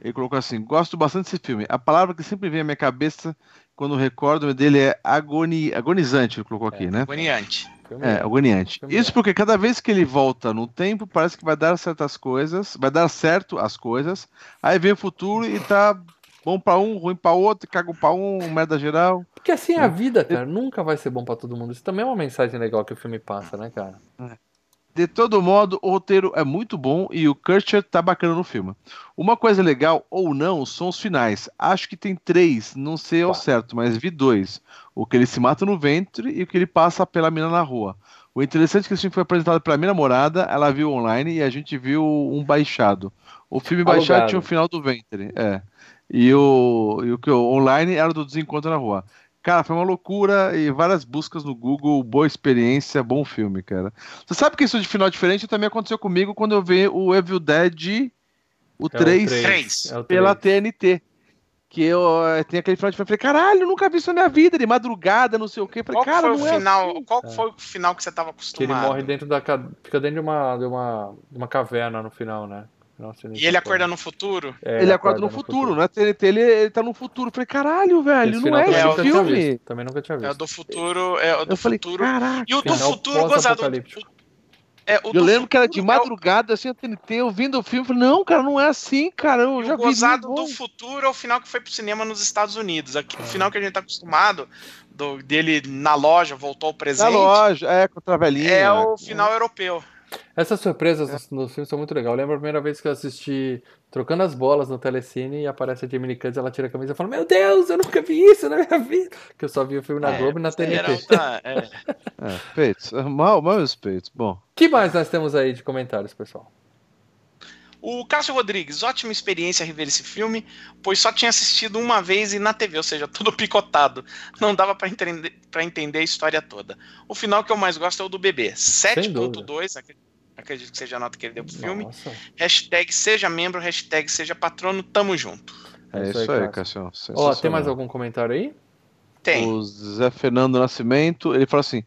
ele colocou assim: Gosto bastante desse filme. A palavra que sempre vem à minha cabeça quando recordo dele é agoni, agonizante, ele colocou aqui, é, né? Agoniante. É, agoniante. Isso porque cada vez que ele volta no tempo, parece que vai dar certas coisas, vai dar certo as coisas. Aí vem o futuro e tá bom para um, ruim para outro, cago para um, merda geral. Porque assim é a vida, cara. Nunca vai ser bom para todo mundo. Isso também é uma mensagem legal que o filme passa, né, cara? É. De todo modo, o roteiro é muito bom e o Kutcher tá bacana no filme. Uma coisa legal, ou não, são os finais. Acho que tem três, não sei ao certo, mas vi dois. O que ele se mata no ventre e o que ele passa pela mina na rua. O interessante é que esse filme foi apresentado pela minha namorada, ela viu online e a gente viu um baixado. O filme Alugado. baixado tinha o final do ventre, é. E o, e o que online era do desencontro na rua. Cara, foi uma loucura e várias buscas no Google, boa experiência, bom filme, cara. Você sabe que isso de final diferente também aconteceu comigo quando eu vi o Evil Dead, o, é 3, o 3, é pela TNT. Que eu eh, tem aquele final de falei, caralho, nunca vi isso na minha vida, de madrugada, não sei o quê. Falei, qual cara, foi o é final? Assim. Qual é. foi o final que você tava acostumado? Que ele morre dentro da fica dentro de uma, de uma, de uma caverna no final, né? Nossa, e ele acorda no futuro? É, ele, acorda, acorda no, no futuro, futuro, não é TNT, ele, ele tá no futuro. Eu falei, caralho, velho, não é esse filme. Também nunca tinha visto. É o do futuro, é o do eu falei, futuro. Caraca. E o do futuro, gozado. É, eu lembro que era de madrugada, assim, a TNT, eu vindo o filme, falei, não, cara, não é assim, cara, eu já o vi. O gozado do futuro é o final que foi pro cinema nos Estados Unidos. Aqui, o é. final que a gente tá acostumado, do, dele na loja, voltou ao presente. Na loja, é, contra a velhinha. É o final é. europeu. Essas surpresas é. nos filmes são muito legais. Eu lembro a primeira vez que eu assisti Trocando as Bolas no Telecine e aparece a Jamie Lee Curtis, ela tira a camisa e fala: Meu Deus, eu nunca vi isso na minha vida. Que eu só vi o filme na é, Globo e na TNT. Tá, é. <laughs> é, peitos. Mal, mal os peitos. Bom. que mais nós temos aí de comentários, pessoal? O Cássio Rodrigues, ótima experiência rever esse filme, pois só tinha assistido uma vez e na TV, ou seja, tudo <laughs> picotado. Não dava para entender, entender a história toda. O final que eu mais gosto é o do bebê. 7.2, acredito que seja a nota que ele deu pro filme. Nossa. Hashtag seja membro, hashtag seja patrono, tamo junto. É isso aí, Cássio. Ó, tem mais algum comentário aí? Tem. O Zé Fernando Nascimento, ele fala assim: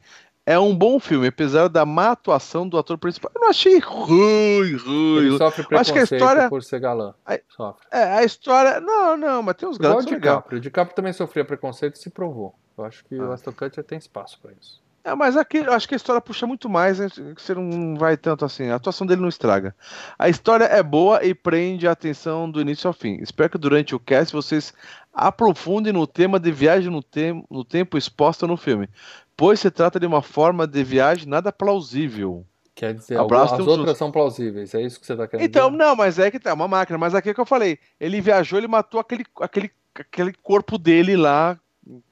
é um bom filme, apesar da má atuação do ator principal. Eu não achei ruim, ruim. Ele sofre Eu acho que a preconceito história- por ser galã. Ai, Sofre. É, a história. Não, não, mas tem uns o legais. DiCaprio. O DiCaprio também sofria preconceito e se provou. Eu acho que o Ah. Aston Kutcher tem espaço pra isso. É, mas aqui eu acho que a história puxa muito mais, né, você não vai tanto assim. A atuação dele não estraga. A história é boa e prende a atenção do início ao fim. Espero que durante o cast vocês aprofundem no tema de viagem no, tem no tempo exposta no filme, pois se trata de uma forma de viagem nada plausível. Quer dizer, Abraço, as outras são plausíveis. É isso que você tá querendo Então, dizer? não, mas é que tá, uma máquina. Mas aqui é que eu falei. Ele viajou, ele matou aquele, aquele, aquele corpo dele lá,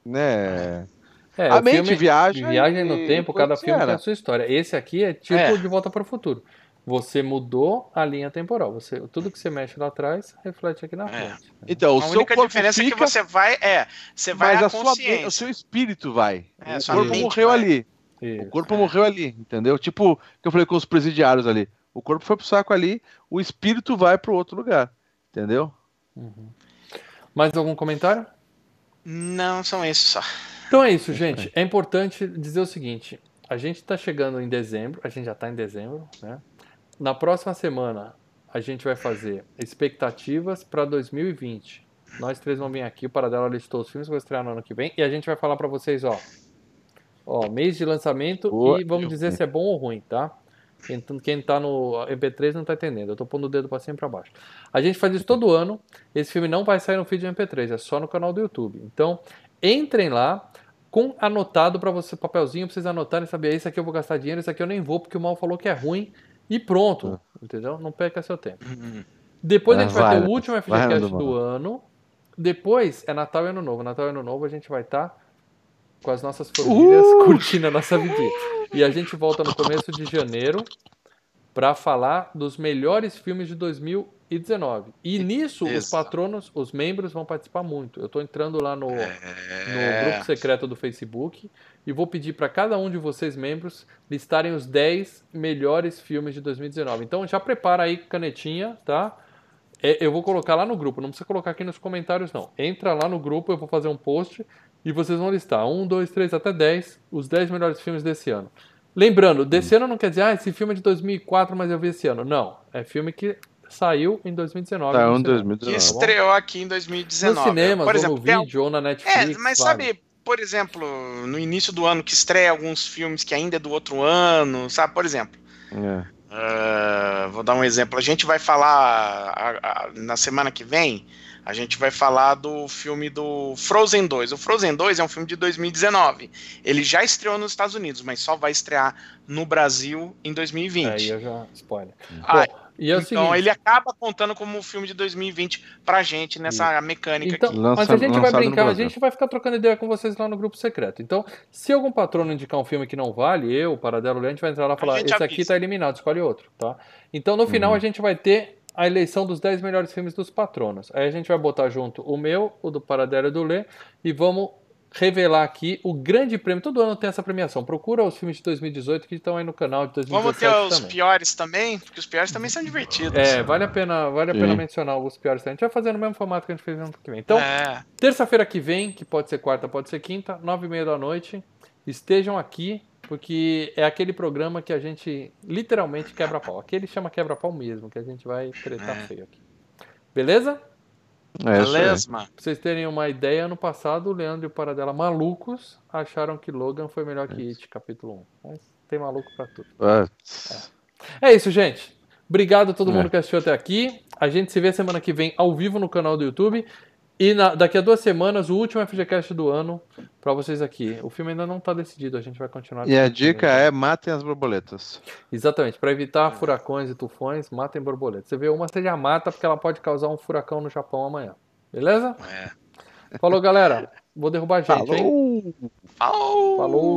né? É, a o mente filme- viaja. Viagem no e tempo, cada filme tem era. a sua história. Esse aqui é tipo É. De Volta para o Futuro. Você mudou a linha temporal. Você, tudo que você mexe lá atrás reflete aqui na É. frente. Então, o a seu única corpo diferença é fica, que você vai. É, você vai mas à a sua, mente- o seu espírito vai. É, o corpo mente morreu vai. ali. O Isso. corpo morreu ali, entendeu? Tipo, que eu falei com os presidiários ali. O corpo foi pro saco ali, o espírito vai pro outro lugar. Entendeu? Uhum. Mais algum comentário? Não, são esses só. Então é isso, gente. É importante dizer o seguinte: a gente está chegando em dezembro, a gente já está em dezembro, né? Na próxima semana a gente vai fazer expectativas para 2020. Nós três vamos vir aqui, o Paradela listou os filmes que vão estrear no ano que vem e a gente vai falar para vocês, ó, ó, mês de lançamento Boa, e vamos dizer se é bom ou ruim, tá? Quem, quem tá no MP3 não tá entendendo. Eu tô pondo o dedo para cima e para baixo. A gente faz isso todo ano. Esse filme não vai sair no feed MP3, é só no canal do YouTube. Então, entrem lá com anotado para você, papelzinho, pra vocês anotarem, saber, esse aqui eu vou gastar dinheiro, esse aqui eu nem vou, porque o mal falou que é ruim, e pronto, entendeu? Não perca seu tempo. Depois a Ah, gente vai ter vai, o último FGCast do ano, depois é Natal e Ano Novo. Natal e Ano Novo a gente vai estar com as nossas famílias curtindo a nossa vidinha. E a gente volta no começo de janeiro para falar dos melhores filmes de 2019. E nisso os Exato. patronos, os membros vão participar muito. Eu estou entrando lá no, no É. grupo secreto do Facebook e vou pedir para cada um de vocês membros listarem os 10 melhores filmes de 2019. Então já prepara aí canetinha, tá? É, eu vou colocar lá no grupo, não precisa colocar aqui nos comentários não. Entra lá no grupo, eu vou fazer um post e vocês vão listar 1, 2, 3 até 10, os 10 melhores filmes desse ano. Lembrando, desse ano não quer dizer, ah, esse filme é de 2004, mas eu vi esse ano. Não, é filme que saiu em 2019. Tá, no cinema. 2019. Que Tá bom? estreou aqui em Nos 2019. cinemas, Por ou exemplo, no tem vídeo, ou na É, Netflix. mas vários. sabe, por exemplo, no início do ano que estreia alguns filmes que ainda é do outro ano, sabe? Por exemplo, É. ah, vou dar um exemplo. A gente vai falar a- a- na semana que vem, a gente vai falar do filme do Frozen 2. O Frozen 2 é um filme de 2019. Ele já estreou nos Estados Unidos, mas só vai estrear no Brasil em 2020. Aí eu já spoiler. Ah, Bom, é então seguinte, ele acaba contando como um filme de 2020 pra gente nessa mecânica Então, aqui. Lança- mas a gente vai brincar, a gente vai ficar trocando ideia com vocês lá no grupo secreto. Então, se algum patrono indicar um filme que não vale, eu, o Paradelo Lê, a gente vai entrar lá e falar, gente esse aqui avisa. tá eliminado, escolhe outro, tá? Então, no final, a gente vai ter a eleição dos 10 melhores filmes dos patronos. Aí a gente vai botar junto o meu, o do Paradelo e do Lê, e vamos revelar aqui o grande prêmio. Todo ano tem essa premiação. Procura os filmes de 2018 que estão aí no canal de 2017 Vamos ter os também. piores também, porque os piores também são divertidos. É, vale a pena, vale a Sim. pena mencionar os piores. A gente vai fazer no mesmo formato que a gente fez no ano que vem. Então, É. Terça-feira que vem, que pode ser quarta, pode ser quinta, nove e meia da noite, estejam aqui, porque é aquele programa que a gente literalmente quebra pau. Aquele chama quebra pau mesmo, que a gente vai tretar É. feio aqui. Beleza? É mano. Pra vocês terem uma ideia, ano passado o Leandro e o Paradela malucos acharam que Logan foi melhor que It, capítulo 1. Mas tem maluco pra tudo. Putz. É isso, gente. Obrigado a todo É. mundo que assistiu até aqui. A gente se vê semana que vem ao vivo no canal do YouTube. E na- daqui a duas semanas, o último FGCast do ano pra vocês aqui. O filme ainda não tá decidido, a gente vai continuar. E a dica é matem as borboletas. Exatamente, pra evitar furacões e tufões, matem borboletas. Você vê uma, você já mata porque ela pode causar um furacão no Japão amanhã. Beleza? É. Falou, galera. Vou derrubar a gente, hein? Falou! Falou! Falou!